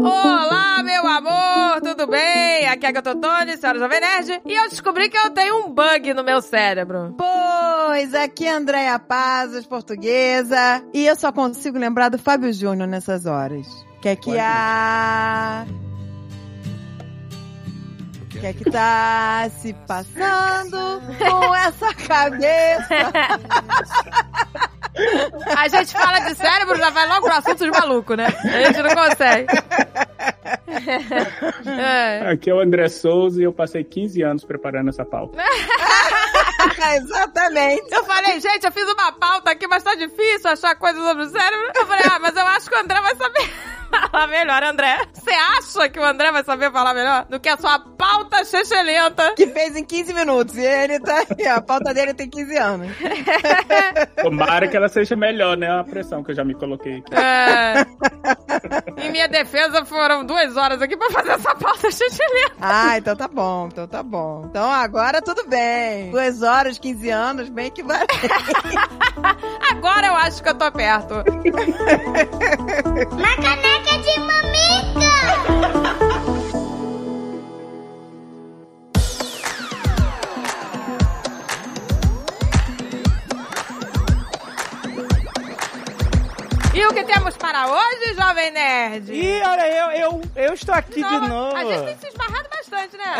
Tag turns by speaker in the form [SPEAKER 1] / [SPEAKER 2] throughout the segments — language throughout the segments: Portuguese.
[SPEAKER 1] Olá, meu amor, tudo bem? Aqui é a Gatotone, senhora Jovem Nerd, e eu descobri que eu tenho um bug no meu cérebro.
[SPEAKER 2] Pois, aqui é Andréia Pazos, portuguesa, e eu só consigo lembrar do Fábio Júnior nessas horas. Que é que a... O que é que tá se passando com essa cabeça?
[SPEAKER 1] A gente fala de cérebro, já vai logo pro assunto de maluco, né? A gente não consegue. É.
[SPEAKER 3] Aqui é o André Souza e eu passei 15 anos preparando essa pauta.
[SPEAKER 2] Exatamente.
[SPEAKER 1] Eu falei, gente, eu fiz uma pauta aqui, mas tá difícil achar coisas sobre o cérebro. Eu falei, ah, mas eu acho que o André vai saber falar melhor, André. Você acha que o André vai saber falar melhor do que a sua pauta chechelenta?
[SPEAKER 2] Que fez em 15 minutos. E ele tá. A pauta dele tem 15 anos.
[SPEAKER 3] Tomara que ela seja melhor, né? A pressão que eu já me coloquei aqui.
[SPEAKER 1] É. Em minha defesa, foram duas horas aqui pra fazer essa pauta chechelenta.
[SPEAKER 2] Ah, então tá bom, então tá bom. Então agora tudo bem. Duas horas, 15 anos, bem que vai.
[SPEAKER 1] Agora eu acho que eu tô perto.
[SPEAKER 4] Uma caneca de mamica!
[SPEAKER 1] E o que temos para hoje, Jovem Nerd?
[SPEAKER 5] Ih, olha, eu, eu, eu estou aqui
[SPEAKER 1] Não,
[SPEAKER 5] de novo.
[SPEAKER 1] A gente tem se esbarrado bastante, né?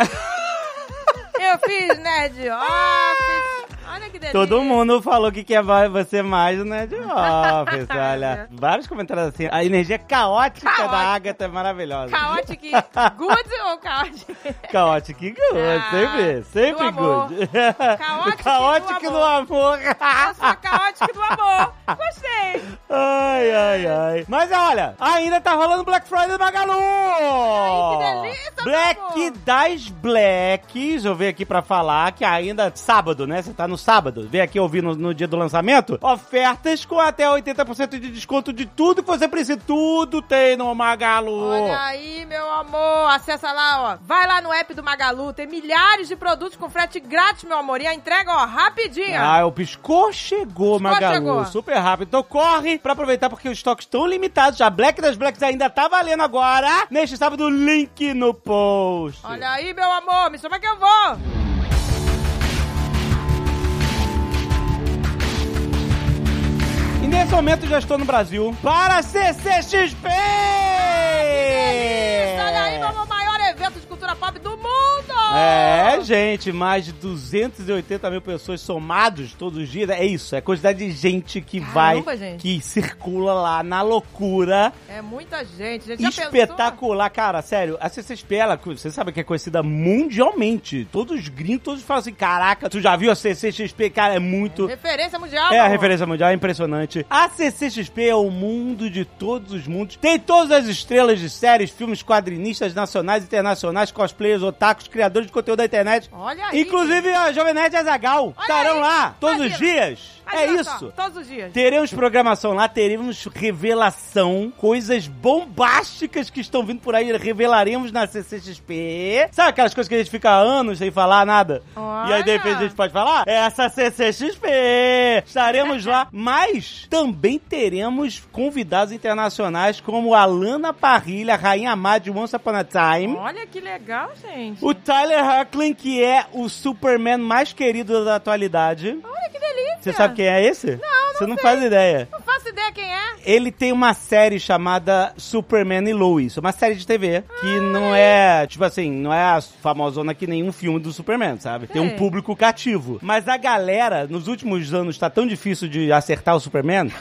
[SPEAKER 1] eu fiz Nerd Office. Olha que delícia.
[SPEAKER 5] Todo mundo falou que quer você mais no Nerd Office, olha. Vários comentários assim. A energia caótica,
[SPEAKER 1] Caótica.
[SPEAKER 5] da Agatha é maravilhosa.
[SPEAKER 1] Chaotic good ou chaotic?
[SPEAKER 5] Chaotic good,
[SPEAKER 1] Ah,
[SPEAKER 5] sempre, sempre good.
[SPEAKER 1] Chaotic
[SPEAKER 5] Caótico
[SPEAKER 1] do
[SPEAKER 5] no amor.
[SPEAKER 1] Eu sou caótica do amor. Gostei.
[SPEAKER 5] Ai, ai, ai. Mas olha, ainda tá rolando Black Friday do Magalu!
[SPEAKER 1] Ai, que delícia,
[SPEAKER 5] Black das Blacks, eu venho aqui pra falar que ainda sábado, né? Você tá no sábado, vem aqui ouvir no, no dia do lançamento. Ofertas com até 80% de desconto de tudo que você precisa. Tudo tem no Magalu.
[SPEAKER 1] Olha aí, meu amor. Acessa lá, ó. Vai lá no app do Magalu. Tem milhares de produtos com frete grátis, meu amor. E a entrega, ó, rapidinho.
[SPEAKER 5] Ah, o Piscou chegou, Magalu.
[SPEAKER 1] chegou.
[SPEAKER 5] Super rápido. Então corre pra aproveitar porque os estoques estão limitados. A Black das Blacks ainda tá valendo agora. Neste sábado, link no post.
[SPEAKER 1] Olha aí, meu amor. Me chama que eu vou.
[SPEAKER 5] Nesse momento já estou no Brasil para CCXP!
[SPEAKER 1] Olha
[SPEAKER 5] É, gente, mais de 280 mil pessoas somados todos os dias. É isso, é a quantidade de gente que
[SPEAKER 1] Caramba,
[SPEAKER 5] vai,
[SPEAKER 1] gente.
[SPEAKER 5] que circula lá na loucura.
[SPEAKER 1] É muita gente. gente
[SPEAKER 5] Espetacular, cara, sério. A CCXP, ela, você sabe que é conhecida mundialmente. Todos os gringos, todos falam assim: caraca, tu já viu a CCXP? Cara, é muito.
[SPEAKER 1] pensou? Referência mundial,
[SPEAKER 5] É a referência mundial, é impressionante. A CCXP é o mundo de todos os mundos. Tem todas as estrelas de séries, filmes, quadrinistas nacionais, internacionais, cosplayers, otakus, criadores de conteúdo da internet.
[SPEAKER 1] Olha aí.
[SPEAKER 5] Inclusive a Jovem Nerd e a Zagal estarão lá todos
[SPEAKER 1] Imagina.
[SPEAKER 5] os dias. É
[SPEAKER 1] Olha
[SPEAKER 5] isso.
[SPEAKER 1] só, Todos os dias.
[SPEAKER 5] Teremos programação lá, teremos revelação, coisas bombásticas que estão vindo por aí, revelaremos na CCXP. Sabe aquelas coisas que a gente fica anos sem falar nada? E aí de repente a gente pode falar? Essa CCXP! Estaremos lá, mas também teremos convidados internacionais como a Lana Parrilha, Rainha Má de Once Upon a Time.
[SPEAKER 1] Olha que legal, gente.
[SPEAKER 5] O Tyler Hoechlin, que é o Superman mais querido da atualidade.
[SPEAKER 1] Olha que delícia.
[SPEAKER 5] Você sabe quem é esse?
[SPEAKER 1] Não, não
[SPEAKER 5] Você não
[SPEAKER 1] sei.
[SPEAKER 5] faz ideia.
[SPEAKER 1] Não faço ideia quem é.
[SPEAKER 5] Ele tem uma série chamada Superman e Lois, uma série de TV que não é, tipo assim, não é a famosona que nenhum filme do Superman, sabe? Tem um público cativo. Mas a galera, nos últimos anos, tá tão difícil de acertar o Superman.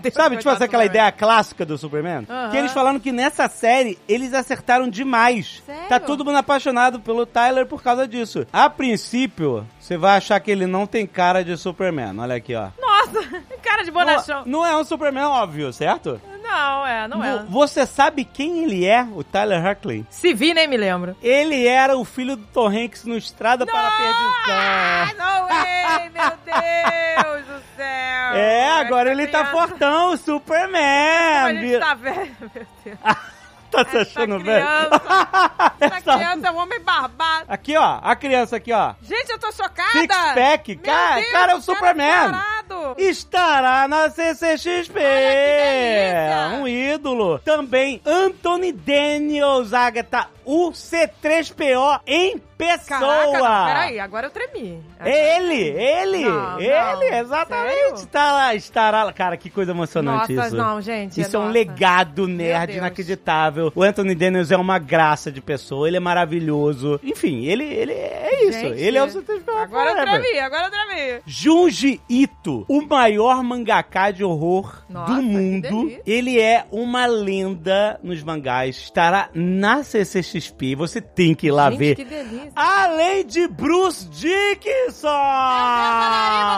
[SPEAKER 1] Deus,
[SPEAKER 5] Sabe, tipo assim, aquela ideia clássica do Superman? Que eles falaram que nessa série eles acertaram demais.
[SPEAKER 1] Sério?
[SPEAKER 5] Tá todo mundo apaixonado pelo Tyler por causa disso. A princípio, você vai achar que ele não tem cara de Superman. Olha aqui, ó.
[SPEAKER 1] Nossa, cara de bonachão.
[SPEAKER 5] Não, não é um Superman óbvio, certo?
[SPEAKER 1] Não, é, não é.
[SPEAKER 5] Vo- Você sabe quem ele é, o Tyler Huckley?
[SPEAKER 1] Se vi, nem me lembro.
[SPEAKER 5] Ele era o filho do Tom Hanks no Estrada para a
[SPEAKER 1] Ah,
[SPEAKER 5] Perdição.
[SPEAKER 1] não way, meu Deus do céu.
[SPEAKER 5] É, agora ele tá fortão, Superman. Vira-
[SPEAKER 1] tá velho, meu Deus.
[SPEAKER 5] Tá se achando velho?
[SPEAKER 1] essa
[SPEAKER 5] Essa-
[SPEAKER 1] criança é um homem barbado.
[SPEAKER 5] Aqui, ó, a criança aqui, ó.
[SPEAKER 1] Gente, eu tô chocada.
[SPEAKER 5] Six pack,
[SPEAKER 1] Meu
[SPEAKER 5] cara-
[SPEAKER 1] Deus,
[SPEAKER 5] cara, é o
[SPEAKER 1] cara
[SPEAKER 5] Superman.
[SPEAKER 1] sarado.
[SPEAKER 5] estará na CCXP.
[SPEAKER 1] delícia.
[SPEAKER 5] Um ídolo. Também Anthony Daniels, Agatha, o C3PO em pessoa.
[SPEAKER 1] Caraca, peraí, agora eu tremi.
[SPEAKER 5] É ele, ele,
[SPEAKER 1] Não,
[SPEAKER 5] ele,
[SPEAKER 1] não.
[SPEAKER 5] exatamente.
[SPEAKER 1] Sério?
[SPEAKER 5] Está lá, estará lá. Cara, que coisa emocionante
[SPEAKER 1] Nossa,
[SPEAKER 5] isso.
[SPEAKER 1] não, gente.
[SPEAKER 5] Isso é um
[SPEAKER 1] nossa.
[SPEAKER 5] legado nerd inacreditável. O Anthony Daniels é uma graça de pessoa, ele é maravilhoso. Enfim, ele, ele é isso.
[SPEAKER 1] Gente,
[SPEAKER 5] ele é o C3PO
[SPEAKER 1] Agora eu tremi, agora eu tremi.
[SPEAKER 5] Junji Ito, o maior mangaká de horror
[SPEAKER 1] Nossa,
[SPEAKER 5] do mundo. Ele é uma lenda nos mangás. Estará na CCXP. Você tem que ir lá
[SPEAKER 1] gente,
[SPEAKER 5] ver.
[SPEAKER 1] que delícia.
[SPEAKER 5] Além de Bruce Dickinson!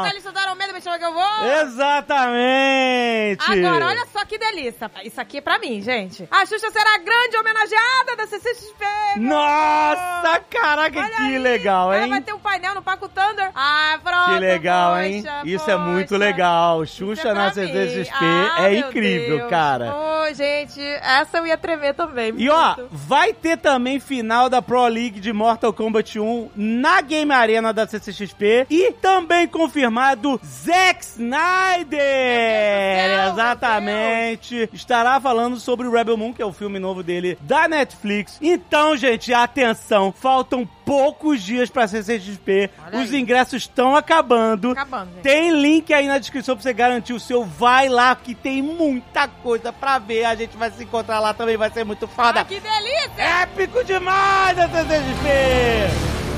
[SPEAKER 1] Eles estudaram medo, me chama que eu vou.
[SPEAKER 5] Exatamente!
[SPEAKER 1] Agora, olha só que delícia. Isso aqui é pra mim, gente. A Xuxa será a grande homenageada da CCXP.
[SPEAKER 5] Nossa, caraca,
[SPEAKER 1] Olha
[SPEAKER 5] que
[SPEAKER 1] aí,
[SPEAKER 5] legal,
[SPEAKER 1] Ela
[SPEAKER 5] hein?
[SPEAKER 1] vai ter um painel no Paco Thunder. Ah, pronto.
[SPEAKER 5] Que legal,
[SPEAKER 1] poxa,
[SPEAKER 5] hein? Isso é muito legal.
[SPEAKER 1] Isso
[SPEAKER 5] Xuxa
[SPEAKER 1] é
[SPEAKER 5] na. CCXP
[SPEAKER 1] Ah,
[SPEAKER 5] é incrível,
[SPEAKER 1] Deus.
[SPEAKER 5] cara.
[SPEAKER 1] Ô, gente, essa eu ia tremer também.
[SPEAKER 5] E ó, vai ter também final da Pro League de Mortal Kombat 1 na Game Arena da CCXP e também confirmado Zack Snyder!
[SPEAKER 1] céu,
[SPEAKER 5] Exatamente! Estará falando sobre o Rebel Moon, que é o filme novo dele da Netflix. Então, gente, atenção, faltam poucos dias pra CCXP.
[SPEAKER 1] Olha
[SPEAKER 5] Os
[SPEAKER 1] aí.
[SPEAKER 5] ingressos estão acabando.
[SPEAKER 1] Acabando, gente.
[SPEAKER 5] Tem link aí na descrição pra você garantir o seu. Vai lá que tem muita coisa pra ver. A gente vai se encontrar lá também, vai ser muito foda.
[SPEAKER 1] Ah, que delícia!
[SPEAKER 5] Épico demais a CCXP!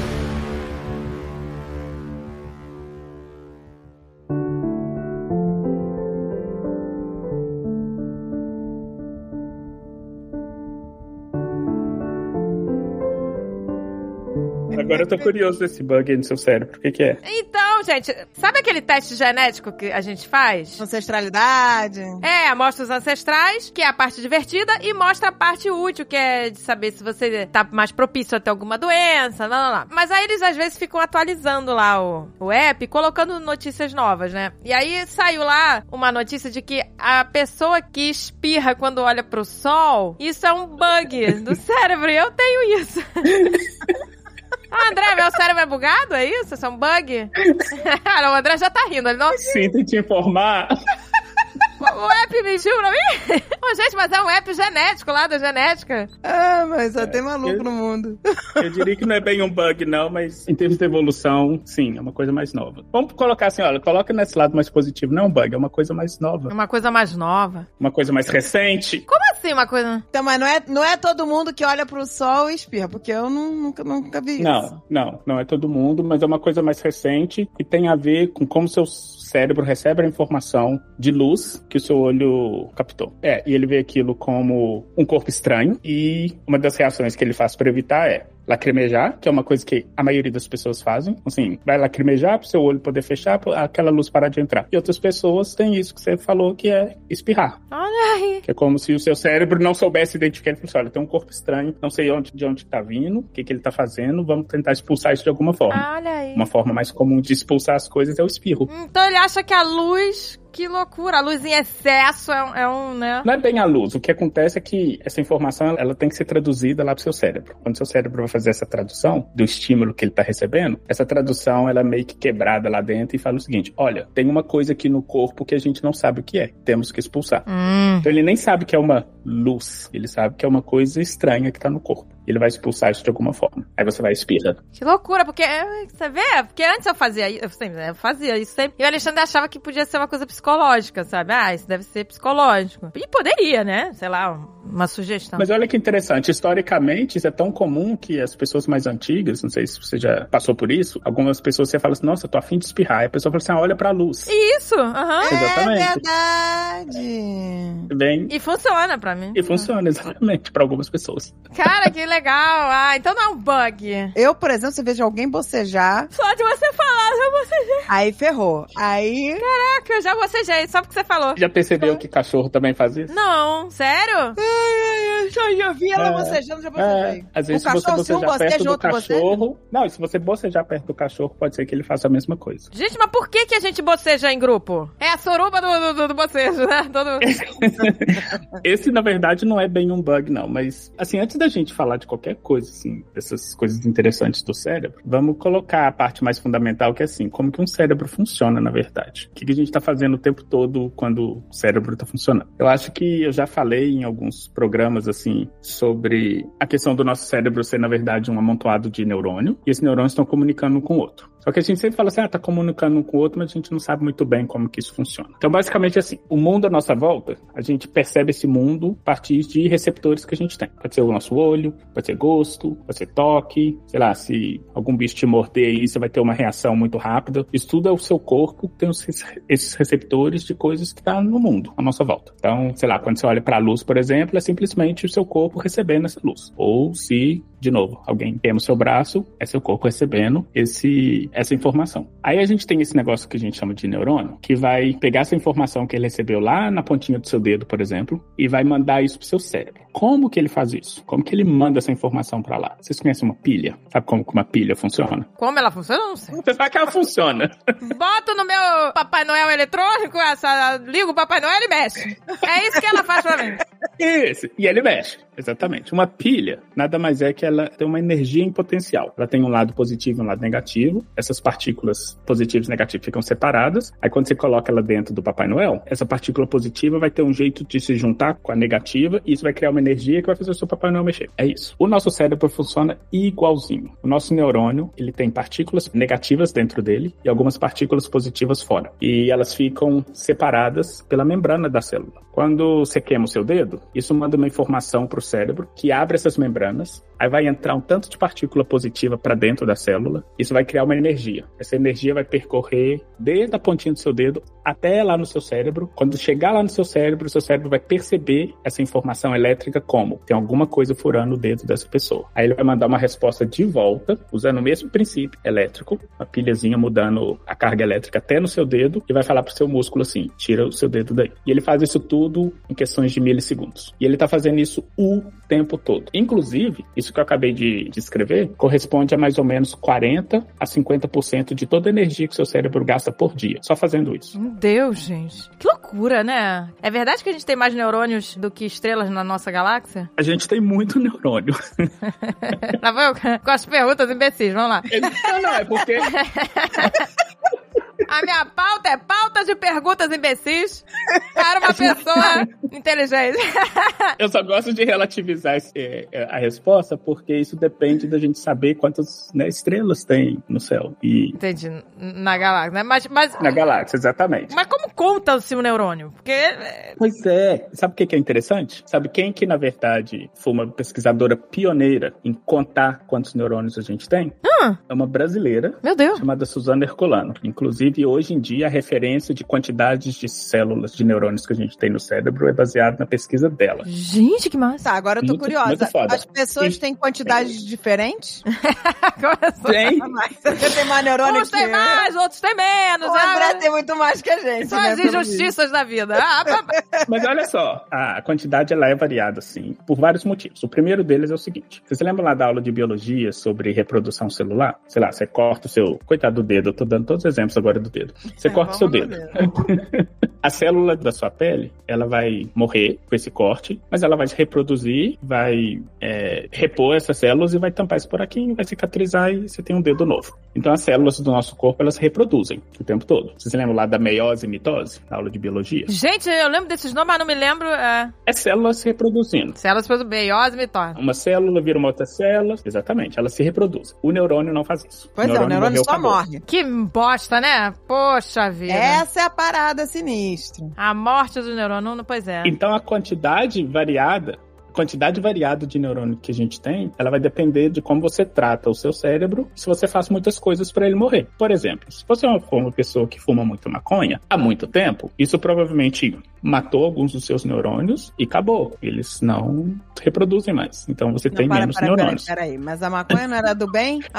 [SPEAKER 3] Agora eu tô curioso desse bug aí no seu cérebro. O que que é?
[SPEAKER 1] Então, gente, sabe aquele teste genético que a gente faz?
[SPEAKER 2] Ancestralidade.
[SPEAKER 1] É, mostra os ancestrais, que é a parte divertida, e mostra a parte útil, que é de saber se você tá mais propício a ter alguma doença, lá, lá, lá. Mas aí eles às vezes ficam atualizando lá o, o app, colocando notícias novas, né? E aí saiu lá uma notícia de que a pessoa que espirra quando olha pro sol, isso é um bug do cérebro, e eu tenho isso. Ah, André, meu cérebro é bugado? É isso? Isso é um bug? Cara, o André já tá rindo. Ele não...
[SPEAKER 3] Sinto te informar.
[SPEAKER 1] O app mentiu pra mim? Ô, gente, mas é um app genético lá da genética.
[SPEAKER 2] Ah, mas só tem
[SPEAKER 3] eu-
[SPEAKER 2] maluco no mundo.
[SPEAKER 3] Eu diria que não é bem um bug, não, mas em termos de evolução, sim, é uma coisa mais nova. Vamos colocar assim, olha, coloca nesse lado mais positivo. Não é um bug, é uma coisa mais
[SPEAKER 1] É
[SPEAKER 3] nova.
[SPEAKER 1] uma coisa mais nova.
[SPEAKER 3] Uma coisa mais recente.
[SPEAKER 1] Como assim uma coisa...
[SPEAKER 2] Então, mas não é, não é todo mundo que olha pro sol e espirra, porque eu não- nunca, nunca vi isso.
[SPEAKER 3] Não, não, não é todo mundo, mas é uma coisa mais recente e tem a ver com como seu cérebro recebe a informação de luz que o seu olho captou. É, e ele vê aquilo como um corpo estranho e uma das reações que ele faz para evitar é lacrimejar, que é uma coisa que a maioria das pessoas fazem. Assim, vai lacrimejar pro seu olho poder fechar, pra aquela luz parar de entrar. E outras pessoas têm isso que você falou, que é espirrar.
[SPEAKER 1] Olha aí.
[SPEAKER 3] Que é como se o seu cérebro não soubesse identificar. Ele falou assim, olha, tem um corpo estranho, não sei onde, de onde tá vindo, o que, que ele tá fazendo, vamos tentar expulsar isso de alguma forma.
[SPEAKER 1] Olha aí.
[SPEAKER 3] Uma forma mais comum de expulsar as coisas é o espirro.
[SPEAKER 1] Então ele acha que a luz... Que loucura. A luz em excesso é um, é um, né?
[SPEAKER 3] Não é bem a luz. O que acontece é que essa informação ela tem que ser traduzida lá pro seu cérebro. Quando seu cérebro vai fazer essa tradução do estímulo que ele tá recebendo, essa tradução ela é meio que quebrada lá dentro e fala o seguinte: olha, tem uma coisa aqui no corpo que a gente não sabe o que é. Temos que expulsar.
[SPEAKER 1] Hum.
[SPEAKER 3] Então ele nem sabe que é uma luz. Ele sabe que é uma coisa estranha que tá no corpo. Ele vai expulsar isso de alguma forma. Aí você vai espirrar.
[SPEAKER 1] Que loucura, porque é, você vê, porque antes eu fazia isso, eu, sempre, eu fazia isso sempre, e o Alexandre achava que podia ser uma coisa psicológica, sabe? Ah, isso deve ser psicológico. E poderia, né? Sei lá, uma sugestão.
[SPEAKER 3] Mas olha que interessante, historicamente isso é tão comum que as pessoas mais antigas, não sei se você já passou por isso, algumas pessoas você fala assim, nossa, eu tô afim de espirrar. Aí a pessoa fala assim, ah, olha pra luz.
[SPEAKER 1] Isso, aham.
[SPEAKER 3] Exatamente.
[SPEAKER 2] É verdade.
[SPEAKER 3] Bem,
[SPEAKER 1] E funciona pra mim.
[SPEAKER 3] e funciona exatamente pra algumas pessoas.
[SPEAKER 1] Cara, que legal. Ah, então não é um bug.
[SPEAKER 2] Eu, por exemplo, se eu vejo alguém bocejar,
[SPEAKER 1] Só de você falar, eu bocejei.
[SPEAKER 2] aí ferrou. Aí.
[SPEAKER 1] Caraca, eu já bocejei, só porque você falou.
[SPEAKER 3] Já percebeu que cachorro também faz isso?
[SPEAKER 1] Não, sério?
[SPEAKER 2] Eu já, já vi ela
[SPEAKER 3] É.
[SPEAKER 2] bocejando, já
[SPEAKER 3] É,
[SPEAKER 2] bocejei.
[SPEAKER 3] às vezes
[SPEAKER 2] o
[SPEAKER 3] se você
[SPEAKER 2] cachorro, se um
[SPEAKER 3] bocejar perto
[SPEAKER 2] boceja,
[SPEAKER 3] do
[SPEAKER 2] outro boceja.
[SPEAKER 3] cachorro... Não, e se você bocejar perto do cachorro, pode ser que ele faça a mesma coisa.
[SPEAKER 1] Gente, mas por que, que a gente boceja em grupo? É a suruba do, do, do, do bocejo, né? Todo...
[SPEAKER 3] Esse, na verdade, não é bem um bug, não. Mas, assim, antes da gente falar de qualquer coisa, assim, dessas coisas interessantes do cérebro, vamos colocar a parte mais fundamental, que é assim, como que um cérebro funciona, na verdade. O que, que a gente está fazendo o tempo todo quando o cérebro está funcionando. Eu acho que eu já falei em alguns programas assim sobre a questão do nosso cérebro ser na verdade um amontoado de neurônio e esses neurônios estão comunicando um com o outro. Só que a gente sempre fala assim, ah, tá comunicando um com o outro, mas a gente não sabe muito bem como que isso funciona. Então, basicamente assim, o mundo à nossa volta, a gente percebe esse mundo a partir de receptores que a gente tem. Pode ser o nosso olho, pode ser gosto, pode ser toque, sei lá, se algum bicho te morder aí, você vai ter uma reação muito rápida. Isso tudo é o seu corpo tem esses receptores de coisas que tá no mundo, à nossa volta. Então, sei lá, quando você olha para a luz, por exemplo, é simplesmente o seu corpo recebendo essa luz. Ou se de novo, alguém queima o seu braço, é seu corpo recebendo esse, essa informação. Aí a gente tem esse negócio que a gente chama de neurônio, que vai pegar essa informação que ele recebeu lá na pontinha do seu dedo, por exemplo, e vai mandar isso pro seu cérebro. Como que ele faz isso? Como que ele manda essa informação para lá? Vocês conhecem uma pilha? Sabe como que uma pilha funciona?
[SPEAKER 1] Como ela funciona? Não sei.
[SPEAKER 3] Você sabe que ela funciona.
[SPEAKER 1] Boto no meu Papai Noel eletrônico, essa, ligo o Papai Noel e mexe. É isso que ela faz pra mim.
[SPEAKER 3] Isso. E ele mexe. Exatamente. Uma pilha nada mais é que ela tem uma energia em potencial. Ela tem um lado positivo e um lado negativo. Essas partículas positivas e negativas ficam separadas. Aí quando você coloca ela dentro do Papai Noel, essa partícula positiva vai ter um jeito de se juntar com a negativa e isso vai criar uma energia que vai fazer o seu Papai Noel mexer. É isso. O nosso cérebro funciona igualzinho. O nosso neurônio, ele tem partículas negativas dentro dele e algumas partículas positivas fora. E elas ficam separadas pela membrana da célula. Quando você queima o seu dedo, isso manda uma informação para o cérebro que abre essas membranas. Aí vai entrar um tanto de partícula positiva para dentro da célula. Isso vai criar uma energia. Essa energia vai percorrer desde a pontinha do seu dedo até lá no seu cérebro. Quando chegar lá no seu cérebro, o seu cérebro vai perceber essa informação elétrica como tem alguma coisa furando o dedo dessa pessoa. Aí ele vai mandar uma resposta de volta, usando o mesmo princípio elétrico, uma pilhazinha mudando a carga elétrica até no seu dedo e vai falar pro seu músculo assim: tira o seu dedo daí. E ele faz isso tudo tudo em questões de milissegundos. E ele está fazendo isso o tempo todo. Inclusive, isso que eu acabei de descrever corresponde a mais ou menos 40 a 50% de toda a energia que seu cérebro gasta por dia, só fazendo isso.
[SPEAKER 1] Meu Deus, gente. Que loucura, né? É verdade que a gente tem mais neurônios do que estrelas na nossa galáxia?
[SPEAKER 3] A gente tem muito neurônio.
[SPEAKER 1] Lá vai com as perguntas imbecis, vamos lá.
[SPEAKER 3] Não, não, é porque...
[SPEAKER 1] A minha pauta é pauta de perguntas imbecis para uma pessoa inteligente.
[SPEAKER 3] Eu só gosto de relativizar esse, é, a resposta porque isso depende da gente saber quantas né, estrelas tem no céu. E...
[SPEAKER 1] Entendi. Na galáxia, né? Mas, mas...
[SPEAKER 3] Na galáxia, exatamente.
[SPEAKER 1] Mas como conta-se o neurônio? Porque...
[SPEAKER 3] Pois é. Sabe o que é interessante? Sabe quem que, na verdade, foi uma pesquisadora pioneira em contar quantos neurônios a gente tem?
[SPEAKER 1] Hum.
[SPEAKER 3] É uma brasileira.
[SPEAKER 1] Meu Deus.
[SPEAKER 3] Chamada Suzana Herculano. Inclusive, Inclusive, hoje em dia, a referência de quantidades de células de neurônios que a gente tem no cérebro é baseada na pesquisa dela.
[SPEAKER 1] Gente, que massa.
[SPEAKER 2] Tá, agora eu tô
[SPEAKER 3] Muito-
[SPEAKER 2] curiosa.
[SPEAKER 3] muito foda.
[SPEAKER 2] As pessoas têm quantidades diferentes?
[SPEAKER 1] Começou.
[SPEAKER 3] Tem.
[SPEAKER 2] Você tem mais neurônio
[SPEAKER 1] Uns
[SPEAKER 2] que
[SPEAKER 1] tem
[SPEAKER 2] eu.
[SPEAKER 1] mais, outros tem menos.
[SPEAKER 2] O André
[SPEAKER 1] ah,
[SPEAKER 2] tem muito mais que a gente.
[SPEAKER 1] São
[SPEAKER 2] né,
[SPEAKER 1] as injustiças da vida. Ah,
[SPEAKER 3] Mas olha só, a quantidade ela é variada, assim, por vários motivos. O primeiro deles é o seguinte: vocês lembram lá da aula de biologia sobre reprodução celular? Sei lá, você corta o seu. Coitado do dedo, eu tô dando todos os exemplos agora do dedo. Você
[SPEAKER 2] É,
[SPEAKER 3] corta o seu dedo. A célula da sua pele, ela vai morrer com esse corte, mas ela vai se reproduzir, vai é, repor essas células e vai tampar esse buraquinho, vai cicatrizar e você tem um dedo novo. Então as células do nosso corpo, elas reproduzem o tempo todo. Vocês lembram lá da meiose e mitose, na aula de biologia?
[SPEAKER 1] Gente, eu lembro desses nomes, mas não me lembro. É...
[SPEAKER 3] É células se reproduzindo.
[SPEAKER 1] Células pelo beiose e mitose.
[SPEAKER 3] Uma célula vira uma outra célula, exatamente, ela se reproduz. O neurônio não faz isso.
[SPEAKER 2] Pois é, o neurônio
[SPEAKER 3] morreu,
[SPEAKER 2] só
[SPEAKER 3] acabou.
[SPEAKER 2] morre.
[SPEAKER 1] Que bosta, né? Poxa vida.
[SPEAKER 2] Essa é a parada sinistra.
[SPEAKER 1] A morte do neurônio, não- pois é.
[SPEAKER 3] Então a quantidade variada, a quantidade variada de neurônio que a gente tem, ela vai depender de como você trata o seu cérebro, e se você faz muitas coisas para ele morrer. Por exemplo, se você for uma pessoa que fuma muito maconha há muito tempo, isso provavelmente matou alguns dos seus neurônios e acabou. Eles não reproduzem mais. Então você tem
[SPEAKER 2] não, para,
[SPEAKER 3] menos
[SPEAKER 2] para,
[SPEAKER 3] neurônios.
[SPEAKER 2] Peraí, mas a maconha não era do bem?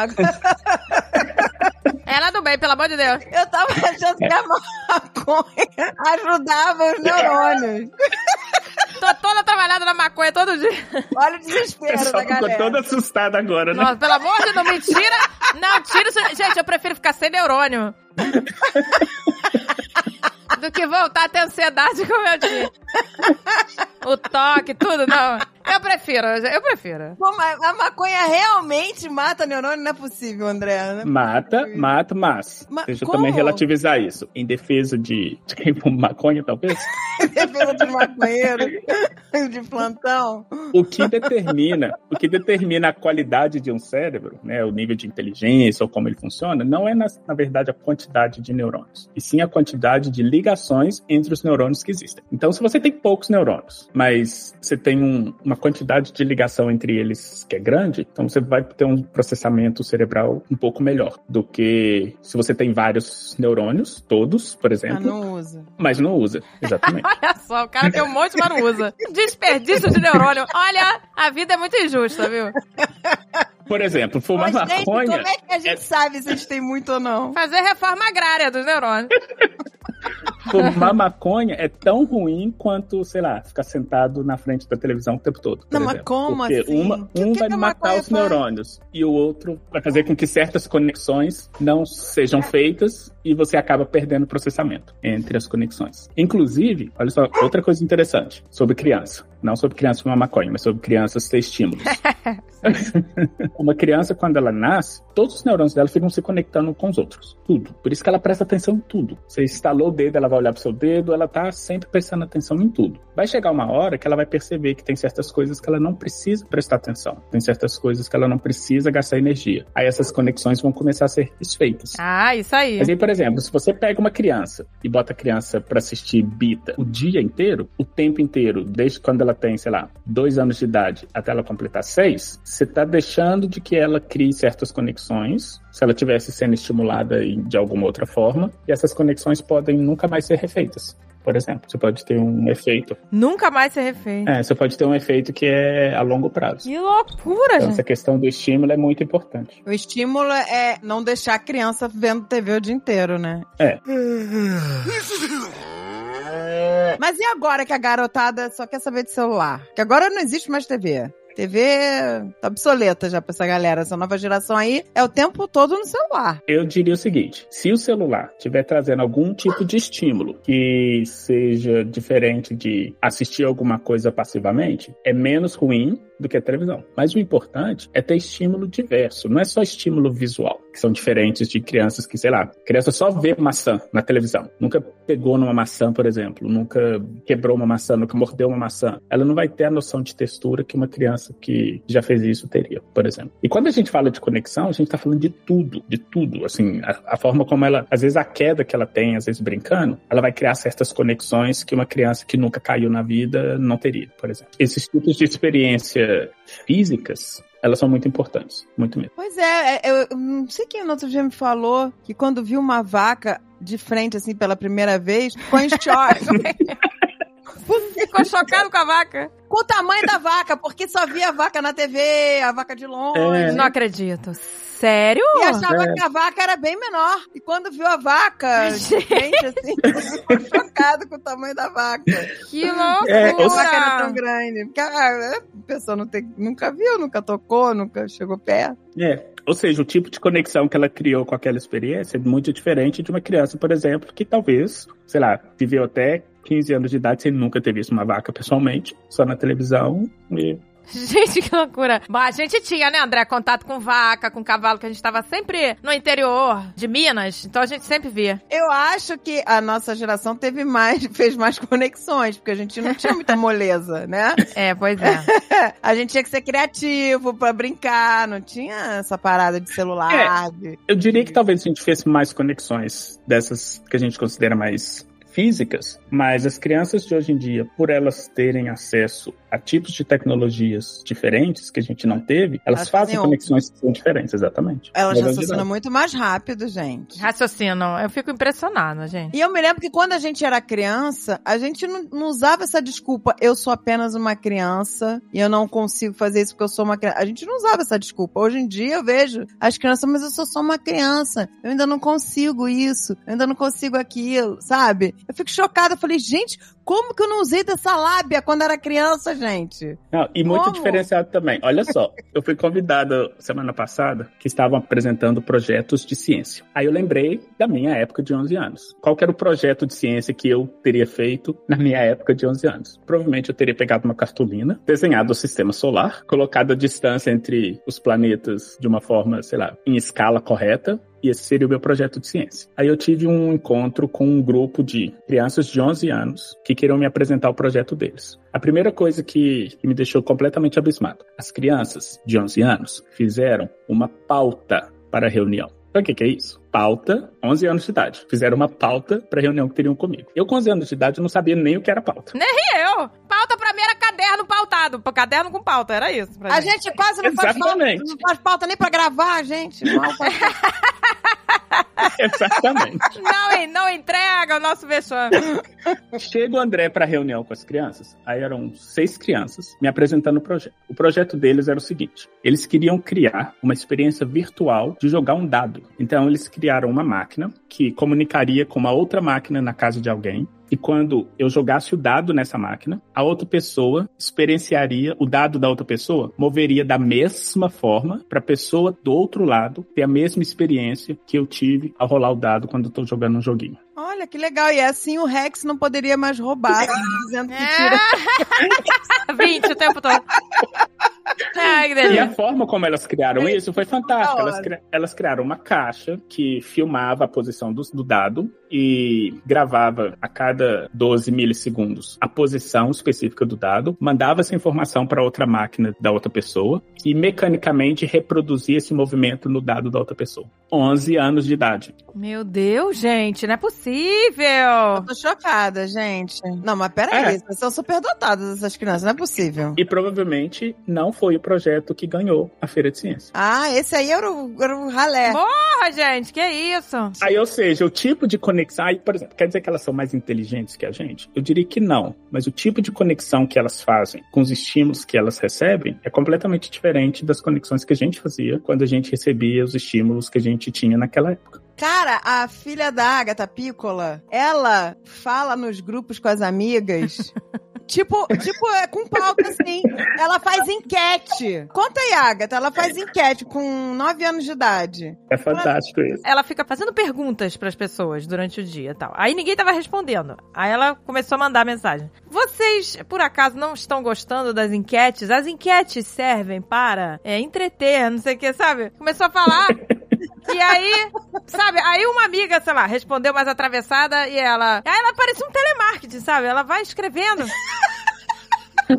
[SPEAKER 1] Ela do bem, pelo amor de Deus.
[SPEAKER 2] eu tava achando que a maconha ajudava os neurônios.
[SPEAKER 1] Tô toda trabalhada na maconha todo dia.
[SPEAKER 2] Olha o desespero
[SPEAKER 3] pessoal
[SPEAKER 2] da
[SPEAKER 3] ficou
[SPEAKER 2] galera.
[SPEAKER 3] todo assustado agora, né?
[SPEAKER 1] Nossa, pelo amor de Deus, não me tira. Não, tira isso. Gente, eu prefiro ficar sem neurônio. Do que voltar a ter ansiedade como eu tinha. O toque, tudo, não. Eu prefiro, eu prefiro.
[SPEAKER 2] Pô, mas a maconha realmente mata neurônio? Não é possível, André. É
[SPEAKER 3] Mata,
[SPEAKER 2] possível.
[SPEAKER 3] mata, mas.
[SPEAKER 2] Ma-
[SPEAKER 3] deixa eu
[SPEAKER 2] como?
[SPEAKER 3] também relativizar isso. Em defesa de, de quem fuma maconha, talvez.
[SPEAKER 2] Defesa dos maconheiros de plantão.
[SPEAKER 3] o que determina, o que determina a qualidade de um cérebro, né, o nível de inteligência ou como ele funciona, não é na, na verdade a quantidade de neurônios, e sim a quantidade de ligações entre os neurônios que existem. Então, se você tem poucos neurônios, mas você tem um- uma quantidade de ligação entre eles que é grande, então você vai ter um processamento cerebral um pouco melhor do que se você tem vários neurônios, todos, por
[SPEAKER 2] Ah,
[SPEAKER 3] exemplo,
[SPEAKER 2] não usa.
[SPEAKER 3] mas não usa. Exatamente.
[SPEAKER 1] Olha só, o cara tem um monte, mas não usa. Desperdício de neurônio. Olha, a vida é muito injusta, viu?
[SPEAKER 3] Por exemplo, fumar
[SPEAKER 2] Mas, gente,
[SPEAKER 3] maconha.
[SPEAKER 2] como é que a gente sabe se a gente tem muito ou não?
[SPEAKER 1] Fazer reforma agrária dos neurônios.
[SPEAKER 3] Fumar maconha é tão ruim quanto, sei lá, ficar sentado na frente da televisão o tempo todo. por
[SPEAKER 2] Não, mas como
[SPEAKER 3] Porque
[SPEAKER 2] assim?
[SPEAKER 3] Uma, um
[SPEAKER 2] que
[SPEAKER 3] vai
[SPEAKER 2] que a
[SPEAKER 3] matar os
[SPEAKER 2] faz?
[SPEAKER 3] neurônios e o outro vai fazer com que certas conexões não sejam feitas e você acaba perdendo o processamento entre as conexões. Inclusive, olha só, outra coisa interessante sobre criança. Não sobre criança fumar maconha, mas sobre crianças ter estímulos. Uma criança, quando ela nasce, todos os neurônios dela ficam se conectando com os outros. Tudo. Por isso que ela presta atenção em tudo. Você instalou o dedo, ela vai olhar pro seu dedo, ela tá sempre prestando atenção em tudo. Vai chegar uma hora que ela vai perceber que tem certas coisas que ela não precisa prestar atenção. Tem certas coisas que ela não precisa gastar energia. Aí essas conexões vão começar a ser desfeitas.
[SPEAKER 1] Ah, isso aí.
[SPEAKER 3] Mas aí, por exemplo, se você pega uma criança e bota a criança pra assistir Bita o dia inteiro, o tempo inteiro, desde quando ela tem, sei lá, dois anos de idade até ela completar seis, você tá deixando de que ela crie certas conexões, se ela tivesse sendo estimulada de alguma outra forma, e essas conexões podem nunca mais ser refeitas. Por exemplo, você pode ter um efeito.
[SPEAKER 1] Nunca mais ser refém.
[SPEAKER 3] É, você pode ter um efeito que é a longo prazo.
[SPEAKER 1] Que loucura,
[SPEAKER 3] Então,
[SPEAKER 1] gente.
[SPEAKER 3] essa questão do estímulo é muito importante.
[SPEAKER 2] O estímulo é não deixar a criança vendo TV o dia inteiro, né?
[SPEAKER 3] É.
[SPEAKER 2] Mas e agora que a garotada só quer saber de celular? Que agora não existe mais TV. TV tá obsoleta já pra essa galera. Essa nova geração aí é o tempo todo no celular.
[SPEAKER 3] Eu diria o seguinte: se o celular estiver trazendo algum tipo de estímulo que seja diferente de assistir alguma coisa passivamente, é menos ruim do que a televisão. Mas o importante é ter estímulo diverso, não é só estímulo visual, que são diferentes de crianças que, sei lá, criança só vê maçã na televisão, nunca pegou numa maçã, por exemplo, nunca quebrou uma maçã, nunca mordeu uma maçã. Ela não vai ter a noção de textura que uma criança que já fez isso teria, por exemplo. E quando a gente fala de conexão, a gente tá falando de tudo, de tudo, assim, a, a forma como ela, às vezes a queda que ela tem, às vezes brincando, ela vai criar certas conexões que uma criança que nunca caiu na vida não teria, por exemplo. Esses tipos de experiência físicas, elas são muito importantes, muito mesmo.
[SPEAKER 2] Pois é, é, eu, eu não sei quem no outro dia me falou que quando viu uma vaca de frente, assim, pela primeira vez, ficou em choque.
[SPEAKER 1] Ficou chocado com a vaca.
[SPEAKER 2] com o tamanho da vaca, porque só via a vaca na TV, a vaca de longe.
[SPEAKER 3] É.
[SPEAKER 1] Não acredito. Sério?
[SPEAKER 2] E achava
[SPEAKER 3] É.
[SPEAKER 2] que a vaca era bem menor. E quando viu a vaca,
[SPEAKER 1] Gente.
[SPEAKER 2] gente, assim, ficou chocado com o tamanho da vaca.
[SPEAKER 1] Que loucura.
[SPEAKER 3] É,
[SPEAKER 2] A vaca era tão grande. Porque ah, a pessoa não tem, nunca viu, nunca tocou, nunca chegou perto.
[SPEAKER 3] É. Ou seja, o tipo de conexão que ela criou com aquela experiência é muito diferente de uma criança, por exemplo, que talvez, sei lá, viveu até 15 anos de idade sem nunca ter visto uma vaca pessoalmente, só na televisão. E
[SPEAKER 1] Gente, que loucura. Bom, a gente tinha, né, André, contato com vaca, com cavalo, que a gente tava sempre no interior de Minas, então a gente sempre via.
[SPEAKER 2] Eu acho que a nossa geração teve mais, fez mais conexões, porque a gente não tinha muita moleza, né?
[SPEAKER 1] É, pois é.
[SPEAKER 2] A gente tinha que ser criativo pra brincar, não tinha essa parada de celular. de-
[SPEAKER 3] eu diria que talvez a gente fizesse mais conexões dessas que a gente considera mais físicas, mas as crianças de hoje em dia, por elas terem acesso a tipos de tecnologias diferentes que a gente não teve, elas
[SPEAKER 2] Elas
[SPEAKER 3] fazem conexões que são diferentes, exatamente.
[SPEAKER 2] Elas
[SPEAKER 3] é
[SPEAKER 2] raciocinam muito mais rápido, gente.
[SPEAKER 1] Raciocínio. Eu fico impressionada, gente.
[SPEAKER 2] E eu me lembro que quando a gente era criança, a gente não, não usava essa desculpa, eu sou apenas uma criança e eu não consigo fazer isso porque eu sou uma criança. A gente não usava essa desculpa. Hoje em dia eu vejo as crianças, mas eu sou só uma criança. Eu ainda não consigo isso, eu ainda não consigo aquilo, sabe? Eu fico chocada. Eu falei, gente, como que eu não usei dessa lábia quando era criança, gente? Gente.
[SPEAKER 3] Não, e muito
[SPEAKER 2] Como?
[SPEAKER 3] diferenciado também. Olha só, eu fui convidado semana passada que estavam apresentando projetos de ciência. Aí eu lembrei da minha época de 11 anos. Qual que era o projeto de ciência que eu teria feito na minha época de 11 anos? Provavelmente eu teria pegado uma cartolina, desenhado o sistema solar, colocado a distância entre os planetas de uma forma, sei lá, em escala correta, e esse seria o meu projeto de ciência. Aí eu tive um encontro com um grupo de crianças de 11 anos que queriam me apresentar o projeto deles. A primeira coisa que, me deixou completamente abismado: as crianças de 11 anos fizeram uma pauta para a reunião. Sabe o que, é isso? Pauta, 11 anos de idade. Fizeram uma pauta para reunião que teriam comigo. Eu, com 11 anos de idade, não sabia nem o que era pauta.
[SPEAKER 1] Nem eu. Pauta caderno pautado. Caderno com pauta, era isso. pra
[SPEAKER 2] A
[SPEAKER 1] gente.
[SPEAKER 2] gente quase não faz pauta,
[SPEAKER 3] Exatamente.
[SPEAKER 2] não faz pauta nem pra gravar, gente. Mal
[SPEAKER 3] Exatamente.
[SPEAKER 1] Não, não entrega o nosso vexame.
[SPEAKER 3] Chega o André para a reunião com as crianças. Aí eram seis crianças me apresentando o projeto. O projeto deles era o seguinte: eles queriam criar uma experiência virtual de jogar um dado. Então eles criaram uma máquina que comunicaria com uma outra máquina na casa de alguém. E quando eu jogasse o dado nessa máquina, a outra pessoa experienciaria o dado da outra pessoa, moveria da mesma forma para a pessoa do outro lado ter a mesma experiência que eu tive ao rolar o dado quando eu jogando um joguinho.
[SPEAKER 2] Olha, que legal. E assim o Rex não poderia mais roubar, dizendo que tira.
[SPEAKER 1] É. 20 o tempo todo. Ai, que
[SPEAKER 3] E a forma como elas criaram isso foi fantástica. Elas, cri- elas criaram uma caixa que filmava a posição do, do dado e gravava a cada 12 milissegundos a posição específica do dado, mandava essa informação para outra máquina da outra pessoa e mecanicamente reproduzia esse movimento no dado da outra pessoa. 11 anos de idade.
[SPEAKER 1] Meu Deus, gente, não é possível.
[SPEAKER 2] Eu tô chocada, gente. Não, mas peraí,
[SPEAKER 3] É.
[SPEAKER 2] vocês são superdotadas essas crianças, não é possível.
[SPEAKER 3] E provavelmente não foi o projeto que ganhou a Feira de Ciência.
[SPEAKER 2] Ah, esse aí era o, era o ralé.
[SPEAKER 1] Porra, gente, que isso?
[SPEAKER 3] Aí, ou seja, o tipo de conexão. Aí, por exemplo, quer dizer que elas são mais inteligentes que a gente? Eu diria que não. Mas o tipo de conexão que elas fazem com os estímulos que elas recebem é completamente diferente das conexões que a gente fazia quando a gente recebia os estímulos que a gente tinha naquela época.
[SPEAKER 2] Cara, a filha da Agatha Piccola, ela fala nos grupos com as amigas. Tipo, tipo, é com pauta, assim. Ela faz enquete. Conta aí, Agatha. Ela faz enquete com 9 anos de idade.
[SPEAKER 3] É fantástico isso.
[SPEAKER 1] Ela fica fazendo perguntas pras pessoas durante o dia e tal. Aí ninguém tava respondendo. Aí ela começou a mandar mensagem. Vocês, por acaso, não estão gostando das enquetes? As enquetes servem para é, entreter, não sei o que, sabe? Começou a falar. E aí, sabe, aí uma amiga, sei lá, respondeu mais atravessada e ela. Aí ela parecia um telemarketing, sabe? Ela vai escrevendo.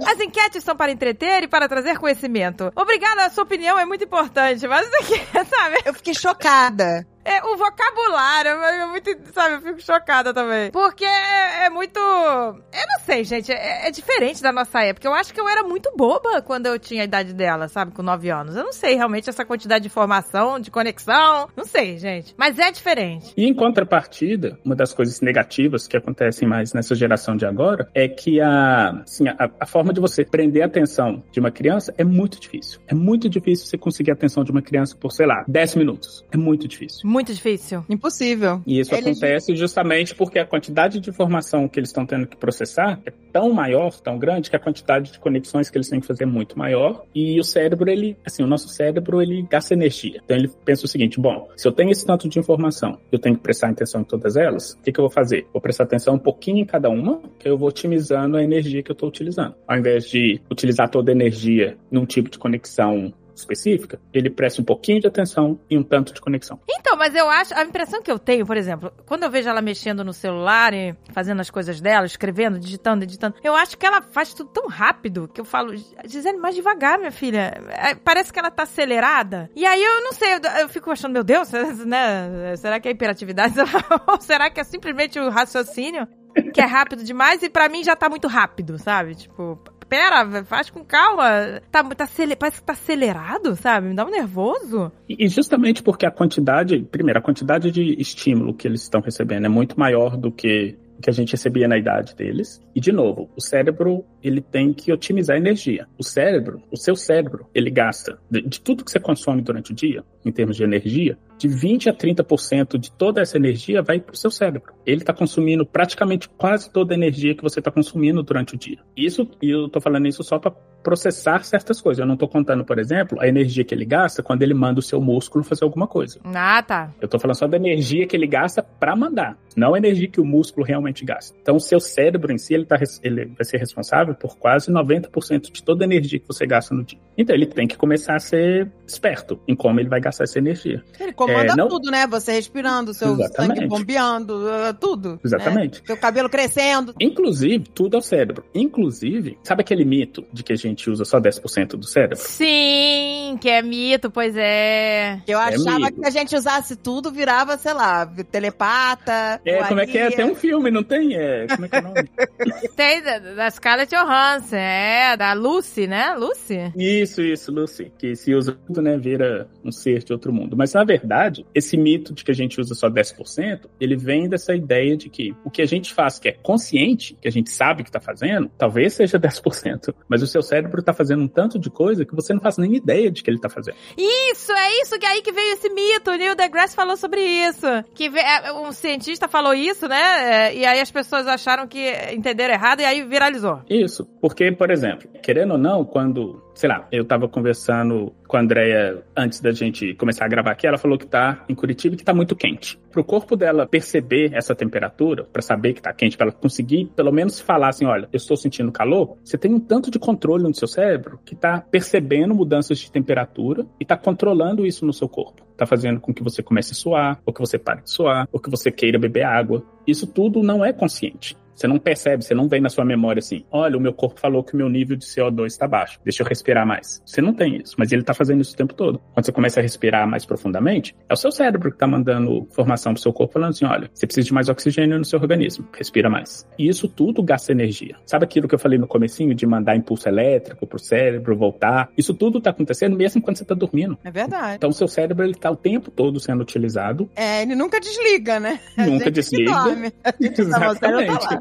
[SPEAKER 1] As enquetes são para entreter e para trazer conhecimento. Obrigada, a sua opinião é muito importante, mas isso aqui, sabe?
[SPEAKER 2] Eu fiquei chocada.
[SPEAKER 1] É, o vocabulário é muito, sabe, eu fico chocada também. Porque é, é muito. Eu não sei, gente, é, é diferente da nossa época. Eu acho que eu era muito boba quando eu tinha a idade dela, sabe, com 9 anos. Eu não sei realmente essa quantidade de informação, de conexão. Não sei, gente. Mas é diferente.
[SPEAKER 3] E em contrapartida, uma das coisas negativas que acontecem mais nessa geração de agora é que a, assim, a, a forma de você prender a atenção de uma criança é muito difícil. É muito difícil você conseguir a atenção de uma criança por, sei lá, 10 minutos. É muito difícil.
[SPEAKER 1] Muito difícil.
[SPEAKER 2] Impossível.
[SPEAKER 3] E isso
[SPEAKER 2] Eles-
[SPEAKER 3] acontece justamente porque a quantidade de informação que eles estão tendo que processar é tão maior, tão grande, que a quantidade de conexões que eles têm que fazer é muito maior. E o cérebro, ele, assim, o nosso cérebro, ele gasta energia. Então ele pensa o seguinte: bom, se eu tenho esse tanto de informação, eu tenho que prestar atenção em todas elas, o que, que eu vou fazer? Vou prestar atenção um pouquinho em cada uma, que eu vou otimizando a energia que eu estou utilizando. Ao invés de utilizar toda a energia num tipo de conexão específica, ele presta um pouquinho de atenção e um tanto de conexão.
[SPEAKER 1] Então, mas eu acho, a impressão que eu tenho, por exemplo, quando eu vejo ela mexendo no celular e fazendo as coisas dela, escrevendo, digitando, editando, eu acho que ela faz tudo tão rápido que eu falo, Gisele, mais devagar, minha filha. É, Parece que ela tá acelerada. E aí eu não sei, eu, eu fico achando, meu Deus, né? Será que é hiperatividade? Ou será que é simplesmente o raciocínio que é rápido demais e pra mim já tá muito rápido, sabe? Tipo, pera, faz com calma. Tá, tá, parece que tá acelerado, sabe? Me dá um nervoso.
[SPEAKER 3] E e justamente porque a quantidade, primeiro, a quantidade de estímulo que eles estão recebendo é muito maior do que que a gente recebia na idade deles. E, de novo, o cérebro, ele tem que otimizar a energia. O cérebro, o seu cérebro, ele gasta de, de tudo que você consome durante o dia, em termos de energia, de 20 a 30% de toda essa energia vai para o seu cérebro. Ele está consumindo praticamente quase toda a energia que você está consumindo durante o dia. Isso, e eu estou falando isso só para processar certas coisas. Eu não estou contando, por exemplo, a energia que ele gasta quando ele manda o seu músculo fazer alguma coisa.
[SPEAKER 1] Ah, tá.
[SPEAKER 3] Eu estou falando só da energia que ele gasta para mandar, não a energia que o músculo realmente gasta. Então, o seu cérebro em si, ele, tá, ele vai ser responsável por quase 90% de toda a energia que você gasta no dia. Então, ele tem que começar a ser esperto em como ele vai gastar essa energia.
[SPEAKER 2] Ele comanda
[SPEAKER 3] É, não-
[SPEAKER 2] tudo, né? Você respirando, seu
[SPEAKER 3] Exatamente.
[SPEAKER 2] sangue bombeando, uh, tudo.
[SPEAKER 3] Exatamente.
[SPEAKER 2] Né? Seu cabelo crescendo.
[SPEAKER 3] Inclusive, tudo é o cérebro. Inclusive, sabe aquele mito de que a gente usa só 10% do cérebro?
[SPEAKER 1] Sim, que é mito, pois é.
[SPEAKER 2] Eu achava
[SPEAKER 3] amigo.
[SPEAKER 2] que se a gente usasse tudo, virava, sei lá, telepata.
[SPEAKER 3] É, como é que é? Tem um filme, não tem? É, como é que é o nome?
[SPEAKER 1] Tem da, da Scarlett Johansson, é, da Lucy, né? Lucy?
[SPEAKER 3] Isso, isso, Lucy. Que se usa tudo, né, vira um ser de outro mundo. Mas, na verdade, esse mito de que a gente usa só 10%, ele vem dessa ideia de que o que a gente faz que é consciente, que a gente sabe que tá fazendo, talvez seja 10%. Mas o seu cérebro tá fazendo um tanto de coisa que você não faz nem ideia de que ele tá fazendo.
[SPEAKER 1] Isso, é isso que aí que veio esse mito. O Neil deGrasse falou sobre isso. Que é, um cientista falou isso, né? É, E aí as pessoas acharam que entenderam errado e aí viralizou.
[SPEAKER 3] Isso, porque, por exemplo, querendo ou não, quando, sei lá, eu tava conversando com a Andrea antes da gente começar a gravar aqui, ela falou que tá em Curitiba e que tá muito quente. Pro corpo dela perceber essa temperatura, pra saber que tá quente, pra ela conseguir pelo menos falar assim, olha, eu estou sentindo calor, você tem um tanto de controle no seu cérebro que tá percebendo mudanças de temperatura e tá controlando isso no seu corpo. Tá fazendo com que você comece a suar, ou que você pare de suar, ou que você queira beber água. Isso tudo não é consciente. Você não percebe, você não vem na sua memória assim, olha, o meu corpo falou que o meu nível de CO2 está baixo, deixa eu respirar mais. Você não tem isso, mas ele está fazendo isso o tempo todo. Quando você começa a respirar mais profundamente, é o seu cérebro que está mandando informação pro seu corpo falando assim, olha, você precisa de mais oxigênio no seu organismo, respira mais. E isso tudo gasta energia. Sabe aquilo que eu falei no comecinho de mandar impulso elétrico pro cérebro, voltar? Isso tudo está acontecendo mesmo quando você está dormindo.
[SPEAKER 2] É verdade.
[SPEAKER 3] Então o seu cérebro ele tá o tempo todo sendo utilizado,
[SPEAKER 2] É, ele nunca desliga, né? A
[SPEAKER 3] Nunca desliga.
[SPEAKER 2] dorme. A gente tá, o cérebro tá lá.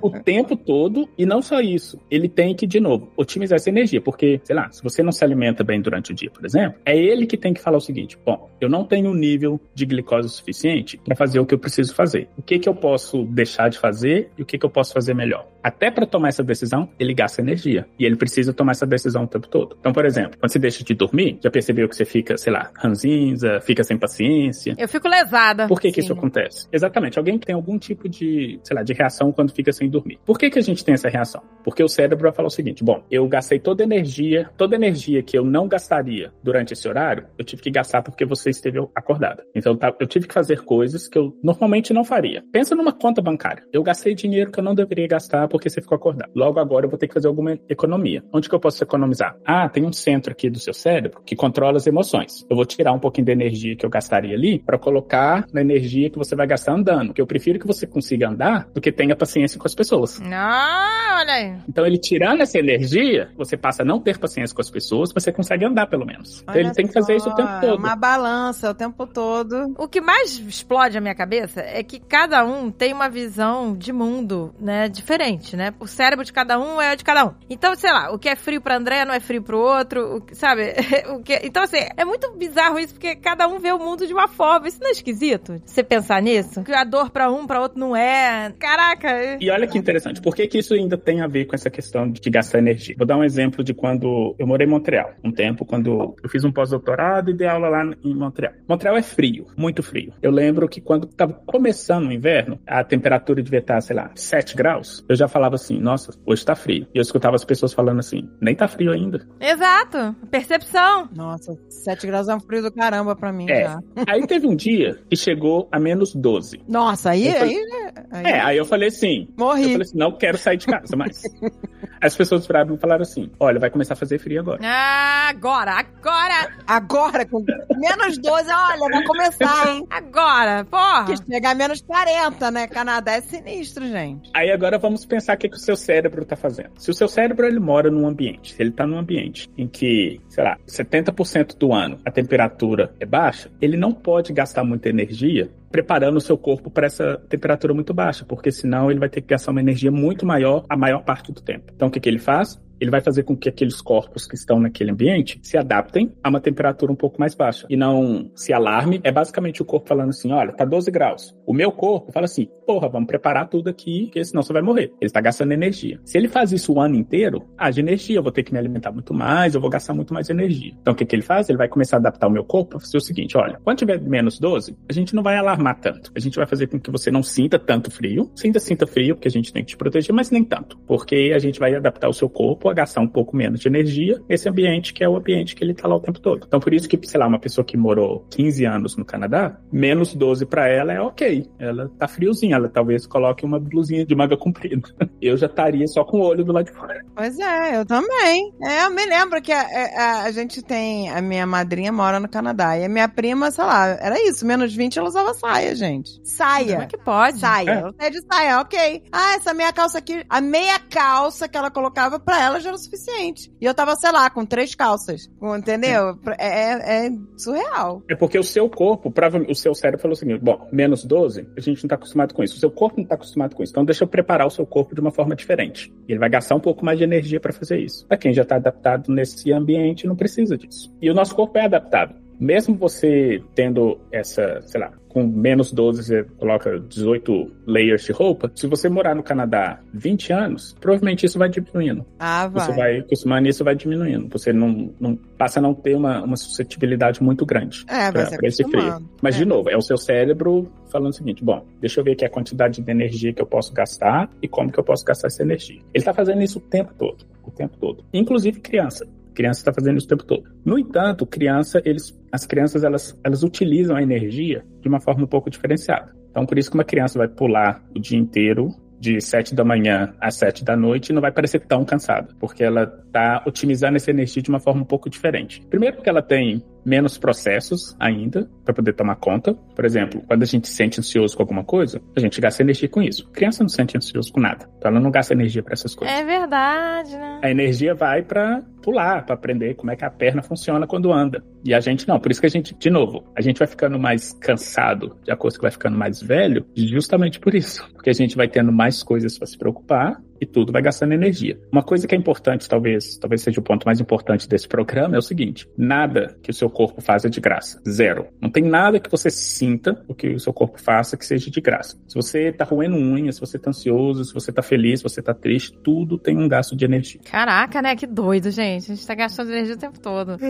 [SPEAKER 3] O tempo todo, e não só isso, ele tem que, de novo, otimizar essa energia, porque, sei lá, se você não se alimenta bem durante o dia, por exemplo, é ele que tem que falar o seguinte: bom, eu não tenho um nível de glicose suficiente para fazer o que eu preciso fazer. O que que eu posso deixar de fazer e o que que eu posso fazer melhor? Até para tomar essa decisão, ele gasta energia e ele precisa tomar essa decisão o tempo todo. Então, por exemplo, quando você deixa de dormir, já percebeu que você fica, sei lá, ranzinza, fica sem paciência,
[SPEAKER 1] Eu fico lesada.
[SPEAKER 3] por que, que isso acontece? Exatamente. Alguém que tem algum tipo de, sei lá, de reação quando fica sem dormir. Por que, que a gente tem essa reação? Porque o cérebro vai falar o seguinte: bom, eu gastei toda a energia, toda a energia que eu não gastaria durante esse horário, eu tive que gastar porque você esteve acordada. Então tá, eu tive que fazer coisas que eu normalmente não faria. Pensa numa conta bancária. Eu gastei dinheiro que eu não deveria gastar porque você ficou acordado. Logo agora eu vou ter que fazer alguma economia. Onde que eu posso economizar? Ah, tem um centro aqui do seu cérebro que controla as emoções. Eu vou tirar um pouquinho da energia que eu gastaria ali para colocar na energia que você vai gastar andando. Porque eu prefiro que você consiga andar do que tenha paciência com as pessoas.
[SPEAKER 1] Ah, olha aí.
[SPEAKER 3] Então, ele tirando essa energia, você passa a não ter paciência com as pessoas, você consegue andar pelo menos. Então, ele tem que fazer isso o tempo
[SPEAKER 2] é
[SPEAKER 3] todo.
[SPEAKER 2] Uma balança o tempo todo.
[SPEAKER 1] O que mais explode a minha cabeça é que cada um tem uma visão de mundo, né, diferente, né? O cérebro de cada um é de cada um. Então, sei lá, o que é frio pra André não é frio pro outro, o que- sabe? O que, então, assim, é muito bizarro isso, porque cada um vê o mundo de uma forma. Isso não é esquisito? Você pensar nisso? Que a dor pra um, pra outro não é. Caraca.
[SPEAKER 3] E olha que interessante, por que, que isso ainda tem a ver com essa questão de gastar energia? Vou dar um exemplo de quando eu morei em Montreal, um tempo, quando eu fiz um pós-doutorado e dei aula lá em Montreal. Montreal é frio, muito frio. Eu lembro que quando estava começando o inverno, a temperatura devia estar, sei lá, 7 graus, eu já falava assim, nossa, hoje tá frio. E eu escutava as pessoas falando assim, nem tá frio ainda.
[SPEAKER 1] Exato. Percepção.
[SPEAKER 2] Nossa, 7 graus é um frio do caramba pra mim
[SPEAKER 3] É.
[SPEAKER 2] já.
[SPEAKER 3] Aí teve um dia que chegou a menos 12.
[SPEAKER 2] Nossa, aí,
[SPEAKER 3] Eu falei-
[SPEAKER 2] aí, aí
[SPEAKER 3] É, aí eu falei assim, eu
[SPEAKER 2] morri.
[SPEAKER 3] falei assim, não quero sair de casa mais. As pessoas viraram e falaram assim, olha, vai começar a fazer frio agora.
[SPEAKER 1] Ah, agora, agora,
[SPEAKER 2] Agora, com menos 12, olha, vai começar, hein?
[SPEAKER 1] agora. Porra.
[SPEAKER 2] Que chegar a menos 40, né? Canadá é sinistro, gente.
[SPEAKER 3] Aí agora vamos pensar o que, que o seu cérebro está fazendo. Se o seu cérebro ele mora num ambiente, se ele está num ambiente em que, sei lá, 70% do ano a temperatura é baixa, ele não pode gastar muita energia preparando o seu corpo para essa temperatura muito baixa, porque senão ele vai ter que gastar uma energia muito maior a maior parte do tempo. Então o que, que ele faz? Ele vai fazer com que aqueles corpos que estão naquele ambiente se adaptem a uma temperatura um pouco mais baixa e não se alarme. É basicamente o corpo falando assim: olha, tá 12 graus. O meu corpo fala assim: porra, vamos preparar tudo aqui, porque senão você vai morrer. Ele está gastando energia. Se ele faz isso o ano inteiro, haja energia, eu vou ter que me alimentar muito mais, eu vou gastar muito mais energia. Então o que, que ele faz? Ele vai começar a adaptar o meu corpo para fazer o seguinte: olha, quando tiver menos 12, a gente não vai alarmar tanto. A gente vai fazer com que você não sinta tanto frio. Você ainda sinta frio, porque a gente tem que te proteger, mas nem tanto. Porque a gente vai adaptar o seu corpo a gastar um pouco menos de energia, esse ambiente que é o ambiente que ele tá lá o tempo todo. Então, por isso que, sei lá, uma pessoa que morou 15 anos no Canadá, menos 12 para ela é ok. Ela tá friozinha, ela talvez coloque uma blusinha de manga comprida. Eu já estaria só com o olho do lado de fora.
[SPEAKER 2] Pois é, eu também. É, eu me lembro que a, a, a, gente tem. A minha madrinha mora no Canadá. E a minha prima, sei lá, era isso, menos 20 ela usava saia, gente. Saia.
[SPEAKER 1] Como é que pode?
[SPEAKER 2] Saia. É. Ela é de saia, ok. Ah, essa meia calça aqui. A meia calça que ela colocava pra ela já era o suficiente. E eu tava, sei lá, com três calças. Entendeu? É, é, é surreal.
[SPEAKER 3] É porque o seu corpo, o seu cérebro falou o seguinte: bom, menos 12, a gente não tá acostumado com isso. O seu corpo não tá acostumado com isso. Então deixa eu preparar o seu corpo de uma forma diferente. E ele vai gastar um pouco mais de energia para fazer isso. Para quem já tá adaptado nesse ambiente, não precisa disso. E o nosso corpo é adaptável mesmo você tendo essa, sei lá, com menos 12 você coloca 18 layers de roupa. Se você morar no Canadá 20 anos, provavelmente isso vai diminuindo.
[SPEAKER 2] Ah, vai.
[SPEAKER 3] Você vai acostumando isso vai diminuindo. Você não, não passa a não ter uma, uma suscetibilidade muito grande
[SPEAKER 2] é,
[SPEAKER 3] para esse frio. Mas, é. de novo, é o seu cérebro falando o seguinte: bom, deixa eu ver aqui a quantidade de energia que eu posso gastar e como que eu posso gastar essa energia. Ele está fazendo isso o tempo todo. O tempo todo. Inclusive criança. Criança está fazendo isso o tempo todo. No entanto, criança, eles, as crianças elas, elas utilizam a energia de uma forma um pouco diferenciada. Então, por isso que uma criança vai pular o dia inteiro de 7 da manhã às 7 da noite não vai parecer tão cansada, porque ela está otimizando essa energia de uma forma um pouco diferente. Primeiro porque ela tem menos processos ainda para poder tomar conta. Por exemplo, quando a gente se sente ansioso com alguma coisa, a gente gasta energia com isso. A criança não se sente ansioso com nada, então ela não gasta energia para essas coisas.
[SPEAKER 1] É verdade, né?
[SPEAKER 3] A energia vai para pular, para aprender como é que a perna funciona quando anda. E a gente não. Por isso que a gente, de novo, a gente vai ficando mais cansado de acordo que vai ficando mais velho, justamente por isso, porque a gente vai tendo mais coisas para se preocupar e tudo vai gastando energia. Uma coisa que é importante, talvez, talvez seja o ponto mais importante desse programa, é o seguinte: nada que o seu corpo faça é de graça. Zero. Não tem nada que você sinta o que o seu corpo faça que seja de graça. Se você tá roendo unha, se você tá ansioso, se você tá feliz, se você tá triste, tudo tem um gasto de energia.
[SPEAKER 1] Caraca, né? Que doido, gente. A gente tá gastando energia o tempo todo.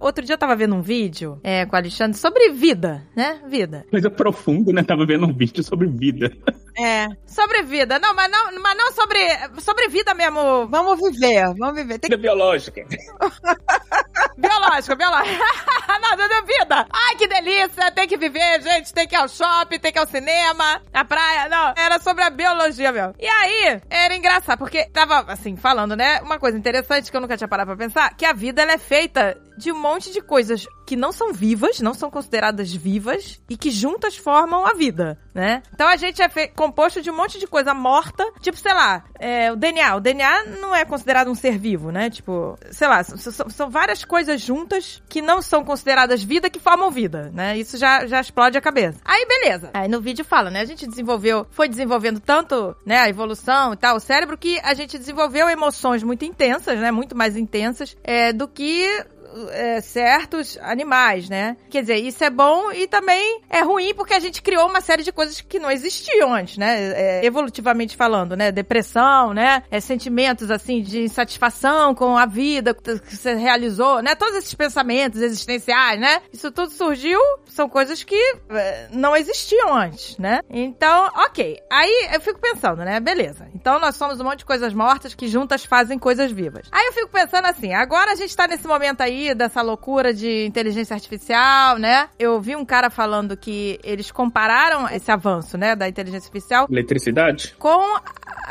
[SPEAKER 1] Outro dia eu tava vendo um vídeo é, com o Alexandre sobre vida, né? Vida.
[SPEAKER 3] Coisa profunda, né? Tava vendo um vídeo sobre vida.
[SPEAKER 1] É. Sobre vida. Não, mas não, mas não sobre, sobre vida mesmo.
[SPEAKER 2] Vamos viver, vamos viver.
[SPEAKER 3] Tem vida biológica.
[SPEAKER 1] biológica, biológica. Nada de vida. Ai, que delícia. Tem que viver, gente. Tem que ir ao shopping, tem que ir ao cinema, à praia. Não, era sobre a biologia mesmo. E aí, era engraçado, porque tava, assim, falando, né? Uma coisa interessante que eu nunca tinha parado pra pensar, que a vida, ela é feita de um monte de coisas que não são vivas, não são consideradas vivas e que juntas formam a vida, né? Então a gente é composto de um monte de coisa morta, tipo, sei lá, é, o DNA. O DNA não é considerado um ser vivo, né? Tipo, sei lá, são, várias coisas juntas que não são consideradas vida que formam vida, né? Isso já, já explode a cabeça. Aí, beleza. Aí no vídeo fala, né? A gente desenvolveu, foi desenvolvendo tanto, né, a evolução e tal, o cérebro, que a gente desenvolveu emoções muito intensas, né? Muito mais intensas é, do que é, certos animais, né? Quer dizer, isso é bom e também é ruim porque a gente criou uma série de coisas que não existiam antes, né? É, evolutivamente falando, né? Depressão, né? É, sentimentos, assim, de insatisfação com a vida que você realizou, né? Todos esses pensamentos existenciais, né? Isso tudo surgiu, são coisas que é, não existiam antes, né? Então, ok. Aí eu fico pensando, né? Beleza. Então nós somos um monte de coisas mortas que juntas fazem coisas vivas. Aí eu fico pensando assim, agora a gente tá nesse momento aí dessa loucura de inteligência artificial, né? Eu vi um cara falando que eles compararam esse avanço, né, da inteligência artificial.
[SPEAKER 3] Eletricidade?
[SPEAKER 1] Com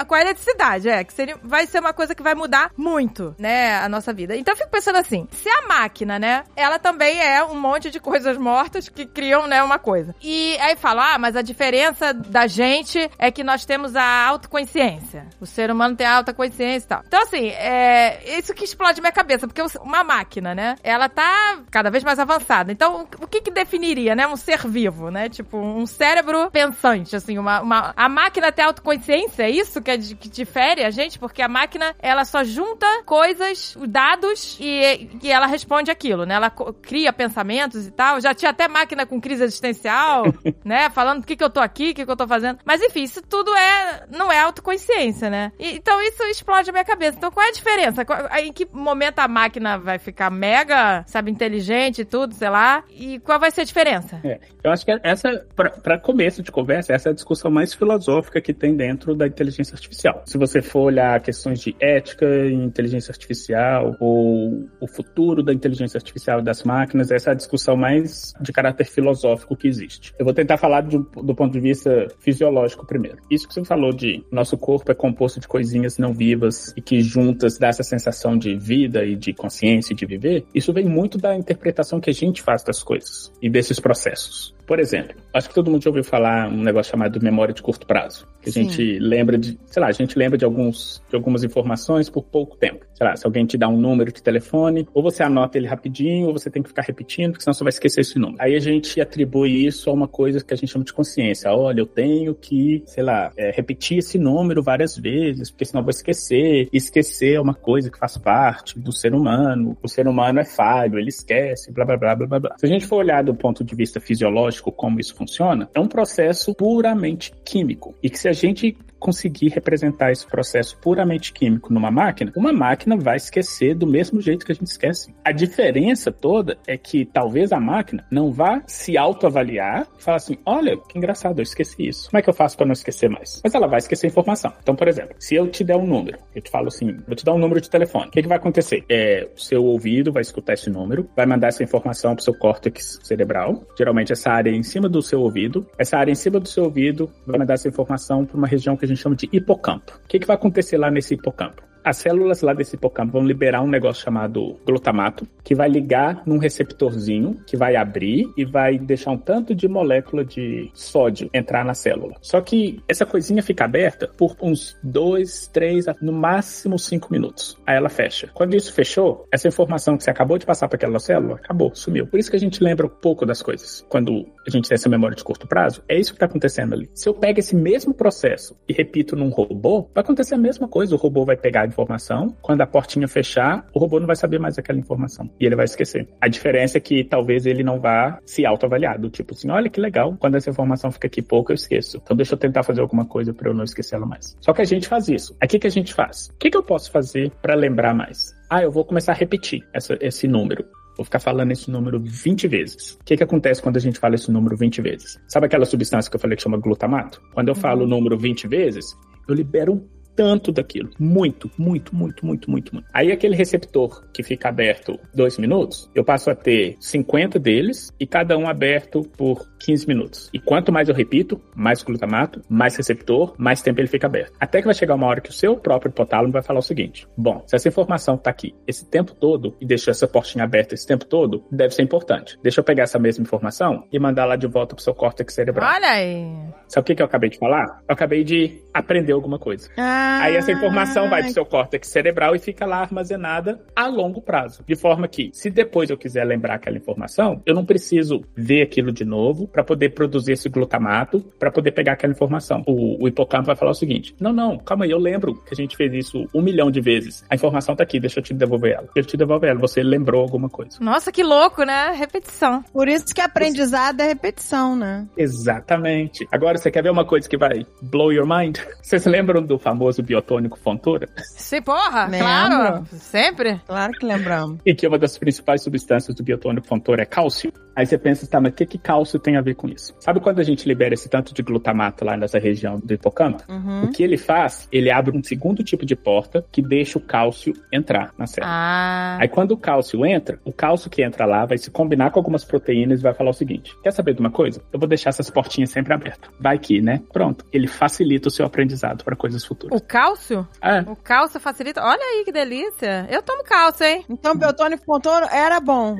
[SPEAKER 1] com a eletricidade, é, que seria, vai ser uma coisa que vai mudar muito, né, a nossa vida. Então eu fico pensando assim, se a máquina, né, ela também é um monte de coisas mortas que criam, né, uma coisa. E aí fala, ah, mas a diferença da gente é que nós temos a autoconsciência. O ser humano tem a autoconsciência e tal. Então assim, é isso que explode minha cabeça, porque uma máquina, né, ela tá cada vez mais avançada. Então, o que que definiria, né, um ser vivo, né? Tipo, um cérebro pensante, assim, uma, uma a máquina tem autoconsciência, é isso que, é, que difere a gente, porque a máquina, ela só junta coisas, dados e, e ela responde aquilo, né? Ela cria pensamentos e tal. Já tinha até máquina com crise existencial, né? Falando por que, que eu tô aqui, o que, que eu tô fazendo. Mas enfim, isso tudo é não é autoconsciência, né? E, então isso explode a minha cabeça. Então qual é a diferença? Em que momento a máquina vai ficar mega, sabe, inteligente e tudo, sei lá? E qual vai ser a diferença?
[SPEAKER 3] É, eu acho que essa, para começo de conversa, essa é a discussão mais filosófica que tem dentro da inteligência artificial. Se você for olhar questões de ética em inteligência artificial ou o futuro da inteligência artificial e das máquinas, essa é a discussão mais de caráter filosófico que existe. Eu vou tentar falar de, do ponto de vista fisiológico primeiro. Isso que você falou de nosso corpo é composto de coisinhas não vivas e que juntas dá essa sensação de vida e de consciência e de viver, isso vem muito da interpretação que a gente faz das coisas e desses processos. Por exemplo, acho que todo mundo já ouviu falar um negócio chamado memória de curto prazo. Que a gente lembra de, sei lá, a gente lembra de, alguns, de algumas informações por pouco tempo. Sei lá, se alguém te dá um número de telefone, ou você anota ele rapidinho, ou você tem que ficar repetindo, porque senão você vai esquecer esse número. Aí a gente atribui isso a uma coisa que a gente chama de consciência. Olha, eu tenho que, sei lá, é, repetir esse número várias vezes, porque senão eu vou esquecer. E esquecer é uma coisa que faz parte do ser humano. O ser humano é falho, ele esquece, blá blá blá blá blá. Se a gente for olhar do ponto de vista fisiológico como isso funciona, é um processo puramente químico. E que se a gente conseguir representar esse processo puramente químico numa máquina, uma máquina vai esquecer do mesmo jeito que a gente esquece. A diferença toda é que talvez a máquina não vá se autoavaliar e falar assim: olha, que engraçado, eu esqueci isso. Como é que eu faço para não esquecer mais? Mas ela vai esquecer a informação. Então, por exemplo, se eu te der um número, eu te falo assim, vou te dar um número de telefone. O que, que vai acontecer? É, o seu ouvido vai escutar esse número, vai mandar essa informação pro seu córtex cerebral. Geralmente essa área é em cima do seu ouvido. Essa área em cima do seu ouvido vai mandar essa informação para uma região que a gente chama de hipocampo. O que, que vai acontecer lá nesse hipocampo? as células lá desse hipocampo vão liberar um negócio chamado glutamato, que vai ligar num receptorzinho, que vai abrir e vai deixar um tanto de molécula de sódio entrar na célula. Só que essa coisinha fica aberta por uns dois, três, no máximo cinco minutos. Aí ela fecha. Quando isso fechou, essa informação que você acabou de passar para aquela célula acabou, sumiu. Por isso que a gente lembra um pouco das coisas. Quando a gente tem essa memória de curto prazo, é isso que está acontecendo ali. Se eu pego esse mesmo processo e repito num robô, vai acontecer a mesma coisa. O robô vai pegar informação. Quando a portinha fechar, o robô não vai saber mais aquela informação. E ele vai esquecer. A diferença é que talvez ele não vá se autoavaliar. Do tipo assim, olha que legal, quando essa informação fica aqui pouco, eu esqueço. Então deixa eu tentar fazer alguma coisa para eu não esquecê-la mais. Só que a gente faz isso. Aqui que a gente faz? O que, que eu posso fazer para lembrar mais? Ah, eu vou começar a repetir essa, esse número. Vou ficar falando esse número 20 vezes. O que, que acontece quando a gente fala esse número 20 vezes? Sabe aquela substância que eu falei que chama glutamato? Quando eu falo o número 20 vezes, eu libero um tanto daquilo. Muito, muito, muito, muito, muito, muito. Aí aquele receptor que fica aberto dois minutos, eu passo a ter 50 deles e cada um aberto por 15 minutos. E quanto mais eu repito, mais glutamato, mais receptor, mais tempo ele fica aberto. Até que vai chegar uma hora que o seu próprio hipotálamo vai falar o seguinte: bom, se essa informação tá aqui esse tempo todo e deixou essa portinha aberta esse tempo todo, deve ser importante. Deixa eu pegar essa mesma informação e mandar lá de volta pro seu córtex cerebral.
[SPEAKER 1] Olha aí.
[SPEAKER 3] Sabe o que, que eu acabei de falar? Eu acabei de aprender alguma coisa.
[SPEAKER 2] Ah,
[SPEAKER 3] Aí essa informação vai pro seu córtex cerebral e fica lá armazenada a longo prazo. De forma que, se depois eu quiser lembrar aquela informação, eu não preciso ver aquilo de novo para poder produzir esse glutamato, para poder pegar aquela informação. O, o, hipocampo vai falar o seguinte: não, não, calma aí, eu lembro que a gente fez isso um milhão de vezes. A informação tá aqui, deixa eu te devolver ela. Eu te devolver ela, você lembrou alguma coisa.
[SPEAKER 1] Nossa, que louco, né? Repetição.
[SPEAKER 2] Por isso que aprendizado é repetição, né?
[SPEAKER 3] Exatamente. Agora, você quer ver uma coisa que vai blow your mind? Vocês lembram do famoso biotônico Fontoura?
[SPEAKER 1] Sim, porra,
[SPEAKER 2] Lembro.
[SPEAKER 1] claro. Sempre.
[SPEAKER 2] Claro que lembramos.
[SPEAKER 3] E que uma das principais substâncias do biotônico Fontoura é cálcio. Aí você pensa, tá, mas o que, que cálcio tem a ver com isso? Sabe quando a gente libera esse tanto de glutamato lá nessa região do hipocampo?
[SPEAKER 2] Uhum.
[SPEAKER 3] O que ele faz? Ele abre um segundo tipo de porta que deixa o cálcio entrar na célula.
[SPEAKER 1] Ah.
[SPEAKER 3] Aí quando o cálcio entra, o cálcio que entra lá vai se combinar com algumas proteínas e vai falar o seguinte: quer saber de uma coisa? Eu vou deixar essas portinhas sempre abertas. Vai que, né? Pronto. Ele facilita o seu aprendizado para coisas futuras.
[SPEAKER 1] O cálcio?
[SPEAKER 3] É.
[SPEAKER 1] O cálcio facilita. Olha aí que delícia. Eu tomo cálcio, hein?
[SPEAKER 2] Então, Biotônico Pontoro era bom.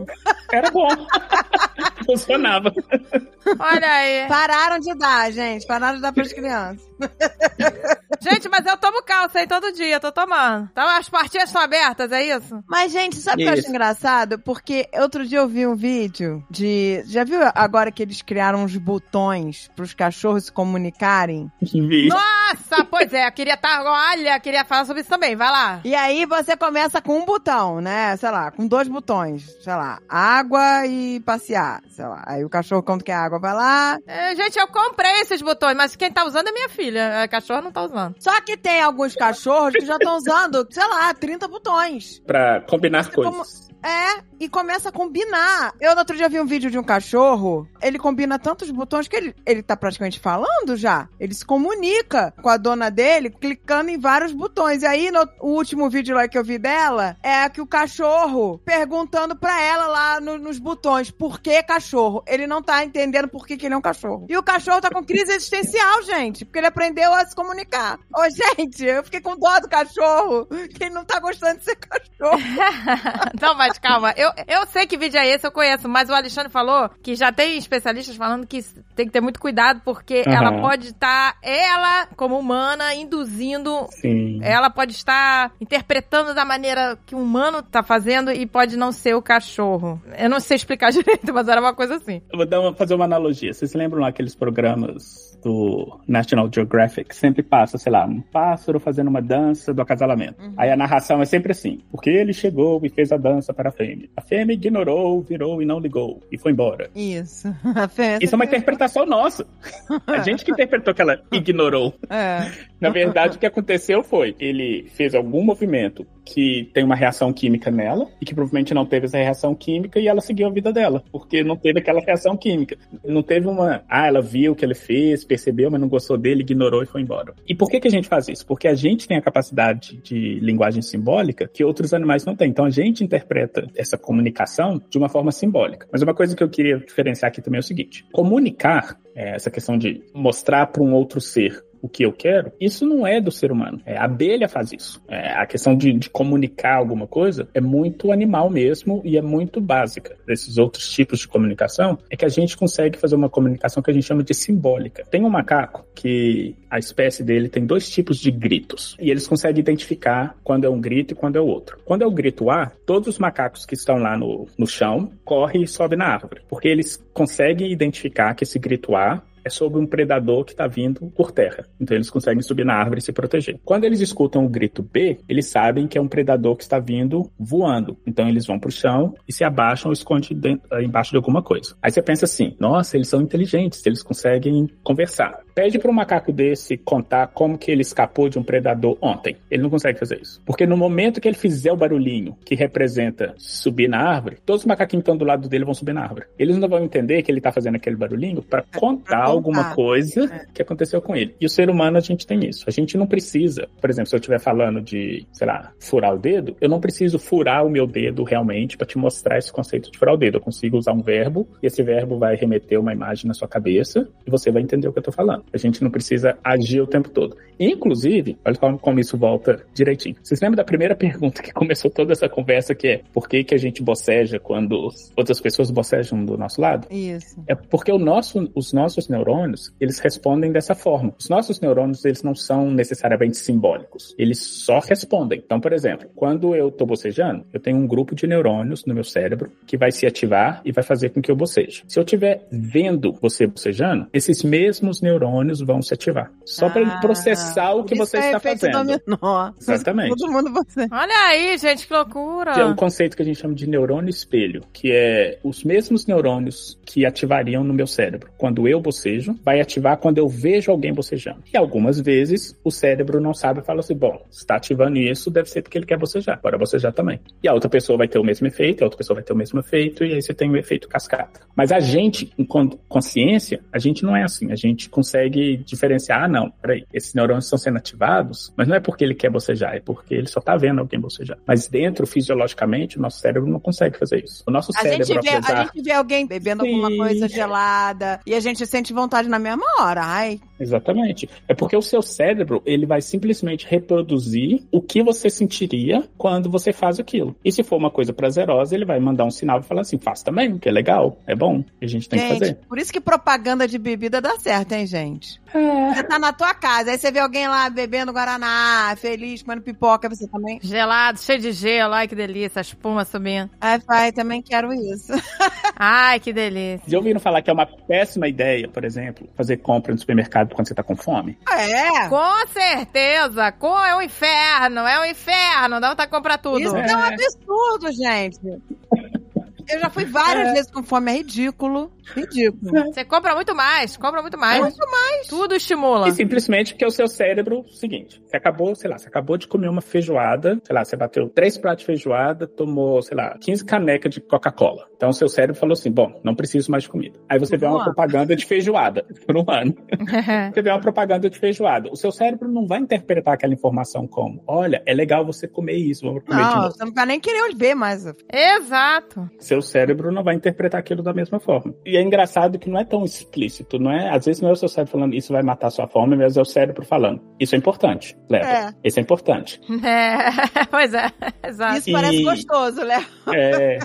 [SPEAKER 3] Era bom. Funcionava.
[SPEAKER 1] Olha aí.
[SPEAKER 2] Pararam de dar, gente. Pararam de dar pras crianças.
[SPEAKER 1] Gente, mas eu tomo cálcio aí todo dia, eu tô tomando. Então as partidas estão abertas, é isso?
[SPEAKER 2] Mas, gente, sabe o que eu acho engraçado? Porque outro dia eu vi um vídeo de. Já viu agora que eles criaram uns botões pros cachorros se comunicarem?
[SPEAKER 3] Vi.
[SPEAKER 1] Nossa, pois é, eu queria estar. Olha, queria falar sobre isso também, vai lá.
[SPEAKER 2] E aí você começa com um botão, né? Sei lá, com dois botões. Sei lá, água e passear. Sei lá. Aí o cachorro, quando quer água, vai lá.
[SPEAKER 1] É, gente, eu comprei esses botões, mas quem tá usando é minha filha. A cachorra não tá usando.
[SPEAKER 2] Só que tem alguns cachorros que já estão usando, sei lá, 30 botões.
[SPEAKER 3] Pra combinar
[SPEAKER 2] Como-
[SPEAKER 3] coisas.
[SPEAKER 2] É, e começa a combinar. Eu no outro dia vi um vídeo de um cachorro, ele combina tantos botões que ele, ele tá praticamente falando já. Ele se comunica com a dona dele, clicando em vários botões. E aí, no o último vídeo lá que eu vi dela, é que o cachorro perguntando pra ela lá no- nos botões, por que cachorro? Ele não tá entendendo por que, que ele é um cachorro. E o cachorro tá com crise existencial, gente, porque ele aprendeu a se comunicar. Ô, gente, eu fiquei com dó do cachorro, que ele não tá gostando de ser cachorro.
[SPEAKER 1] não, mas calma. Eu, eu sei que vídeo é esse, eu conheço, mas o Alexandre falou que já tem especialistas falando que tem que ter muito cuidado, porque
[SPEAKER 3] Aham.
[SPEAKER 1] ela pode estar, ela, como humana, induzindo.
[SPEAKER 3] Sim.
[SPEAKER 1] Ela pode estar interpretando da maneira que o humano tá fazendo e pode não ser o cachorro. Eu não sei explicar direito, mas era uma coisa assim.
[SPEAKER 3] Eu vou dar uma- fazer uma analogia. Vocês lembram lá aqueles programas do National Geographic? Sempre passa, sei lá, um pássaro fazendo uma dança do acasalamento. Aí a narração é sempre assim. Porque ele chegou e fez a dança para a fêmea. A fêmea ignorou, virou e não ligou. E foi embora.
[SPEAKER 2] Isso.
[SPEAKER 3] Isso é uma interpretação nossa. A gente que interpretou que ela ignorou.
[SPEAKER 2] É.
[SPEAKER 3] Na verdade, o que aconteceu foi ele fez algum movimento que tem uma reação química nela e que provavelmente não teve essa reação química e ela seguiu a vida dela, porque não teve aquela reação química. Não teve uma, ah, ela viu o que ele fez, percebeu, mas não gostou dele, ignorou e foi embora. E por que que a gente faz isso? Porque a gente tem a capacidade de linguagem simbólica que outros animais não têm. Então a gente interpreta essa comunicação de uma forma simbólica. Mas uma coisa que eu queria diferenciar aqui também é o seguinte: comunicar, é, essa questão de mostrar para um outro ser o que eu quero, isso não é do ser humano. É, a abelha faz isso. É, a questão de, de comunicar alguma coisa é muito animal mesmo e é muito básica. Desses outros tipos de comunicação, é que a gente consegue fazer uma comunicação que a gente chama de simbólica. Tem um macaco que a espécie dele tem dois tipos de gritos. E eles conseguem identificar quando é um grito e quando é outro. Quando é o grito A, todos os macacos que estão lá no, no chão correm e sobem na árvore. Porque eles conseguem identificar que esse grito A é sobre um predador que está vindo por terra. Então eles conseguem subir na árvore e se proteger. Quando eles escutam o grito B, eles sabem que é um predador que está vindo voando. Então eles vão para o chão e se abaixam ou escondem dentro- embaixo de alguma coisa. Aí você pensa assim: nossa, eles são inteligentes, eles conseguem conversar. Pede para um macaco desse contar como que ele escapou de um predador ontem. Ele não consegue fazer isso. Porque no momento que ele fizer o barulhinho que representa subir na árvore, todos os macaquinhos que estão do lado dele vão subir na árvore. Eles não vão entender que ele está fazendo aquele barulhinho para contar alguma coisa que aconteceu com ele. E o ser humano, a gente tem isso. A gente não precisa, por exemplo, se eu estiver falando de, sei lá, furar o dedo, eu não preciso furar o meu dedo realmente para te mostrar esse conceito de furar o dedo. Eu consigo usar um verbo e esse verbo vai remeter uma imagem na sua cabeça e você vai entender o que eu tô falando. A gente não precisa agir o tempo todo. Inclusive, olha como- isso volta direitinho. Vocês lembram da primeira pergunta que começou toda essa conversa que é por que, que a gente boceja quando outras pessoas bocejam do nosso lado?
[SPEAKER 2] Isso.
[SPEAKER 3] É porque o nosso, os nossos neurônios, eles respondem dessa forma. Os nossos neurônios, eles não são necessariamente simbólicos. Eles só respondem. Então, por exemplo, quando eu tô bocejando, eu tenho um grupo de neurônios no meu cérebro que vai se ativar e vai fazer com que eu boceje. Se eu estiver vendo você bocejando, esses mesmos neurônios vão se ativar. Só para ele
[SPEAKER 2] Ah,
[SPEAKER 3] processar o que
[SPEAKER 2] isso
[SPEAKER 3] você
[SPEAKER 2] é
[SPEAKER 3] está fazendo.
[SPEAKER 2] Dominó.
[SPEAKER 3] Exatamente.
[SPEAKER 2] Todo mundo você.
[SPEAKER 1] Olha aí, gente, que loucura.
[SPEAKER 3] É um conceito que a gente chama de neurônio espelho, que é os mesmos neurônios que ativariam no meu cérebro quando eu bocejo, vai ativar quando eu vejo alguém bocejando. E algumas vezes o cérebro não sabe e fala assim: bom, está ativando isso, deve ser porque ele quer bocejar. Bora bocejar também. E a outra pessoa vai ter o mesmo efeito, a outra pessoa vai ter o mesmo efeito, e aí você tem o efeito cascata. Mas a gente, enquanto consciência, a gente não é assim. A gente consegue diferenciar: ah, não, peraí, esses neurônios estão sendo ativados, mas não é porque ele quer bocejar, é porque ele só está vendo alguém bocejar. Mas dentro, fisiologicamente, o nosso cérebro não consegue fazer isso. O nosso
[SPEAKER 2] A
[SPEAKER 3] cérebro,
[SPEAKER 2] gente, vê,
[SPEAKER 3] apesar.
[SPEAKER 2] a gente vê alguém bebendo alguma
[SPEAKER 3] Sim.
[SPEAKER 2] coisa gelada e a gente sente vontade na mesma hora. Ai,
[SPEAKER 3] Exatamente. É porque o seu cérebro, ele vai simplesmente reproduzir o que você sentiria quando você faz aquilo. E se for uma coisa prazerosa, ele vai mandar um sinal e falar assim, faz também, que é legal, é bom, a gente tem
[SPEAKER 2] gente,
[SPEAKER 3] que fazer.
[SPEAKER 2] por isso que propaganda de bebida dá certo, hein, gente? Você tá na tua casa, aí você vê alguém lá bebendo Guaraná, feliz, comendo pipoca, você também.
[SPEAKER 1] Gelado, cheio de gelo. Ai, que delícia. A espuma subindo.
[SPEAKER 2] Aí pai, também quero isso.
[SPEAKER 1] Ai, que delícia.
[SPEAKER 3] Já ouviram falar que é uma péssima ideia, por exemplo, fazer compra no supermercado quando você tá com fome?
[SPEAKER 2] É.
[SPEAKER 1] Com certeza. Com é um inferno. É um inferno. Dá vontade de comprar tudo.
[SPEAKER 2] Isso é um absurdo, gente. Eu já fui várias vezes com fome, é ridículo. Ridículo.
[SPEAKER 1] Você compra muito mais. Compra muito mais.
[SPEAKER 2] Muito mais.
[SPEAKER 1] Tudo estimula.
[SPEAKER 3] E simplesmente porque o seu cérebro, seguinte, você acabou, sei lá, você acabou de comer uma feijoada, sei lá, você bateu três pratos de feijoada, tomou, sei lá, 15 canecas de Coca-Cola. Então o seu cérebro falou assim, bom, não preciso mais de comida. Aí você vê uma propaganda de feijoada por um ano. Você vê uma propaganda de feijoada. O seu cérebro não vai interpretar aquela informação como, olha, é legal você comer isso, vamos comer de
[SPEAKER 2] Não,
[SPEAKER 3] novo.
[SPEAKER 2] você não vai nem querer ver mais.
[SPEAKER 1] Exato.
[SPEAKER 3] Seu cérebro não vai interpretar aquilo da mesma forma. E é engraçado que não é tão explícito, não é? Às vezes não é o seu cérebro falando isso vai matar sua fome, mas é o cérebro falando. Isso é importante, leva.
[SPEAKER 2] É.
[SPEAKER 3] Isso é importante.
[SPEAKER 1] É, pois é. Exato.
[SPEAKER 2] Isso parece
[SPEAKER 3] E-
[SPEAKER 2] gostoso, né?
[SPEAKER 3] É,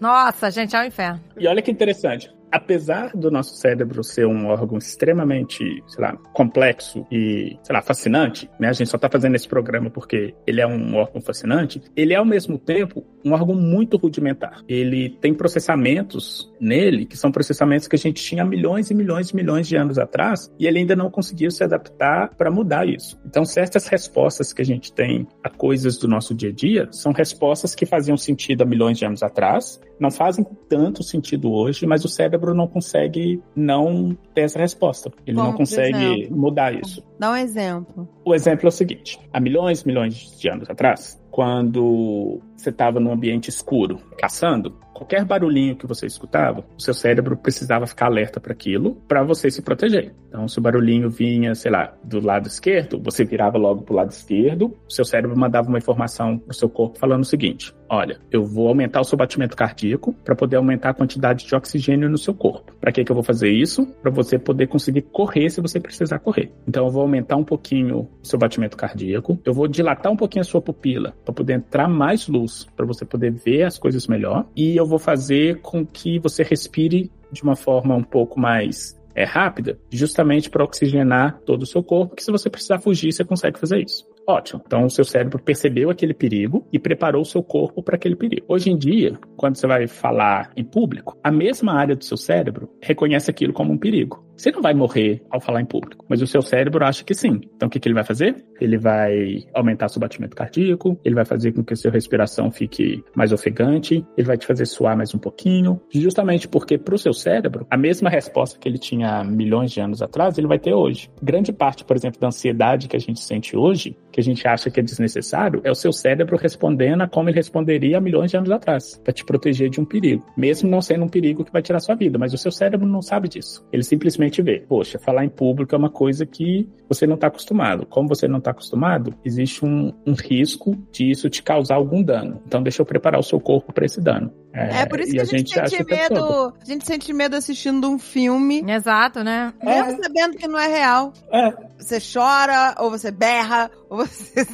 [SPEAKER 1] Nossa, gente, é um inferno.
[SPEAKER 3] E olha que interessante. Apesar do nosso cérebro ser um órgão extremamente, sei lá, complexo e, sei lá, fascinante, né? A gente só tá fazendo esse programa porque ele é um órgão fascinante. Ele é, ao mesmo tempo, um órgão muito rudimentar. Ele tem processamentos nele que são processamentos que a gente tinha milhões e milhões e milhões de anos atrás e ele ainda não conseguiu se adaptar para mudar isso. Então, certas respostas que a gente tem a coisas do nosso dia a dia são respostas que faziam sentido há milhões de anos atrás, não fazem tanto sentido hoje, mas o cérebro não consegue não ter essa resposta. Ele não consegue
[SPEAKER 2] exemplo?
[SPEAKER 3] mudar isso.
[SPEAKER 2] Dá um exemplo.
[SPEAKER 3] O exemplo é o seguinte: há milhões e milhões de anos atrás, quando você estava num ambiente escuro caçando, qualquer barulhinho que você escutava, o seu cérebro precisava ficar alerta para aquilo, para você se proteger. Então, se o barulhinho vinha, sei lá, do lado esquerdo, você virava logo pro lado esquerdo, o seu cérebro mandava uma informação pro seu corpo falando o seguinte: olha, eu vou aumentar o seu batimento cardíaco para poder aumentar a quantidade de oxigênio no seu corpo. Para que que eu vou fazer isso? Para você poder conseguir correr se você precisar correr. Então eu vou aumentar um pouquinho o seu batimento cardíaco, eu vou dilatar um pouquinho a sua pupila para poder entrar mais luz, para você poder ver as coisas melhor, e eu vou fazer com que você respire de uma forma um pouco mais é rápida, justamente para oxigenar todo o seu corpo, que se você precisar fugir, você consegue fazer isso. Ótimo. Então, o seu cérebro percebeu aquele perigo e preparou o seu corpo para aquele perigo. Hoje em dia, quando você vai falar em público, a mesma área do seu cérebro reconhece aquilo como um perigo. Você não vai morrer ao falar em público, mas o seu cérebro acha que sim. Então, o que, que ele vai fazer? Ele vai aumentar seu batimento cardíaco, ele vai fazer com que a sua respiração fique mais ofegante, ele vai te fazer suar mais um pouquinho, justamente porque para o seu cérebro, a mesma resposta que ele tinha milhões de anos atrás, ele vai ter hoje. Grande parte, por exemplo, da ansiedade que a gente sente hoje, que a gente acha que é desnecessário, é o seu cérebro respondendo a como ele responderia há milhões de anos atrás, para te proteger de um perigo. Mesmo não sendo um perigo que vai tirar sua vida, mas o seu cérebro não sabe disso. Ele simplesmente vê, poxa, falar em público é uma coisa que você não está acostumado. Como você não está acostumado, existe um, um risco de isso te causar algum dano. Então deixa eu preparar o seu corpo para esse dano.
[SPEAKER 2] É, por isso que a gente,
[SPEAKER 3] acha
[SPEAKER 2] sente
[SPEAKER 3] o todo.
[SPEAKER 2] medo. A gente sente medo assistindo um filme,
[SPEAKER 1] Exato, né?
[SPEAKER 2] mesmo sabendo que não é real.
[SPEAKER 3] É,
[SPEAKER 2] Você chora, ou você berra, ou você.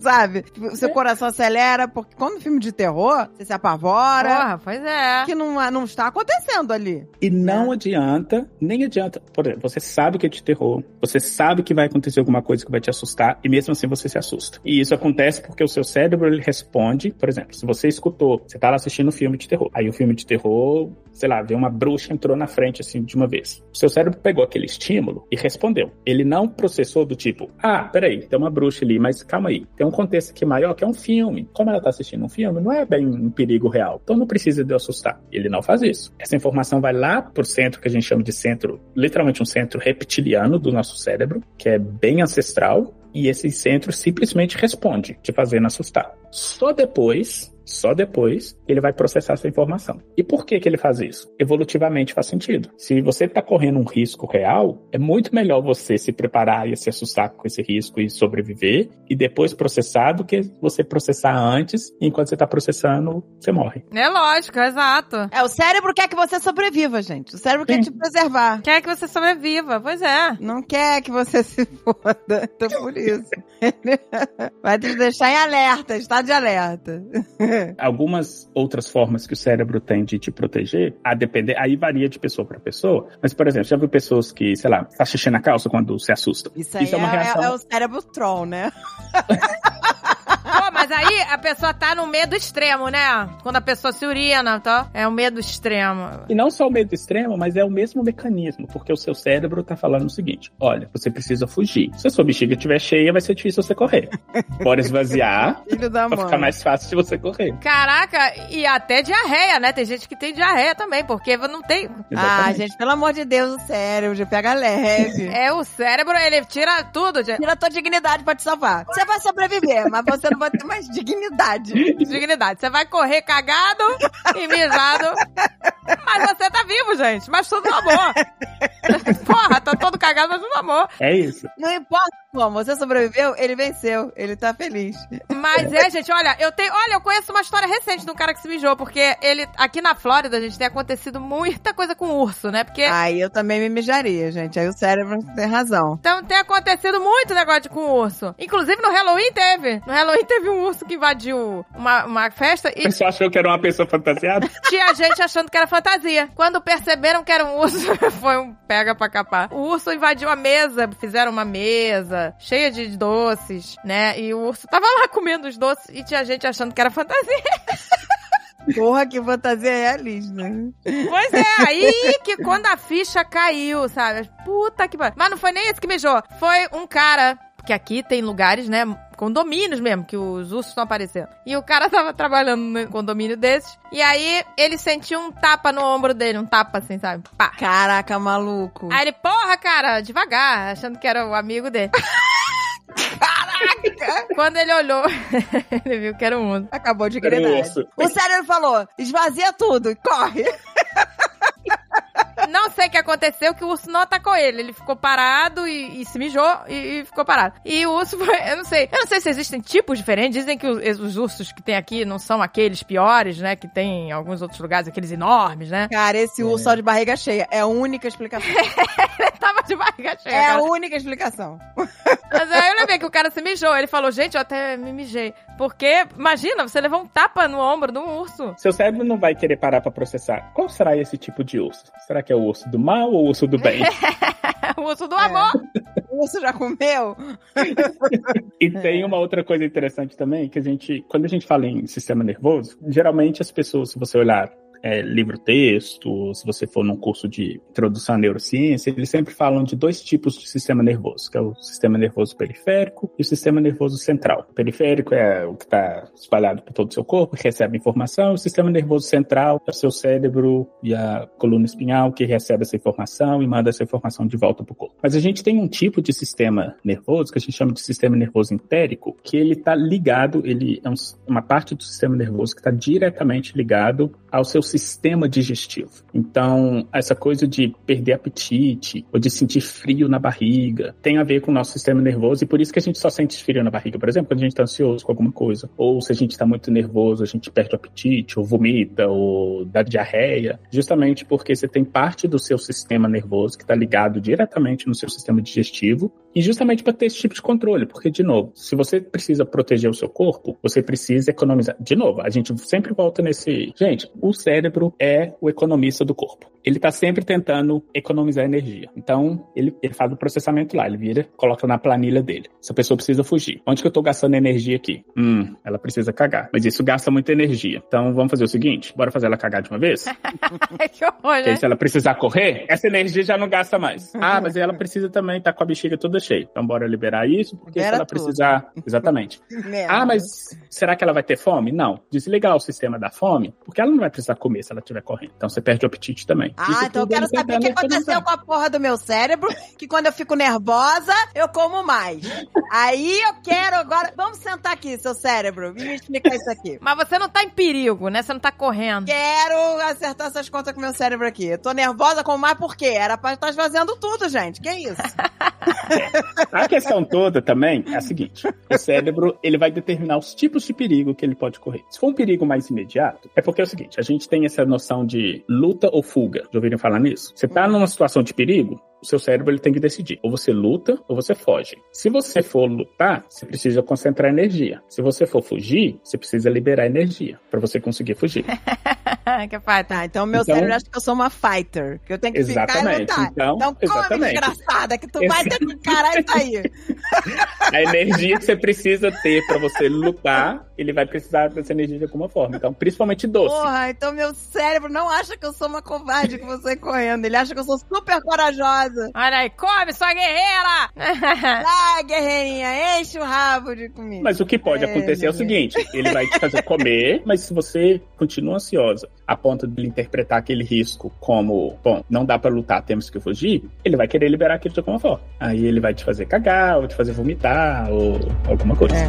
[SPEAKER 2] Sabe? O seu coração acelera, porque quando filme de terror, você se apavora.
[SPEAKER 1] Porra, pois é.
[SPEAKER 2] Que não, não está acontecendo ali.
[SPEAKER 3] E não adianta, nem adianta. Por exemplo, você sabe que é de terror, você sabe que vai acontecer alguma coisa que vai te assustar, e mesmo assim você se assusta. E isso acontece porque o seu cérebro ele responde, por exemplo, se você escutou, você tá lá assistindo um filme de terror, aí o filme de terror, sei lá, vê uma bruxa entrou na frente assim de uma vez. Seu cérebro pegou aquele estímulo e respondeu. Ele não processou do tipo, ah, peraí, tem uma bruxa ali, mas calma aí. Tem um contexto aqui maior que é um filme. Como ela tá assistindo um filme, não é bem um perigo real. Então não precisa de assustar. Ele não faz isso. Essa informação vai lá pro centro que a gente chama de centro, literalmente um centro reptiliano do nosso cérebro, que é bem ancestral, e esse centro simplesmente responde, te fazendo assustar. Só depois Só depois ele vai processar essa informação. E por que, que ele faz isso? Evolutivamente faz sentido. Se você está correndo um risco real, é muito melhor você se preparar e se assustar com esse risco e sobreviver e depois processar do que você processar antes e enquanto você está processando, você morre.
[SPEAKER 1] É lógico, exato.
[SPEAKER 2] É, o cérebro quer que você sobreviva, gente. O cérebro quer te preservar.
[SPEAKER 1] Quer que você sobreviva, pois é.
[SPEAKER 2] Não quer que você se foda. Então por isso. Vai te deixar em alerta, estado de alerta.
[SPEAKER 3] Algumas outras formas que o cérebro tem de te proteger, a depender, aí varia de pessoa para pessoa. Mas, por exemplo, já viu pessoas que, sei lá, faz xixi na calça quando se assustam?
[SPEAKER 2] Isso aí
[SPEAKER 3] Isso é uma
[SPEAKER 2] é,
[SPEAKER 3] reação.
[SPEAKER 2] é o cérebro troll, né?
[SPEAKER 1] Mas aí a pessoa tá no medo extremo, né? Quando a pessoa se urina, tá? É o medo extremo.
[SPEAKER 3] E não só o medo extremo, mas é o mesmo mecanismo, porque o seu cérebro tá falando o seguinte: olha, você precisa fugir. Se a sua bexiga estiver cheia, vai ser difícil você correr. Bora esvaziar
[SPEAKER 2] Filho da
[SPEAKER 3] pra
[SPEAKER 2] mãe.
[SPEAKER 3] ficar mais fácil de você correr.
[SPEAKER 1] Caraca, e até diarreia, né? Tem gente que tem diarreia também, porque não tem.
[SPEAKER 2] Ah,
[SPEAKER 3] Exatamente.
[SPEAKER 2] gente, pelo amor de Deus, o cérebro, já pega leve.
[SPEAKER 1] É o cérebro, ele tira tudo.
[SPEAKER 2] Tira a tua dignidade pra te salvar. Você vai sobreviver, mas você não vai ter mais dignidade.
[SPEAKER 1] Dignidade. Você vai correr cagado e mijado. Mas você tá vivo, gente. Mas tudo no amor. Porra, tá todo cagado, mas tudo no amor.
[SPEAKER 3] É isso.
[SPEAKER 2] Não importa como, você sobreviveu, ele venceu. Ele tá feliz.
[SPEAKER 1] Mas é, gente, olha, eu tenho. Olha, eu conheço uma história recente de um cara que se mijou, porque ele. Aqui na Flórida, gente, tem acontecido muita coisa com urso, né? Porque.
[SPEAKER 2] Aí eu também me mijaria, gente. Aí o cérebro tem razão.
[SPEAKER 1] Então tem acontecido muito negócio com urso. Inclusive no Halloween teve. No Halloween teve um urso que invadiu uma, uma festa
[SPEAKER 3] O
[SPEAKER 1] e
[SPEAKER 3] pessoal achou que era uma pessoa fantasiada?
[SPEAKER 1] tinha gente achando que era fantasia. Quando perceberam que era um urso, foi um pega pra capar. O urso invadiu a mesa, fizeram uma mesa cheia de doces, né? E o urso tava lá comendo os doces e tinha gente achando que era fantasia.
[SPEAKER 2] Porra, que fantasia realista. né?
[SPEAKER 1] Pois é, aí que quando a ficha caiu, sabe? Puta que pariu. Mas não foi nem esse que mijou. Foi um cara, que aqui tem lugares, né? Condomínios mesmo, que os ursos estão aparecendo. E o cara tava trabalhando no condomínio desses. E aí ele sentiu um tapa no ombro dele, um tapa assim, sabe? Pá.
[SPEAKER 2] Caraca, maluco.
[SPEAKER 1] Aí ele, porra, cara, devagar, achando que era o amigo dele. Caraca! Quando ele olhou, ele viu que era um urso.
[SPEAKER 2] Acabou de
[SPEAKER 3] urso.
[SPEAKER 2] O cérebro falou: esvazia tudo, corre.
[SPEAKER 1] Não sei o que aconteceu, que o urso não atacou ele. Ele ficou parado e, e se mijou e, e ficou parado. E o urso foi, eu não sei. Eu não sei se existem tipos diferentes. Dizem que os, os ursos que tem aqui não são aqueles piores, né? Que tem em alguns outros lugares, aqueles enormes, né?
[SPEAKER 2] Cara, esse urso só de barriga cheia é a única explicação.
[SPEAKER 1] Ele tava de barriga cheia.
[SPEAKER 2] É a
[SPEAKER 1] cara.
[SPEAKER 2] única explicação.
[SPEAKER 1] Mas aí eu lembrei que o cara se mijou. Ele falou, gente, eu até me mijei. Porque, imagina, você levou um tapa no ombro de um urso.
[SPEAKER 3] Seu cérebro não vai querer parar pra processar. Qual será esse tipo de urso? Será que é o urso do mal ou o urso do bem?
[SPEAKER 1] o urso do amor.
[SPEAKER 2] O urso já comeu?
[SPEAKER 3] E tem uma outra coisa interessante também, que a gente, quando a gente fala em sistema nervoso, geralmente as pessoas, se você olhar é, livro-texto, se você for num curso de introdução à neurociência, eles sempre falam de dois tipos de sistema nervoso, que é o sistema nervoso periférico e o sistema nervoso central. O periférico é o que está espalhado por todo o seu corpo, que recebe informação, o sistema nervoso central é o seu cérebro e a coluna espinhal que recebe essa informação e manda essa informação de volta para o corpo. Mas a gente tem um tipo de sistema nervoso que a gente chama de sistema nervoso entérico, que ele está ligado, ele é um- uma parte do sistema nervoso que está diretamente ligado ao seu sistema digestivo. Então, essa coisa de perder apetite ou de sentir frio na barriga tem a ver com o nosso sistema nervoso e por isso que a gente só sente frio na barriga, por exemplo, quando a gente está ansioso com alguma coisa. Ou se a gente está muito nervoso, a gente perde o apetite, ou vomita, ou dá diarreia, justamente porque você tem parte do seu sistema nervoso que está ligado diretamente no seu sistema digestivo e justamente para ter esse tipo de controle, porque, de novo, se você precisa proteger o seu corpo, você precisa economizar. De novo, a gente sempre volta nesse. Gente, o cérebro é o economista do corpo. Ele tá sempre tentando economizar energia. Então, ele, ele faz o processamento lá, ele vira, coloca na planilha dele. Essa pessoa precisa fugir. Onde que eu tô gastando energia aqui? Hum, ela precisa cagar. Mas isso gasta muita energia. Então, vamos fazer o seguinte: bora fazer ela cagar de uma vez?
[SPEAKER 1] que horror,
[SPEAKER 3] Porque
[SPEAKER 1] né?
[SPEAKER 3] aí, se ela precisar correr, essa energia já não gasta mais. Ah, mas ela precisa também estar com a bexiga toda cheia. Então bora liberar isso, porque
[SPEAKER 2] Libera
[SPEAKER 3] se ela
[SPEAKER 2] tudo.
[SPEAKER 3] precisar. Exatamente. Ah, mas será que ela vai ter fome? Não. Desligar o sistema da fome, porque ela não vai precisar comer se ela estiver correndo. Então você perde o apetite também.
[SPEAKER 2] Ah,
[SPEAKER 3] Isso
[SPEAKER 2] então eu
[SPEAKER 3] tudo
[SPEAKER 2] quero saber o que aconteceu com a porra do meu cérebro, que quando eu fico nervosa, eu como mais. Aí eu quero agora. Vamos sentar aqui, seu cérebro, me explicar isso aqui.
[SPEAKER 1] Mas você não tá em perigo, né? Você não tá correndo.
[SPEAKER 2] Quero acertar essas contas com o meu cérebro aqui. Eu tô nervosa com mais por quê? Era pra estar fazendo tudo, gente. Que isso?
[SPEAKER 3] A questão toda também é a seguinte: o cérebro ele vai determinar os tipos de perigo que ele pode correr. Se for um perigo mais imediato, é porque é o seguinte: a gente tem essa noção de luta ou fuga. Já ouviram falar nisso? Você tá numa situação de perigo, o seu cérebro ele tem que decidir. Ou você luta ou você foge. Se você for lutar, você precisa concentrar energia. Se você for fugir, você precisa liberar energia para você conseguir fugir.
[SPEAKER 1] que
[SPEAKER 2] Tá, então meu
[SPEAKER 3] Então-
[SPEAKER 2] cérebro acha que eu sou uma fighter. Que eu tenho que ficar e
[SPEAKER 3] Exatamente.
[SPEAKER 2] lutar.
[SPEAKER 3] Então,
[SPEAKER 2] Então, come,
[SPEAKER 3] exatamente.
[SPEAKER 2] desgraçada, que tu vai ter que encarar isso aí.
[SPEAKER 3] A energia que você precisa ter para você lutar, ele vai precisar dessa energia de alguma forma. Então, principalmente doce.
[SPEAKER 2] Porra, então meu cérebro não acha que eu sou uma covarde que você correndo. Ele acha que eu sou super corajosa.
[SPEAKER 1] Olha aí, come, sua guerreira!
[SPEAKER 2] Vai, guerreirinha, enche o rabo de comida.
[SPEAKER 3] Mas o que pode
[SPEAKER 2] É,
[SPEAKER 3] acontecer é o seguinte: ele vai te fazer comer, mas se você continua ansiosa a ponto de ele interpretar aquele risco como, bom, não dá pra lutar, temos que fugir, ele vai querer liberar aquilo de alguma forma. Aí ele vai te fazer cagar, ou te fazer vomitar, ou alguma coisa.
[SPEAKER 2] É.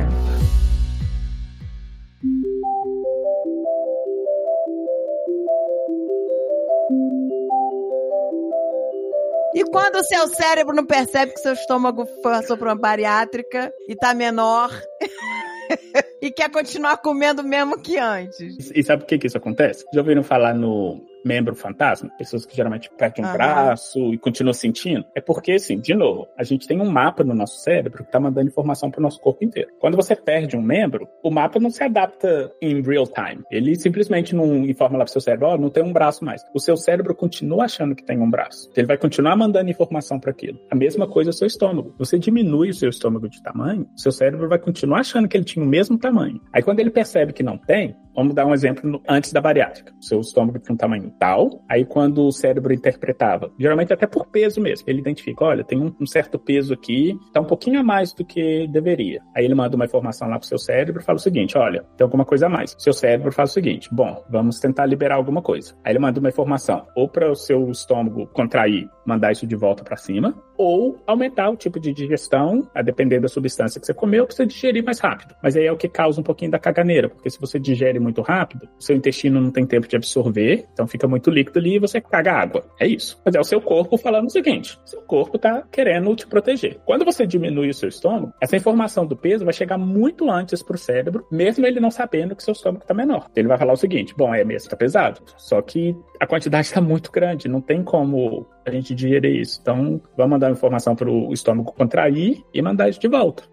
[SPEAKER 2] E quando o seu cérebro não percebe que seu estômago passou por uma bariátrica e tá menor e quer continuar comendo mesmo que antes?
[SPEAKER 3] E sabe por que, que isso acontece? Já ouviram falar no membro fantasma? Pessoas que geralmente perdem um braço e continuam sentindo. É porque, assim, de novo, a gente tem um mapa no nosso cérebro que tá mandando informação pro nosso corpo inteiro. Quando você perde um membro, o mapa não se adapta em real time. Ele simplesmente não informa lá pro seu cérebro, ó, não tem um braço mais. O seu cérebro continua achando que tem um braço. Ele vai continuar mandando informação para aquilo. A mesma coisa é o seu estômago. Você diminui o seu estômago de tamanho, o seu cérebro vai continuar achando que ele tinha o mesmo tamanho. Aí quando ele percebe que não tem, vamos dar um exemplo antes da bariátrica. O seu estômago tinha um tamanho tal, aí quando o cérebro interpretava, geralmente até por peso mesmo, ele identifica, olha, tem um, um certo peso aqui, tá um pouquinho a mais do que deveria. Aí ele manda uma informação lá pro seu cérebro e fala o seguinte, olha, tem alguma coisa a mais. Seu cérebro faz o seguinte, bom, vamos tentar liberar alguma coisa. Aí ele manda uma informação, ou para o seu estômago contrair, mandar isso de volta para cima, ou aumentar o tipo de digestão, a depender da substância que você comeu, para você digerir mais rápido. Mas aí é o que causa um pouquinho da caganeira, porque se você digere muito rápido, o seu intestino não tem tempo de absorver, então fica muito líquido ali e você caga água. É isso. Mas é o seu corpo falando o seguinte: seu corpo tá querendo te proteger. Quando você diminui o seu estômago, essa informação do peso vai chegar muito antes pro cérebro, mesmo ele não sabendo que seu estômago tá menor. Ele vai falar o seguinte: bom, é mesmo, tá pesado. Só que a quantidade tá muito grande, não tem como a gente digerir isso. Então, vamos mandar uma informação pro estômago contrair e mandar isso de volta.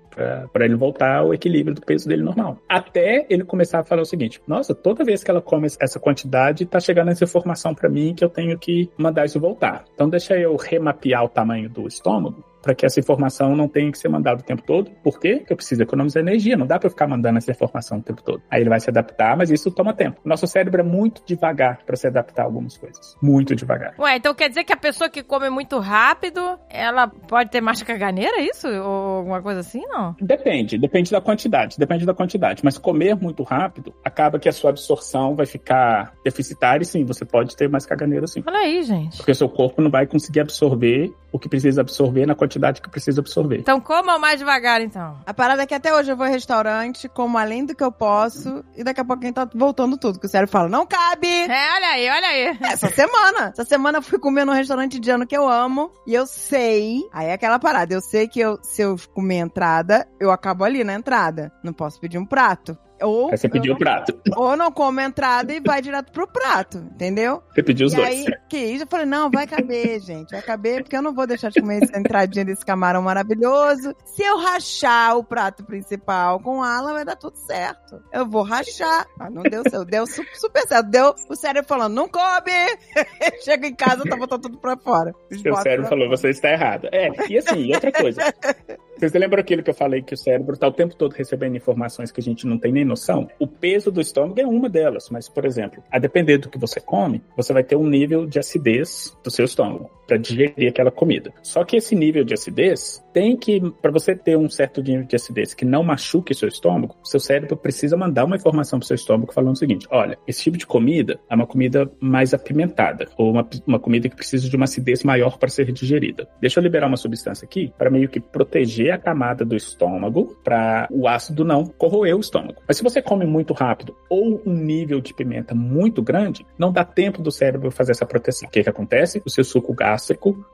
[SPEAKER 3] Pra ele voltar ao equilíbrio do peso dele normal. Até ele começar a falar o seguinte: Nossa, toda vez que ela come essa quantidade, tá chegando essa informação pra mim que eu tenho que mandar isso voltar. Então, deixa eu remapear o tamanho do estômago para que essa informação não tenha que ser mandada o tempo todo. Por quê? Porque eu preciso economizar energia, não dá para eu ficar mandando essa informação o tempo todo. Aí ele vai se adaptar, mas isso toma tempo. Nosso cérebro é muito devagar para se adaptar a algumas coisas. Muito devagar.
[SPEAKER 1] Ué, então quer dizer que a pessoa que come muito rápido, ela pode ter mais caganeira, é isso? Ou alguma coisa assim, não?
[SPEAKER 3] Depende, depende da quantidade, depende da quantidade. Mas comer muito rápido acaba que a sua absorção vai ficar deficitária e sim, você pode ter mais caganeira sim.
[SPEAKER 1] Olha aí, gente.
[SPEAKER 3] Porque o seu corpo não vai conseguir absorver o que precisa absorver na quantidade que precisa absorver.
[SPEAKER 1] Então coma mais devagar, então.
[SPEAKER 2] A parada é que até hoje eu vou em restaurante, como além do que eu posso, e daqui a pouquinho tá voltando tudo, que o cérebro fala, não cabe!
[SPEAKER 1] É, olha aí, olha aí.
[SPEAKER 2] Essa semana. Essa semana eu fui comer num restaurante indiano que eu amo. E eu sei. Aí é aquela parada. Eu sei que eu, se eu comer entrada, eu acabo ali na entrada. Não posso pedir um prato. Ou,
[SPEAKER 3] Aí você pediu o prato.
[SPEAKER 2] ou não como entrada e vai direto pro prato, entendeu?
[SPEAKER 3] Você pediu os
[SPEAKER 2] e
[SPEAKER 3] dois.
[SPEAKER 2] aí, que isso? Eu falei, não, vai caber, gente. Vai caber, porque eu não vou deixar de comer essa entradinha desse camarão maravilhoso. Se eu rachar o prato principal com ala, vai dar tudo certo. Eu vou rachar. Ah, não deu certo. Deu su- super certo. Deu o cérebro falando, não come! Chego em casa, tá botando tudo pra fora.
[SPEAKER 3] Seu cérebro falou, você está errado. É, e assim, e outra coisa. Vocês lembram aquilo que eu falei que o cérebro está o tempo todo recebendo informações que a gente não tem nem noção? O peso do estômago é uma delas, mas, por exemplo, a depender do que você come, você vai ter um nível de acidez do seu estômago. Para digerir aquela comida. Só que esse nível de acidez tem que, para você ter um certo nível de acidez que não machuque seu estômago, seu cérebro precisa mandar uma informação para seu estômago falando o seguinte: olha, esse tipo de comida é uma comida mais apimentada, ou uma, uma comida que precisa de uma acidez maior para ser digerida. Deixa eu liberar uma substância aqui para meio que proteger a camada do estômago, para o ácido não corroer o estômago. Mas se você come muito rápido ou um nível de pimenta muito grande, não dá tempo do cérebro fazer essa proteção. O que, que acontece? O seu suco gástrico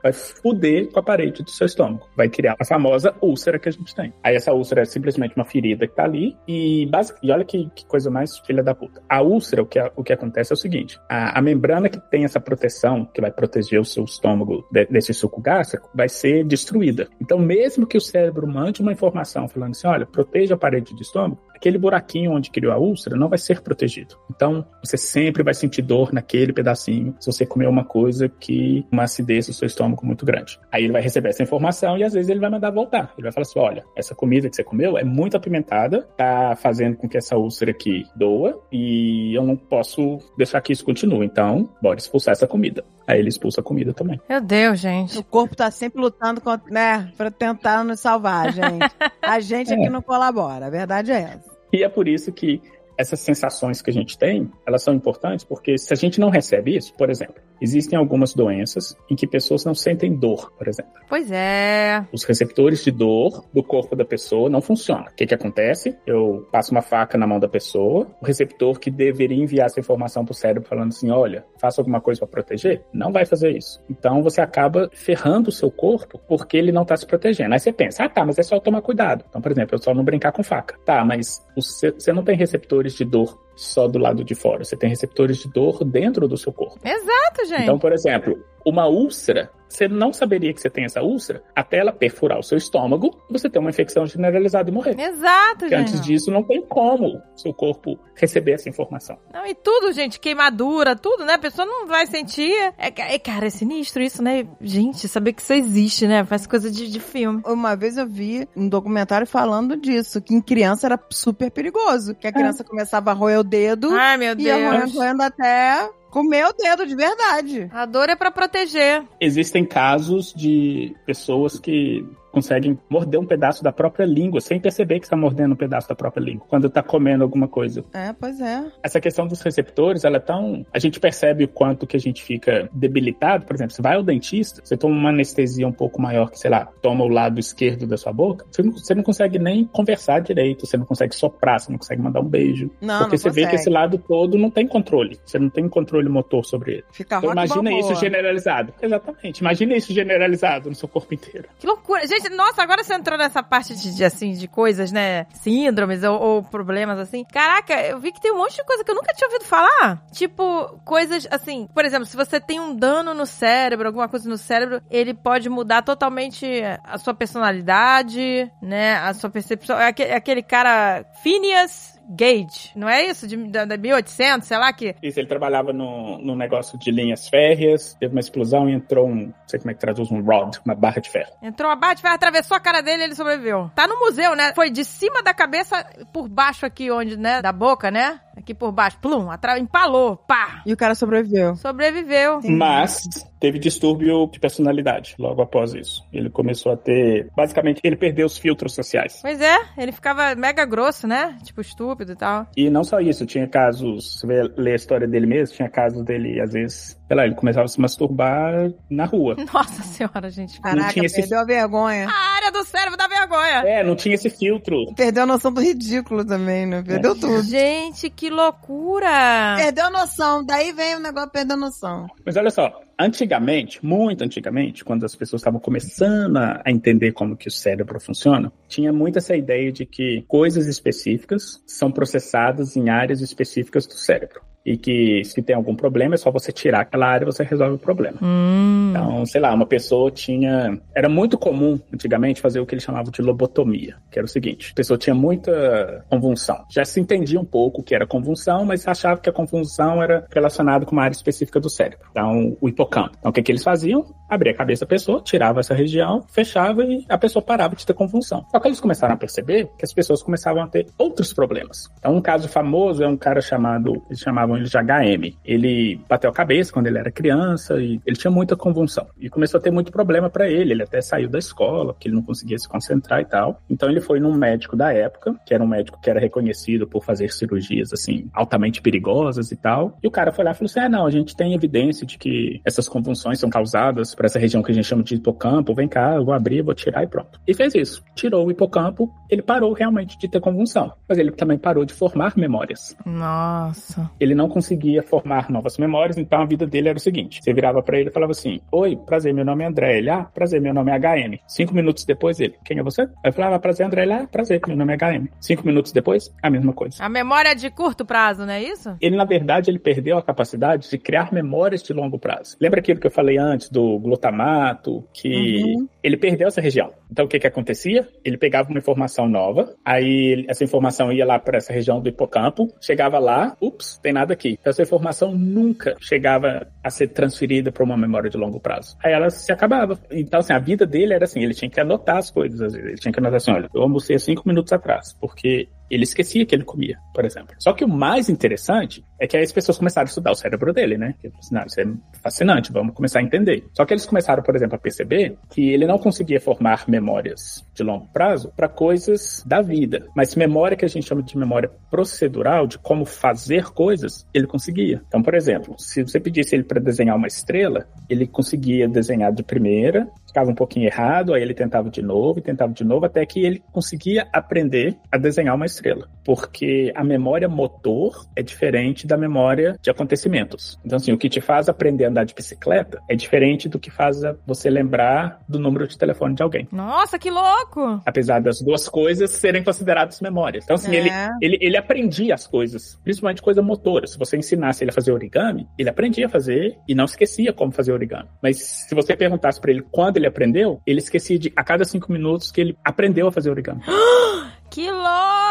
[SPEAKER 3] vai fuder com a parede do seu estômago, vai criar a famosa úlcera que a gente tem. Aí essa úlcera é simplesmente uma ferida que tá ali e, basic... e olha que, que, coisa mais filha da puta. A úlcera, o que, o que acontece é o seguinte, a, a membrana que tem essa proteção, que vai proteger o seu estômago de, desse suco gástrico, vai ser destruída. Então, mesmo que o cérebro mande uma informação falando assim, olha, proteja a parede do estômago, aquele buraquinho onde criou a úlcera não vai ser protegido. Então, você sempre vai sentir dor naquele pedacinho se você comer uma coisa que uma acidez seu estômago muito grande. Aí ele vai receber essa informação e às vezes ele vai mandar voltar. Ele vai falar assim: olha, essa comida que você comeu é muito apimentada, tá fazendo com que essa úlcera aqui doa e eu não posso deixar que isso continue. Então, bora expulsar essa comida. Aí ele expulsa a comida também.
[SPEAKER 1] Meu Deus, gente.
[SPEAKER 2] O corpo tá sempre lutando contra, né, pra tentar nos salvar, gente. A gente é que não colabora, a verdade é essa.
[SPEAKER 3] E é por isso que essas sensações que a gente tem, elas são importantes porque se a gente não recebe isso, por exemplo, existem algumas doenças em que pessoas não sentem dor, por exemplo.
[SPEAKER 1] Pois é.
[SPEAKER 3] Os receptores de dor do corpo da pessoa não funcionam. O que que acontece? Eu passo uma faca na mão da pessoa, o receptor que deveria enviar essa informação para o cérebro falando assim, olha, faça alguma coisa para proteger, não vai fazer isso. Então você acaba ferrando o seu corpo porque ele não está se protegendo. Aí você pensa, ah tá, mas é só tomar cuidado. Então, por exemplo, eu só não brincar com faca. Tá, mas você não tem receptores de dor só do lado de fora. Você tem receptores de dor dentro do seu corpo.
[SPEAKER 1] Exato, gente.
[SPEAKER 3] Então, por exemplo, uma úlcera, você não saberia que você tem essa úlcera até ela perfurar o seu estômago e você ter uma infecção generalizada e morrer.
[SPEAKER 1] Exato,
[SPEAKER 3] Porque
[SPEAKER 1] gente.
[SPEAKER 3] antes disso não tem como seu corpo receber essa informação.
[SPEAKER 1] Não, e tudo, gente, queimadura, tudo, né? A pessoa não vai sentir. É, é, cara, é sinistro isso, né? Gente, saber que isso existe, né? Faz coisa de, de filme.
[SPEAKER 2] Uma vez eu vi um documentário falando disso, que em criança era super perigoso. Que a criança começava a roer o dedo
[SPEAKER 1] Ai, meu
[SPEAKER 2] e ia roendo,
[SPEAKER 1] Deus.
[SPEAKER 2] roendo até comer o dedo de verdade.
[SPEAKER 1] A dor é pra proteger.
[SPEAKER 3] Existem casos de pessoas que conseguem morder um pedaço da própria língua sem perceber que está mordendo um pedaço da própria língua quando está comendo alguma coisa.
[SPEAKER 2] É, pois é.
[SPEAKER 3] Essa questão dos receptores, ela é tão. A gente percebe o quanto que a gente fica debilitado. Por exemplo, você vai ao dentista, você toma uma anestesia um pouco maior que, sei lá, toma o lado esquerdo da sua boca, você não, você não consegue nem conversar direito, você não consegue soprar, você não consegue mandar um beijo.
[SPEAKER 2] Não,
[SPEAKER 3] porque
[SPEAKER 2] não
[SPEAKER 3] você vê
[SPEAKER 2] consegue.
[SPEAKER 3] que esse lado todo não tem controle. Você não tem controle motor sobre ele.
[SPEAKER 2] Fica
[SPEAKER 3] Então imagina isso generalizado. Exatamente. Imagina isso generalizado no seu corpo inteiro.
[SPEAKER 1] Que loucura. Gente, nossa, agora você entrou nessa parte de, de, assim, de coisas, né? Síndromes ou, ou problemas, assim. Caraca, eu vi que tem um monte de coisa que eu nunca tinha ouvido falar. Tipo, coisas, assim... Por exemplo, se você tem um dano no cérebro, alguma coisa no cérebro, ele pode mudar totalmente a sua personalidade, né? A sua percepção. É aquele, é aquele cara... Phineas Gage, não é isso? De, da, da 1800, sei lá que...
[SPEAKER 3] Isso, ele trabalhava no, no negócio de linhas férreas, teve uma explosão e entrou um, não sei como é que traduz, um rod, uma barra de ferro.
[SPEAKER 1] Entrou uma barra de ferro, atravessou a cara dele e ele sobreviveu. Tá no museu, né? Foi de cima da cabeça, por baixo aqui, onde, né? Da boca, né? Aqui por baixo. Plum, atra... empalou, pá.
[SPEAKER 2] E o cara sobreviveu.
[SPEAKER 1] Sobreviveu.
[SPEAKER 3] Mas teve distúrbio de personalidade logo após isso. Ele começou a ter. Basicamente, ele perdeu os filtros sociais.
[SPEAKER 1] Pois é, ele ficava mega grosso, né? Tipo, estúpido e tal.
[SPEAKER 3] E não só isso, tinha casos. Você vê ler a história dele mesmo, tinha casos dele, às vezes. Sei lá, ele começava a se masturbar na rua.
[SPEAKER 1] Nossa senhora, gente.
[SPEAKER 2] Caraca,
[SPEAKER 3] tinha esse-
[SPEAKER 2] perdeu a vergonha.
[SPEAKER 1] A área do cérebro da vergonha.
[SPEAKER 3] É, não tinha esse filtro.
[SPEAKER 2] Perdeu a noção do ridículo também, né? Perdeu tudo.
[SPEAKER 1] Gente, que loucura.
[SPEAKER 2] Perdeu a noção. Daí vem o negócio de perder a noção.
[SPEAKER 3] Mas olha só, antigamente, muito antigamente, quando as pessoas estavam começando a a entender como que o cérebro funciona, tinha muito essa ideia de que coisas específicas são processadas em áreas específicas do cérebro. E que se tem algum problema, é só você tirar aquela área e você resolve o problema.
[SPEAKER 1] Hum.
[SPEAKER 3] Então, sei lá, uma pessoa tinha. Era muito comum antigamente fazer o que eles chamavam de lobotomia, que era o seguinte: a pessoa tinha muita convulsão. Já se entendia um pouco o que era convulsão, mas achava que a convulsão era relacionada com uma área específica do cérebro. Então, o hipocampo. Então, o que, que eles faziam? Abria a cabeça da pessoa, tirava essa região, fechava e a pessoa parava de ter convulsão. Só que eles começaram a perceber que as pessoas começavam a ter outros problemas. Então, um caso famoso é um cara chamado, eles chamavam ele de HM. Ele bateu a cabeça quando ele era criança e ele tinha muita convulsão. E começou a ter muito problema para ele. Ele até saiu da escola, porque ele não conseguia se concentrar e tal. Então ele foi num médico da época, que era um médico que era reconhecido por fazer cirurgias, assim, altamente perigosas e tal. E o cara foi lá e falou assim: ah, não, a gente tem evidência de que essas convulsões são causadas por essa região que a gente chama de hipocampo. Vem cá, eu vou abrir, vou tirar e pronto. E fez isso. Tirou o hipocampo, ele parou realmente de ter convulsão. Mas ele também parou de formar memórias.
[SPEAKER 1] Nossa.
[SPEAKER 3] Ele não conseguia formar novas memórias, então a vida dele era o seguinte: você virava para ele e falava assim: Oi, prazer, meu nome é André. Ele, ah, prazer, meu nome é HM. Cinco minutos depois, ele, quem é você? Aí eu falava, prazer, André. Ele, ah, prazer, meu nome é HM. Cinco minutos depois, a mesma coisa.
[SPEAKER 1] A memória é de curto prazo, não é isso?
[SPEAKER 3] Ele, na verdade, ele perdeu a capacidade de criar memórias de longo prazo. Lembra aquilo que eu falei antes do glutamato, que
[SPEAKER 2] Uhum.
[SPEAKER 3] ele perdeu essa região. Então, o que que acontecia? Ele pegava uma informação nova, aí essa informação ia lá para essa região do hipocampo, chegava lá, ups, tem nada aqui. Então, essa informação nunca chegava a ser transferida para uma memória de longo prazo. Aí ela se acabava. Então, assim, a vida dele era assim, ele tinha que anotar as coisas, às vezes. Ele tinha que anotar assim, olha, eu almocei há cinco minutos atrás, porque ele esquecia que ele comia, por exemplo. Só que o mais interessante é que aí as pessoas começaram a estudar o cérebro dele, né? Que, Não, isso é fascinante, vamos começar a entender. Só que eles começaram, por exemplo, a perceber que ele não conseguia formar memórias de longo prazo para coisas da vida. Mas memória que a gente chama de memória procedural, de como fazer coisas, ele conseguia. Então, por exemplo, se você pedisse ele para desenhar uma estrela, ele conseguia desenhar de primeira, ficava um pouquinho errado, aí ele tentava de novo, e tentava de novo, até que ele conseguia aprender a desenhar uma estrela. Porque a memória motor é diferente da memória de acontecimentos. Então, assim, o que te faz aprender a andar de bicicleta é diferente do que faz você lembrar do número de telefone de alguém.
[SPEAKER 1] Nossa, que louco!
[SPEAKER 3] Apesar das duas coisas serem consideradas memórias. Então, assim,
[SPEAKER 2] É.
[SPEAKER 3] ele, ele, ele aprendia as coisas, principalmente coisa motora. Se você ensinasse ele a fazer origami, ele aprendia a fazer e não esquecia como fazer origami. Mas se você perguntasse pra ele quando ele aprendeu, ele esquecia de a cada cinco minutos que ele aprendeu a fazer origami.
[SPEAKER 1] Que louco!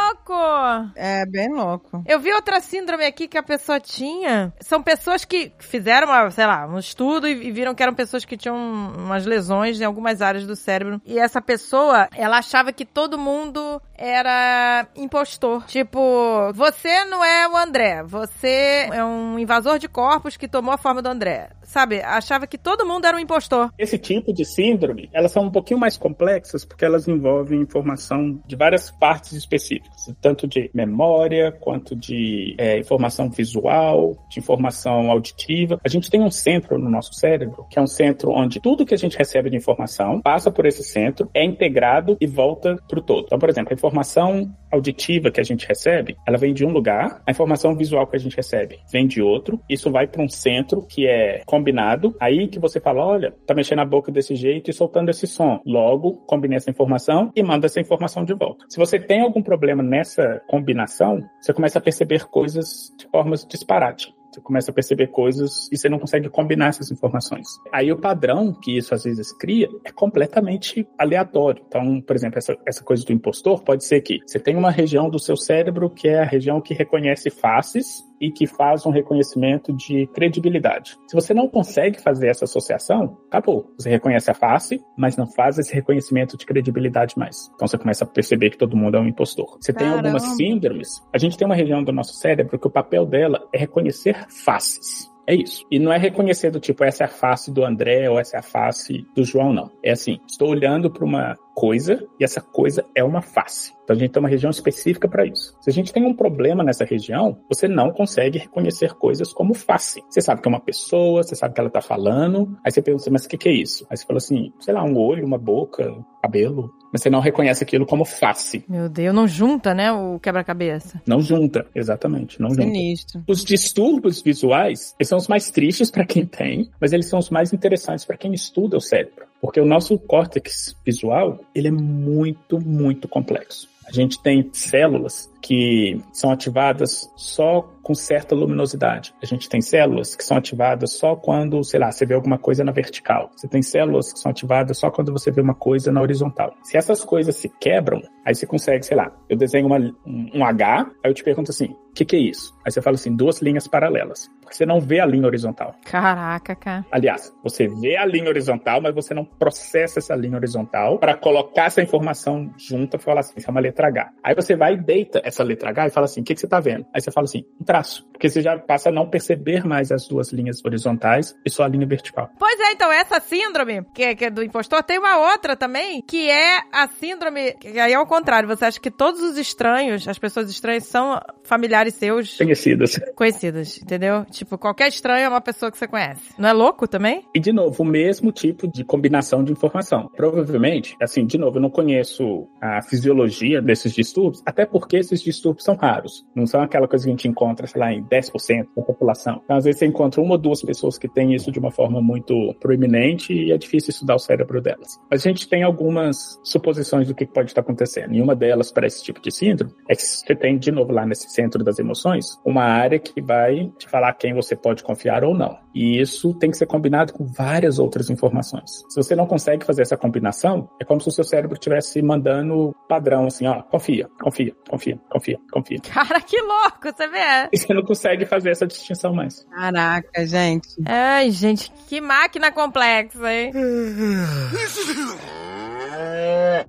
[SPEAKER 2] É bem louco.
[SPEAKER 1] Eu vi outra síndrome aqui que a pessoa tinha. São pessoas que fizeram, uma, sei lá, um estudo e, e viram que eram pessoas que tinham umas lesões em algumas áreas do cérebro. E essa pessoa, ela achava que todo mundo era impostor. Tipo, você não é o André, você é um invasor de corpos que tomou a forma do André. Sabe? Achava que todo mundo era um impostor.
[SPEAKER 3] Esse tipo de síndrome, elas são um pouquinho mais complexas porque elas envolvem informação de várias partes específicas, tanto de memória quanto de é, informação visual, de informação auditiva. A gente tem um centro no nosso cérebro, que é um centro onde tudo que a gente recebe de informação passa por esse centro, é integrado e volta para o todo. Então, por exemplo, a informação auditiva que a gente recebe, ela vem de um lugar, a informação visual que a gente recebe vem de outro, isso vai para um centro que é combinado, aí que você fala, olha, tá mexendo a boca desse jeito e soltando esse som. Logo, combinei essa informação e manda essa informação de volta. Se você tem algum problema nessa combinação, você começa a perceber coisas de formas disparate. Você começa a perceber coisas e você não consegue combinar essas informações. Aí o padrão que isso às vezes cria é completamente aleatório. Então, por exemplo, essa, essa coisa do impostor pode ser que você tem uma região do seu cérebro que é a região que reconhece faces e que faz um reconhecimento de credibilidade. Se você não consegue fazer essa associação, acabou. Você reconhece a face, mas não faz esse reconhecimento de credibilidade mais. Então você começa a perceber que todo mundo é um impostor. Você tem
[SPEAKER 2] Caramba.
[SPEAKER 3] algumas síndromes. A gente tem uma região do nosso cérebro que o papel dela é reconhecer faces. É isso. E não é reconhecer do tipo, essa é a face do André ou essa é a face do João, não. É assim, estou olhando para uma coisa e essa coisa é uma face. Então a gente tem uma região específica para isso. Se a gente tem um problema nessa região, você não consegue reconhecer coisas como face. Você sabe que é uma pessoa, você sabe que ela tá falando, aí você pergunta, mas o que, que é isso? Aí você fala assim, sei lá, um olho, uma boca, cabelo. Mas você não reconhece aquilo como face.
[SPEAKER 1] Meu Deus, não junta, né, o quebra-cabeça.
[SPEAKER 3] Não junta, exatamente, não junta.
[SPEAKER 2] Sinistro.
[SPEAKER 3] Os distúrbios visuais, eles são os mais tristes para quem tem, mas eles são os mais interessantes para quem estuda o cérebro. Porque o nosso córtex visual, ele é muito, muito complexo. A gente tem células que são ativadas só com certa luminosidade. A gente tem células que são ativadas só quando, sei lá, você vê alguma coisa na vertical. Você tem células que são ativadas só quando você vê uma coisa na horizontal. Se essas coisas se quebram, aí você consegue, sei lá, eu desenho uma, um H, aí eu te pergunto assim, que, que é isso? Aí você fala assim, duas linhas paralelas. Porque você não vê a linha horizontal.
[SPEAKER 1] Caraca, cara.
[SPEAKER 3] Aliás, você vê a linha horizontal, mas você não processa essa linha horizontal para colocar essa informação junta e falar assim, isso é uma letra H. Aí você vai e deita essa letra H e fala assim, o que, que você está vendo? Aí você fala assim, um traço. Porque você já passa a não perceber mais as duas linhas horizontais e só a linha vertical.
[SPEAKER 1] Pois é, então essa síndrome, que é, que é do impostor, tem uma outra também, que é a síndrome, que aí é o contrário, você acha que todos os estranhos, as pessoas estranhas são familiares seus
[SPEAKER 3] Conhecidas.
[SPEAKER 1] conhecidas, entendeu? Tipo, qualquer estranho é uma pessoa que você conhece. Não é louco também?
[SPEAKER 3] E, de novo, o mesmo tipo de combinação de informação. Provavelmente, assim, de novo, eu não conheço a fisiologia desses distúrbios, até porque esses distúrbios são raros. Não são aquela coisa que a gente encontra, sei lá, em 10% da população. Então, às vezes, você encontra uma ou duas pessoas que têm isso de uma forma muito proeminente e é difícil estudar o cérebro delas. Mas a gente tem algumas suposições do que pode estar acontecendo. E uma delas, para esse tipo de síndrome, é que você tem, de novo, lá nesse centro das emoções, uma área que vai te falar quem você pode confiar ou não. E isso tem que ser combinado com várias outras informações. Se você não consegue fazer essa combinação, é como se o seu cérebro estivesse mandando padrão assim, ó, confia, confia, confia, confia, confia.
[SPEAKER 1] Cara, que louco, você vê?
[SPEAKER 3] E você não consegue fazer essa distinção mais.
[SPEAKER 2] Caraca, gente.
[SPEAKER 1] Ai, gente, que máquina complexa, hein?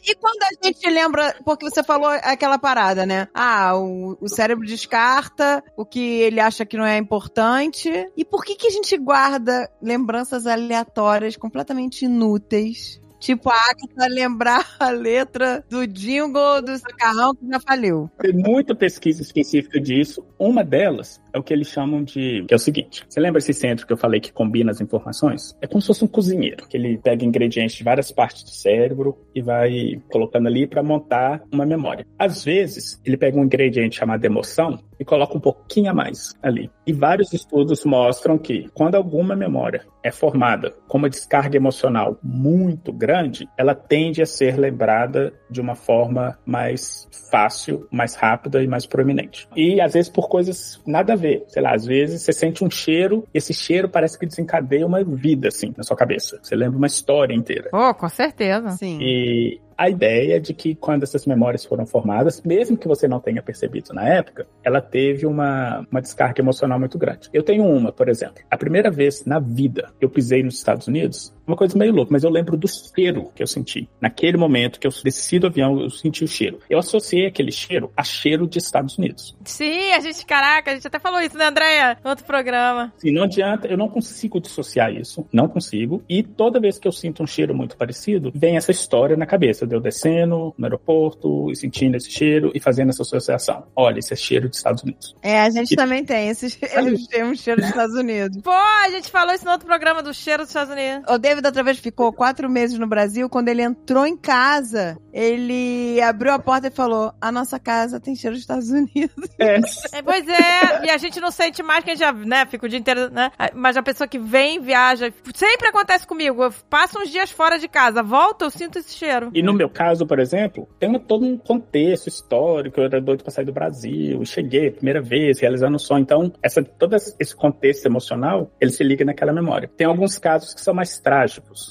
[SPEAKER 2] E quando a gente lembra, porque você falou aquela parada, né? Ah, o, o cérebro descarta o que ele acha que não é importante. E por que, que a gente guarda lembranças aleatórias completamente inúteis? Tipo, a Agatha lembrar a letra do jingle do Sacarrão que já faliu.
[SPEAKER 3] Tem muita pesquisa específica disso. Uma delas é o que eles chamam de. que é o seguinte: você lembra esse centro que eu falei que combina as informações? É como se fosse um cozinheiro, que ele pega ingredientes de várias partes do cérebro e vai colocando ali para montar uma memória. Às vezes, ele pega um ingrediente chamado emoção e coloca um pouquinho a mais ali. E vários estudos mostram que quando alguma memória é formada com uma descarga emocional muito grande, ela tende a ser lembrada de uma forma mais fácil, mais rápida e mais proeminente. E às vezes por coisas nada a ver. Sei lá, às vezes você sente um cheiro, e esse cheiro parece que desencadeia uma vida assim na sua cabeça. Você lembra uma história inteira.
[SPEAKER 1] Oh, com certeza.
[SPEAKER 2] Sim.
[SPEAKER 3] E a ideia de que quando essas memórias foram formadas, mesmo que você não tenha percebido na época, ela teve uma, uma descarga emocional muito grande. Eu tenho uma, por exemplo. A primeira vez na vida que eu pisei nos Estados Unidos, uma coisa meio louca, mas eu lembro do cheiro que eu senti. Naquele momento que eu desci do avião, eu senti o cheiro. Eu associei aquele cheiro a cheiro de Estados Unidos.
[SPEAKER 1] Sim, a gente, caraca, a gente até falou isso, né, Andréia? No outro programa.
[SPEAKER 3] Assim, não adianta, eu não consigo dissociar isso, não consigo. E toda vez que eu sinto um cheiro muito parecido, vem essa história na cabeça de eu descendo no aeroporto e sentindo esse cheiro e fazendo essa associação. Olha, esse é cheiro dos Estados Unidos.
[SPEAKER 2] É, a gente
[SPEAKER 3] E-
[SPEAKER 2] também tem esses eles têm um cheiro dos Estados Unidos.
[SPEAKER 1] Pô, a gente falou isso no outro programa do cheiro dos Estados Unidos.
[SPEAKER 2] O David outra vez ficou quatro meses no Brasil. Quando ele entrou em casa, ele abriu a porta e falou: A nossa casa tem cheiro dos Estados Unidos.
[SPEAKER 3] É.
[SPEAKER 1] É, pois é, e a gente não sente mais que a gente já, né, fica o dia inteiro, né? Mas a pessoa que vem, viaja, sempre acontece comigo. Eu passo uns dias fora de casa, volto, eu sinto esse cheiro.
[SPEAKER 3] E no meu caso, por exemplo, tem uma- todo um contexto histórico. Eu era doido pra sair do Brasil, cheguei primeira vez, realizando o sonho. Então, essa, todo esse contexto emocional, ele se liga naquela memória. Tem alguns casos que são mais trágicos,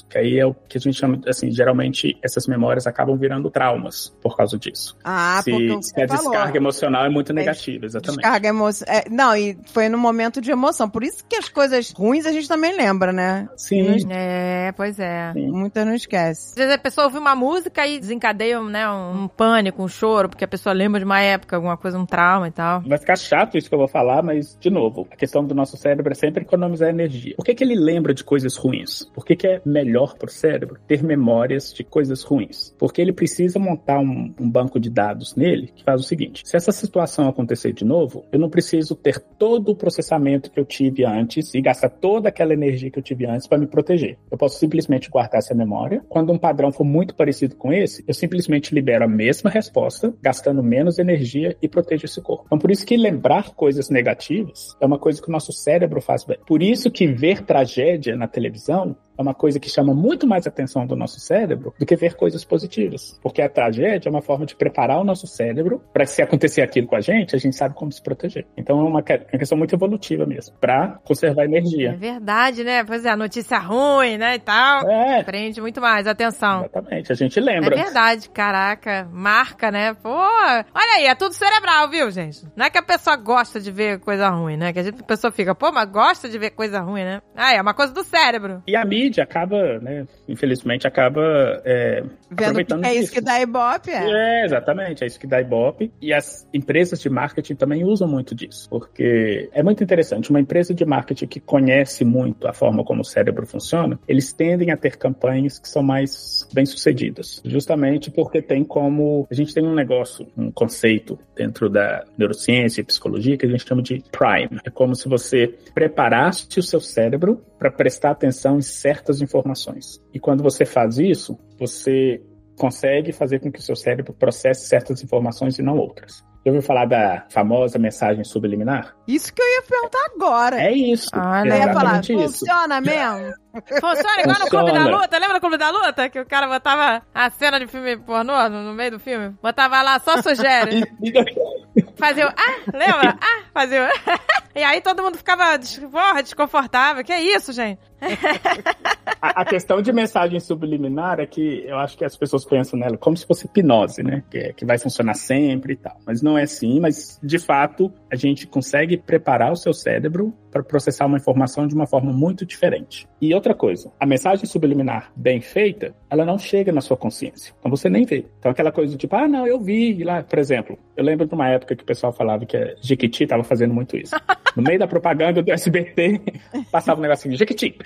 [SPEAKER 3] que aí é o que a gente chama, assim, geralmente essas memórias acabam virando traumas por causa disso.
[SPEAKER 2] Ah,
[SPEAKER 3] se,
[SPEAKER 2] porque
[SPEAKER 3] se a
[SPEAKER 2] falou.
[SPEAKER 3] descarga emocional é muito
[SPEAKER 2] É,
[SPEAKER 3] negativa, exatamente.
[SPEAKER 2] Descarga emoção. é, não, e foi no momento de emoção. Por isso que as coisas ruins a gente também lembra, né?
[SPEAKER 3] Sim,
[SPEAKER 1] É, pois é.
[SPEAKER 3] sim.
[SPEAKER 2] Muita não esquece.
[SPEAKER 1] Às vezes a pessoa ouve uma música e desencadeia né, um, um pânico, um choro, porque a pessoa lembra de uma época, alguma coisa, um trauma e tal.
[SPEAKER 3] Vai ficar chato isso que eu vou falar, mas, de novo, a questão do nosso cérebro é sempre economizar energia. Por que, que ele lembra de coisas ruins? Por que, que é melhor pro cérebro ter memórias de coisas ruins? Porque ele precisa montar um, um banco de dados nele que faz o seguinte: se essa situação acontecer de novo, eu não preciso ter todo o processamento que eu tive antes e gastar toda aquela energia que eu tive antes para me proteger. Eu posso simplesmente guardar essa memória. Quando um padrão for muito parecido com esse, eu simplesmente libero a mesma resposta, gastando menos energia e protejo esse corpo. Então, por isso que lembrar coisas negativas é uma coisa que o nosso cérebro faz bem. Por isso que ver tragédia na televisão é uma coisa que chama muito mais atenção do nosso cérebro do que ver coisas positivas. Porque a tragédia é uma forma de preparar o nosso cérebro para se acontecer aquilo com a gente, a gente sabe como se proteger. Então é uma, uma questão muito evolutiva mesmo, para conservar
[SPEAKER 1] É
[SPEAKER 3] energia.
[SPEAKER 1] verdade, né? Pois é, a notícia ruim, né, e tal.
[SPEAKER 3] É,
[SPEAKER 1] Prende muito mais atenção.
[SPEAKER 3] exatamente. A gente
[SPEAKER 1] É
[SPEAKER 3] lembra.
[SPEAKER 1] verdade, caraca, marca, né? Pô, olha aí, é tudo cerebral, viu, gente? Não é que a pessoa gosta de ver coisa ruim, né? Que a, gente, a pessoa fica, pô, mas gosta de ver coisa ruim, né? Ah, é uma coisa do cérebro.
[SPEAKER 3] E a mídia acaba, né, infelizmente, acaba é, aproveitando
[SPEAKER 2] é isso que dá Ibope, é.
[SPEAKER 3] É, exatamente, é isso que dá Ibope. E as empresas de marketing também usam muito disso, porque é muito interessante. Uma empresa de marketing que conhece muito a forma como o cérebro funciona, eles tendem a ter campanhas que são mais bem-sucedidas, justamente porque tem como. A gente tem um negócio, um conceito dentro da neurociência e psicologia que a gente chama de prime. É como se você preparasse o seu cérebro para prestar atenção em certas informações. E quando você faz isso, você consegue fazer com que o seu cérebro processe certas informações e não outras. Já ouviu falar da famosa mensagem subliminar?
[SPEAKER 2] Isso que eu ia perguntar agora.
[SPEAKER 3] É isso.
[SPEAKER 1] Ah,
[SPEAKER 2] eu ia falar,
[SPEAKER 3] isso.
[SPEAKER 2] funciona mesmo?
[SPEAKER 1] Funciona igual no Clube da
[SPEAKER 3] Funciona.
[SPEAKER 1] Luta. Lembra do Clube da Luta? Que o cara botava a cena de filme pornô no, no meio do filme? Botava lá, só sugere. Fazia o ah, lembra? Ah, fazia o... E aí todo mundo ficava, porra, desconfortável. Que isso, gente?
[SPEAKER 3] A, a questão de mensagem subliminar é que eu acho que as pessoas pensam nela como se fosse hipnose, né? Que, é- que vai funcionar sempre e tal. Mas não é assim, mas de fato a gente consegue preparar o seu cérebro para processar uma informação de uma forma muito diferente. E outra coisa, a mensagem subliminar bem feita, ela não chega na sua consciência. Então você nem vê. Então aquela coisa do tipo, ah, não, eu vi lá, por exemplo, eu lembro de uma época que o pessoal falava que a Jequiti estava fazendo muito isso. No meio da propaganda do SBT, passava um negocinho, Jequiti.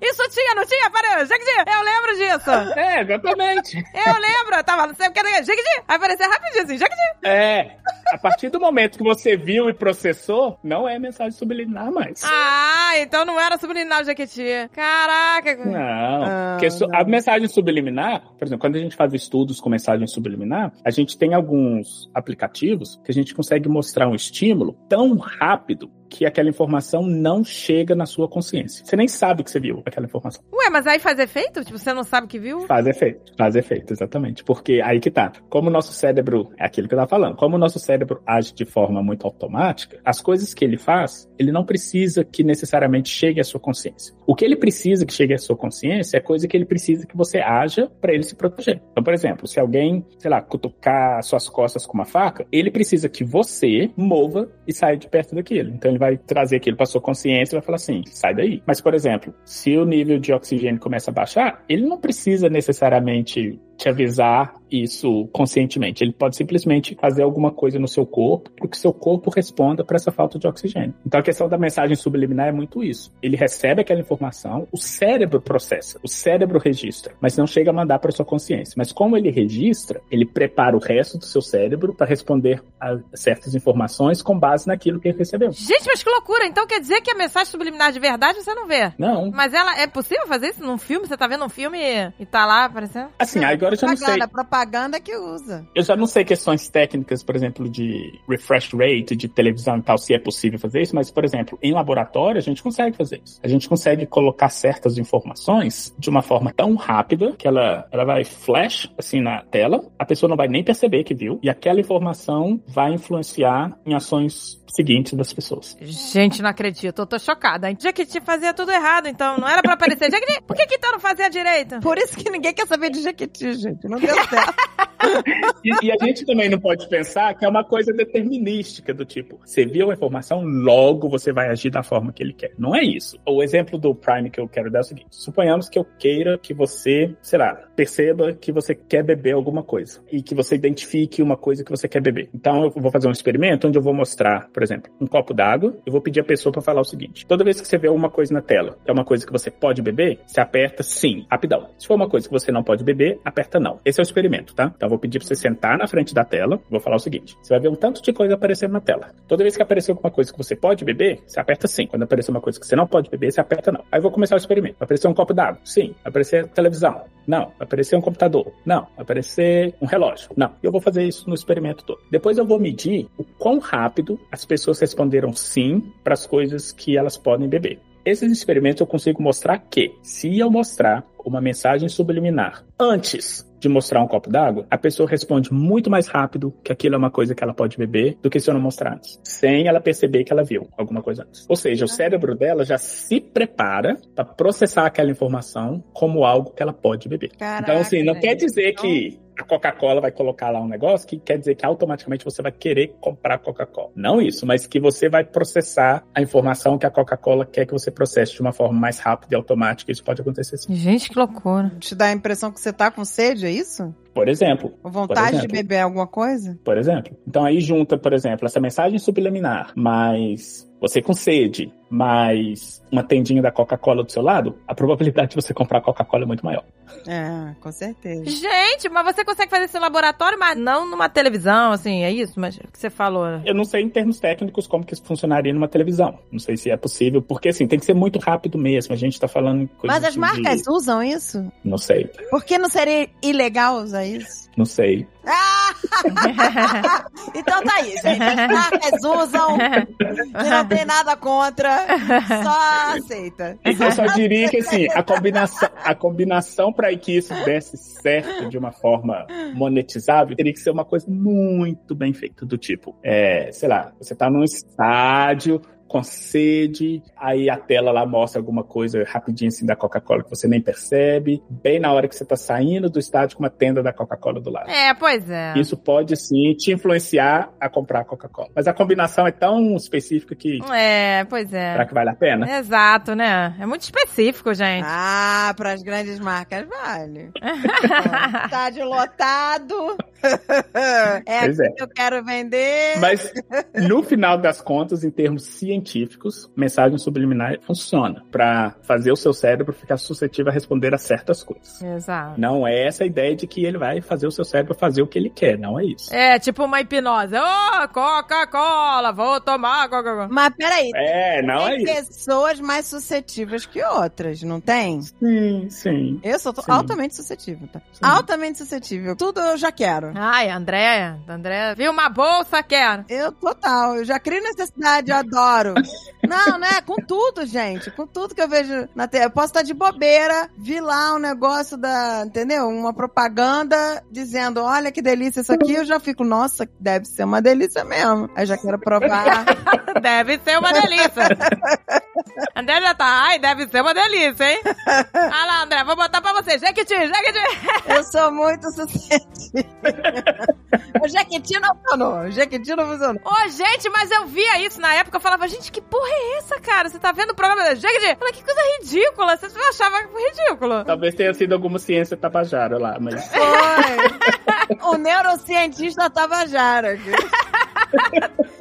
[SPEAKER 1] Isso tinha, não tinha? Peraí, Jequiti, eu lembro disso.
[SPEAKER 3] É, exatamente.
[SPEAKER 1] Eu lembro, eu tava, não sei o que, Jequiti. Aí aparecia rapidinho assim, Jequiti.
[SPEAKER 3] É, a partir do momento que você viu e processou, não é mensagem subliminar mais.
[SPEAKER 1] Ah, então não era subliminar o Jequiti. Caraca.
[SPEAKER 3] Não,
[SPEAKER 2] Ah,
[SPEAKER 3] porque su- a mensagem subliminar, por exemplo, quando a gente faz estudos com mensagem subliminar, a gente tem alguns aplicativos que a gente consegue mostrar um estímulo tão rápido que aquela informação não chega na sua consciência. Você nem sabe que você viu aquela informação.
[SPEAKER 1] Ué, mas aí faz efeito? Tipo, você não sabe que viu?
[SPEAKER 3] Faz efeito, faz efeito, exatamente. Porque aí que tá. Como o nosso cérebro, é aquilo que eu tava falando, como o nosso cérebro age de forma muito automática, as coisas que ele faz, ele não precisa que necessariamente chegue à sua consciência. O que ele precisa que chegue à sua consciência é coisa que ele precisa que você haja para ele se proteger. Então, por exemplo, se alguém, sei lá, cutucar suas costas com uma faca, ele precisa que você mova e saia de perto daquilo. Então, ele vai trazer aquilo para sua consciência e vai falar assim: sai daí. Mas, por exemplo, se o nível de oxigênio começa a baixar, ele não precisa necessariamente te avisar isso conscientemente. Ele pode simplesmente fazer alguma coisa no seu corpo para que seu corpo responda para essa falta de oxigênio. Então a questão da mensagem subliminar é muito isso. Ele recebe aquela informação, o cérebro processa, o cérebro registra, mas não chega a mandar para sua consciência. Mas como ele registra, ele prepara o resto do seu cérebro para responder a certas informações com base naquilo que ele recebeu.
[SPEAKER 1] Gente, mas que loucura. Então quer dizer que a mensagem subliminar de verdade você não vê?
[SPEAKER 3] Não.
[SPEAKER 1] Mas ela, é possível fazer isso num filme? Você tá vendo um filme e, tá lá aparecendo?
[SPEAKER 3] Assim, agora eu já não sei.
[SPEAKER 2] propaganda, propaganda que usa.
[SPEAKER 3] Eu já não sei questões técnicas, por exemplo, de refresh rate, de televisão e tal, se é possível fazer isso, mas, por exemplo, em laboratório a gente consegue fazer isso. A gente consegue colocar certas informações de uma forma tão rápida que ela, ela vai flash, assim, na tela, a pessoa não vai nem perceber que viu, e aquela informação vai influenciar em ações seguintes das pessoas.
[SPEAKER 1] Gente, não acredito. Eu tô chocada. Jequiti fazia tudo errado, então. Não era pra aparecer. Jequiti, por que que então não fazia direito?
[SPEAKER 2] Por isso que ninguém quer saber de Jequiti, gente. Não deu certo.
[SPEAKER 3] E, e a gente também não pode pensar que é uma coisa determinística, do tipo, você viu a informação, logo você vai agir da forma que ele quer. Não é isso. O exemplo do Prime que eu quero dar é o seguinte: suponhamos que eu queira que você, sei lá, perceba que você quer beber alguma coisa e que você identifique uma coisa que você quer beber. Então eu vou fazer um experimento onde eu vou mostrar, por exemplo, um copo d'água, eu vou pedir a pessoa para falar o seguinte: toda vez que você vê alguma coisa na tela, é uma coisa que você pode beber, você aperta sim, rapidão. Se for uma coisa que você não pode beber, aperta não. Esse é o experimento, tá? Então eu vou pedir para você sentar na frente da tela, vou falar o seguinte: você vai ver um tanto de coisa aparecendo na tela. Toda vez que aparecer alguma coisa que você pode beber, você aperta sim. Quando aparecer uma coisa que você não pode beber, você aperta não. Aí eu vou começar o experimento. Vai aparecer um copo d'água? Sim. Vai aparecer televisão? Não. Vai aparecer um computador? Não. Vai aparecer um relógio? Não. Eu vou fazer isso no experimento todo. Depois eu vou medir o quão rápido as pessoas responderam sim para as coisas que elas podem beber. esses experimentos eu consigo mostrar que, se eu mostrar uma mensagem subliminar antes de mostrar um copo d'água, a pessoa responde muito mais rápido que aquilo é uma coisa que ela pode beber do que se eu não mostrar antes, sem ela perceber que ela viu alguma coisa antes. Ou seja, o cérebro dela já se prepara para processar aquela informação como algo que ela pode beber.
[SPEAKER 2] Caraca,
[SPEAKER 3] então, assim, não
[SPEAKER 2] gente.
[SPEAKER 3] quer dizer que a Coca-Cola vai colocar lá um negócio que quer dizer que automaticamente você vai querer comprar Coca-Cola. Não isso, mas que você vai processar a informação que a Coca-Cola quer que você processe de uma forma mais rápida e automática. Isso pode acontecer sim.
[SPEAKER 1] Gente, que loucura.
[SPEAKER 2] Te dá a impressão que você tá com sede, é isso?
[SPEAKER 3] Por exemplo,
[SPEAKER 2] Ou vontade de
[SPEAKER 3] exemplo.
[SPEAKER 2] beber alguma coisa?
[SPEAKER 3] por exemplo. Então aí junta, por exemplo, essa mensagem subliminar, mais você com sede, mais uma tendinha da Coca-Cola do seu lado, a probabilidade de você comprar Coca-Cola é muito maior.
[SPEAKER 2] É, com certeza.
[SPEAKER 1] Gente, mas você consegue fazer esse laboratório, mas não numa televisão, assim, é isso? Mas o que você falou?
[SPEAKER 3] Eu não sei em termos técnicos como que isso funcionaria numa televisão. Não sei se é possível, porque assim, tem que ser muito rápido mesmo. A gente tá falando em coisa
[SPEAKER 2] Mas as
[SPEAKER 3] de-
[SPEAKER 2] marcas usam isso?
[SPEAKER 3] Não sei,
[SPEAKER 2] Por que não seria ilegal usar isso?
[SPEAKER 3] não sei.
[SPEAKER 2] Ah! então tá aí, gente. As usam, não tem nada contra, só aceita.
[SPEAKER 3] Eu só diria que assim, a combinação, a combinação para que isso desse certo de uma forma monetizável teria que ser uma coisa muito bem feita, do tipo, é, sei lá, você tá num estádio com sede, aí a tela lá mostra alguma coisa rapidinho assim da Coca-Cola que você nem percebe, bem na hora que você tá saindo do estádio com uma tenda da Coca-Cola do lado.
[SPEAKER 1] É, pois é.
[SPEAKER 3] Isso pode sim te influenciar a comprar a Coca-Cola. Mas a combinação é tão específica que
[SPEAKER 1] É, pois
[SPEAKER 3] será
[SPEAKER 1] é.
[SPEAKER 3] que vale a pena?
[SPEAKER 1] Exato, né? É muito específico, gente.
[SPEAKER 2] Ah, para as grandes marcas vale. Estádio lotado. É
[SPEAKER 3] Pois é.
[SPEAKER 2] que eu quero vender.
[SPEAKER 3] Mas, no final das contas, em termos científicos, mensagem subliminar funciona para fazer o seu cérebro ficar suscetível a responder a certas coisas.
[SPEAKER 1] Exato.
[SPEAKER 3] Não é essa a ideia de que ele vai fazer o seu cérebro fazer o que ele quer, não é isso.
[SPEAKER 1] É, tipo uma hipnose. Ô, Coca-Cola, vou tomar Coca-Cola.
[SPEAKER 2] Mas peraí,
[SPEAKER 3] É, não é
[SPEAKER 2] tem
[SPEAKER 3] isso.
[SPEAKER 2] pessoas mais suscetíveis que outras, não tem?
[SPEAKER 3] Sim, sim.
[SPEAKER 2] Eu sou
[SPEAKER 3] Sim.
[SPEAKER 2] altamente suscetível, tá? Altamente suscetível. Tudo eu já quero.
[SPEAKER 1] Ai, Andréia, Andréia, viu uma bolsa, quero.
[SPEAKER 2] Eu, total, eu já crio necessidade, eu adoro. Não, né? Com tudo, gente. Com tudo que eu vejo na tela. Eu posso estar de bobeira, vi lá um negócio da, entendeu? Uma propaganda dizendo, olha que delícia isso aqui. Eu já fico, nossa, deve ser uma delícia mesmo. Aí já quero provar.
[SPEAKER 1] Deve ser uma delícia. André já tá, ai, deve ser uma delícia, hein? Ah lá, André, vou botar pra você. Jequiti, Jequiti.
[SPEAKER 2] Eu sou muito suscetível. o Jequiti não funcionou. O Jequiti não funcionou.
[SPEAKER 1] Ô, gente, mas eu via isso na época. Eu falava, gente, que porra é essa, cara? Você tá vendo o programa da? Eu falei, que coisa ridícula. Você achava ridículo.
[SPEAKER 3] Talvez tenha sido alguma ciência tabajara lá, mas.
[SPEAKER 2] Foi. o neurocientista Tabajara aqui.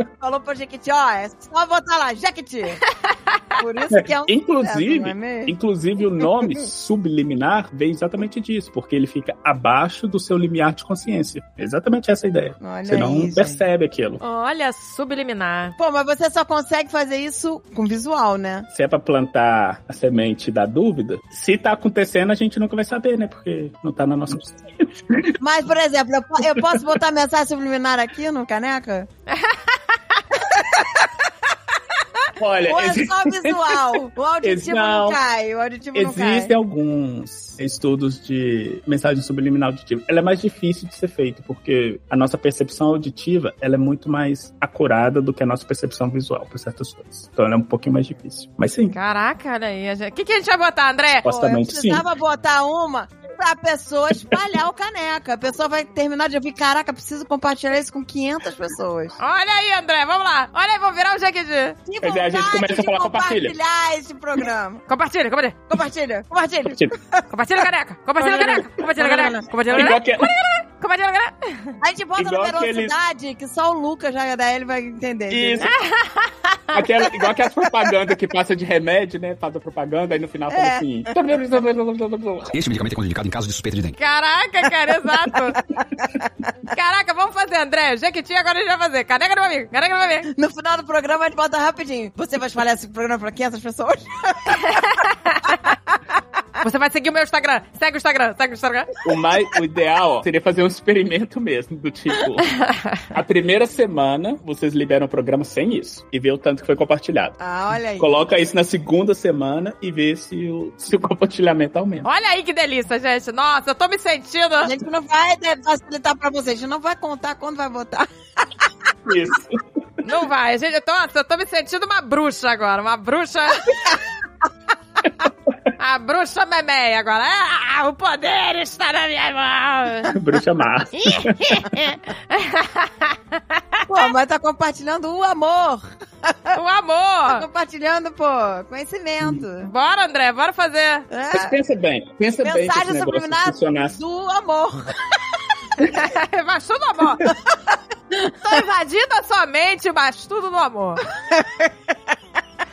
[SPEAKER 2] Falou pro Jequiti, ó, é só botar lá, Jequiti. Por isso que é um
[SPEAKER 3] Inclusive,
[SPEAKER 2] sucesso, não é mesmo?
[SPEAKER 3] inclusive o nome subliminar vem exatamente disso, porque ele fica abaixo do seu limiar de consciência. Exatamente essa a ideia.
[SPEAKER 2] Olha
[SPEAKER 3] Você não
[SPEAKER 2] aí, gente.
[SPEAKER 3] percebe aquilo.
[SPEAKER 1] Olha, subliminar.
[SPEAKER 2] Pô, mas você só consegue fazer isso com visual, né?
[SPEAKER 3] Se é pra plantar a semente da dúvida, se tá acontecendo, a gente nunca vai saber, né? Porque não tá na nossa consciência.
[SPEAKER 2] Mas, por exemplo, eu, eu posso botar mensagem subliminar aqui no caneca?
[SPEAKER 3] Olha,
[SPEAKER 2] Ou é
[SPEAKER 3] exi-
[SPEAKER 2] só visual? O auditivo não,
[SPEAKER 3] Não.
[SPEAKER 2] cai, o auditivo não cai.
[SPEAKER 3] existem alguns estudos de mensagem subliminal auditiva. Ela é mais difícil de ser feita, porque a nossa percepção auditiva ela é muito mais acurada do que a nossa percepção visual para certas coisas. Então ela é um pouquinho mais difícil. Mas sim,
[SPEAKER 1] Caraca, olha aí. O que, que a gente vai botar, André?
[SPEAKER 2] Pô, eu
[SPEAKER 3] supostamente sim.
[SPEAKER 2] precisava botar uma pra pessoa espalhar o caneca. A pessoa vai terminar de ouvir, caraca, preciso compartilhar isso com 500 pessoas.
[SPEAKER 1] Olha aí, André, vamos lá. Olha aí, vamos virar o Jequiti.
[SPEAKER 2] Que
[SPEAKER 3] Quer dizer, a gente
[SPEAKER 2] vontade
[SPEAKER 3] começa a
[SPEAKER 2] de
[SPEAKER 3] falar, compartilha.
[SPEAKER 2] compartilhar esse programa.
[SPEAKER 1] Compartilha, compartilha.
[SPEAKER 2] Compartilha, compartilha.
[SPEAKER 3] Tipo,
[SPEAKER 1] Compartilha, caneca. Compartilha, caneca. Compartilha, caneca. Compartilha,
[SPEAKER 3] igual
[SPEAKER 1] caneca.
[SPEAKER 3] Que,
[SPEAKER 1] Compartilha, caneca.
[SPEAKER 2] A gente bota
[SPEAKER 3] Igual
[SPEAKER 2] na
[SPEAKER 3] aqueles-
[SPEAKER 2] velocidade que só o Lucas já da ele vai entender.
[SPEAKER 3] Isso. Aquela, igual aquelas propagandas que passa de remédio, né? Faz a propaganda, aí no final fala
[SPEAKER 2] É.
[SPEAKER 3] assim.
[SPEAKER 6] Este medicamento é contraindicado em caso de suspeita de dengue.
[SPEAKER 1] Caraca, cara, exato. Caraca, vamos fazer, André. Jequiti, agora a gente vai fazer. Caneca do meu amigo, caneca do meu amigo.
[SPEAKER 2] No final do programa a gente bota rapidinho. Você vai espalhar esse programa pra 500 pessoas?
[SPEAKER 1] Você vai seguir o meu Instagram. Segue o Instagram, segue o Instagram.
[SPEAKER 3] O, mais, o ideal ó, seria fazer um experimento mesmo, do tipo... a primeira semana, vocês liberam o programa sem isso. E ver o tanto que foi compartilhado.
[SPEAKER 2] Ah, olha aí.
[SPEAKER 3] Coloca isso na segunda semana e vê se o, se o compartilhamento aumenta.
[SPEAKER 1] Olha aí que delícia, gente. Nossa, eu tô me sentindo.
[SPEAKER 2] A gente não vai facilitar pra vocês. A gente não vai contar quando vai votar.
[SPEAKER 3] Isso.
[SPEAKER 1] Não vai, gente. Eu tô, eu tô me sentindo uma bruxa agora. Uma bruxa. A bruxa memeia agora. Ah, o poder está na minha mão.
[SPEAKER 3] Bruxa massa.
[SPEAKER 2] Pô, mas tá compartilhando o amor.
[SPEAKER 1] O
[SPEAKER 2] Tá
[SPEAKER 1] amor.
[SPEAKER 2] compartilhando, pô, conhecimento.
[SPEAKER 1] Bora, André, bora fazer.
[SPEAKER 3] Mas
[SPEAKER 2] É,
[SPEAKER 3] pensa bem, pensa bem que esse
[SPEAKER 2] mensagem subliminar do amor.
[SPEAKER 1] mas tudo amor. Tô invadindo a sua mente, mas tudo no amor.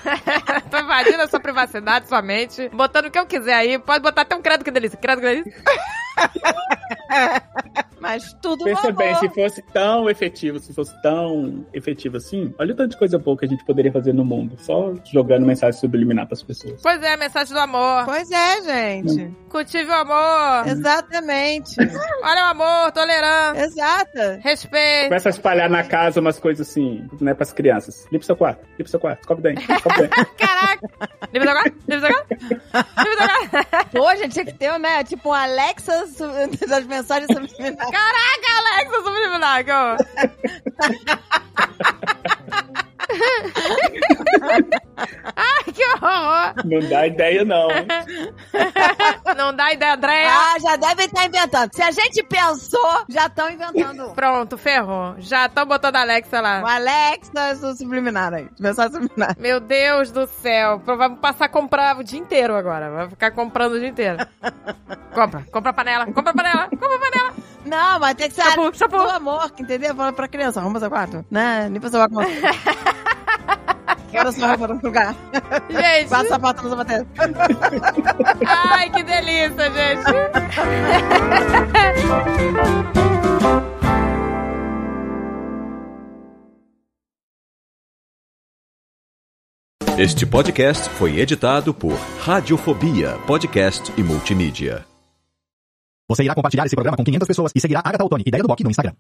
[SPEAKER 1] Tô invadindo a sua privacidade, sua mente. Botando o que eu quiser aí. Pode botar até um credo que delícia. Credo que delícia.
[SPEAKER 2] Mas tudo
[SPEAKER 3] Pensa bem, se fosse tão efetivo, se fosse tão efetivo assim, olha o tanto de coisa boa que a gente poderia fazer no mundo, só jogando mensagem subliminar pras pessoas.
[SPEAKER 1] Pois é, mensagem do amor.
[SPEAKER 2] Pois é, gente.
[SPEAKER 1] Cultive o amor.
[SPEAKER 2] Exatamente.
[SPEAKER 1] Olha o amor, tolerância,
[SPEAKER 2] Exata.
[SPEAKER 1] respeito.
[SPEAKER 3] Começa a espalhar na casa umas coisas assim, né, pras crianças. Limpa seu quarto, limpa seu quarto, escove bem, escove bem.
[SPEAKER 1] Caraca! Livre agora? Livre agora? Livre agora?
[SPEAKER 2] Pô, gente, tinha que ter, né? Tipo um Alexa das mensagens subliminares.
[SPEAKER 1] Caraca, Alexa subliminar, que horror. Ai, que horror!
[SPEAKER 3] Não dá ideia, não.
[SPEAKER 1] Não dá ideia, Andréia.
[SPEAKER 2] Ah, já devem estar inventando. Se a gente pensou, já estão inventando.
[SPEAKER 1] Pronto, ferrou. Já estão botando a Alexa lá.
[SPEAKER 2] Alexa su- subliminar aí. Subliminar.
[SPEAKER 1] Meu Deus do céu. Vamos passar a comprar o dia inteiro agora. Vai ficar comprando o dia inteiro. Compra, compra panela, compra panela, compra panela.
[SPEAKER 2] Não, mas tem que ser
[SPEAKER 1] Shampoo, shampoo.
[SPEAKER 2] do amor, entendeu? Fala pra criança, arruma seu quarto. Né? Limpa seu quarto. Quebra sua roupa no lugar.
[SPEAKER 1] Gente,
[SPEAKER 2] Passa a sapato no sapateiro.
[SPEAKER 1] ai, que delícia, gente.
[SPEAKER 7] Este podcast foi editado por Radiofobia, podcast e multimídia.
[SPEAKER 8] Você irá compartilhar esse programa com 500 pessoas e seguirá Agatha Ottoni, ideia do Bock, no Instagram.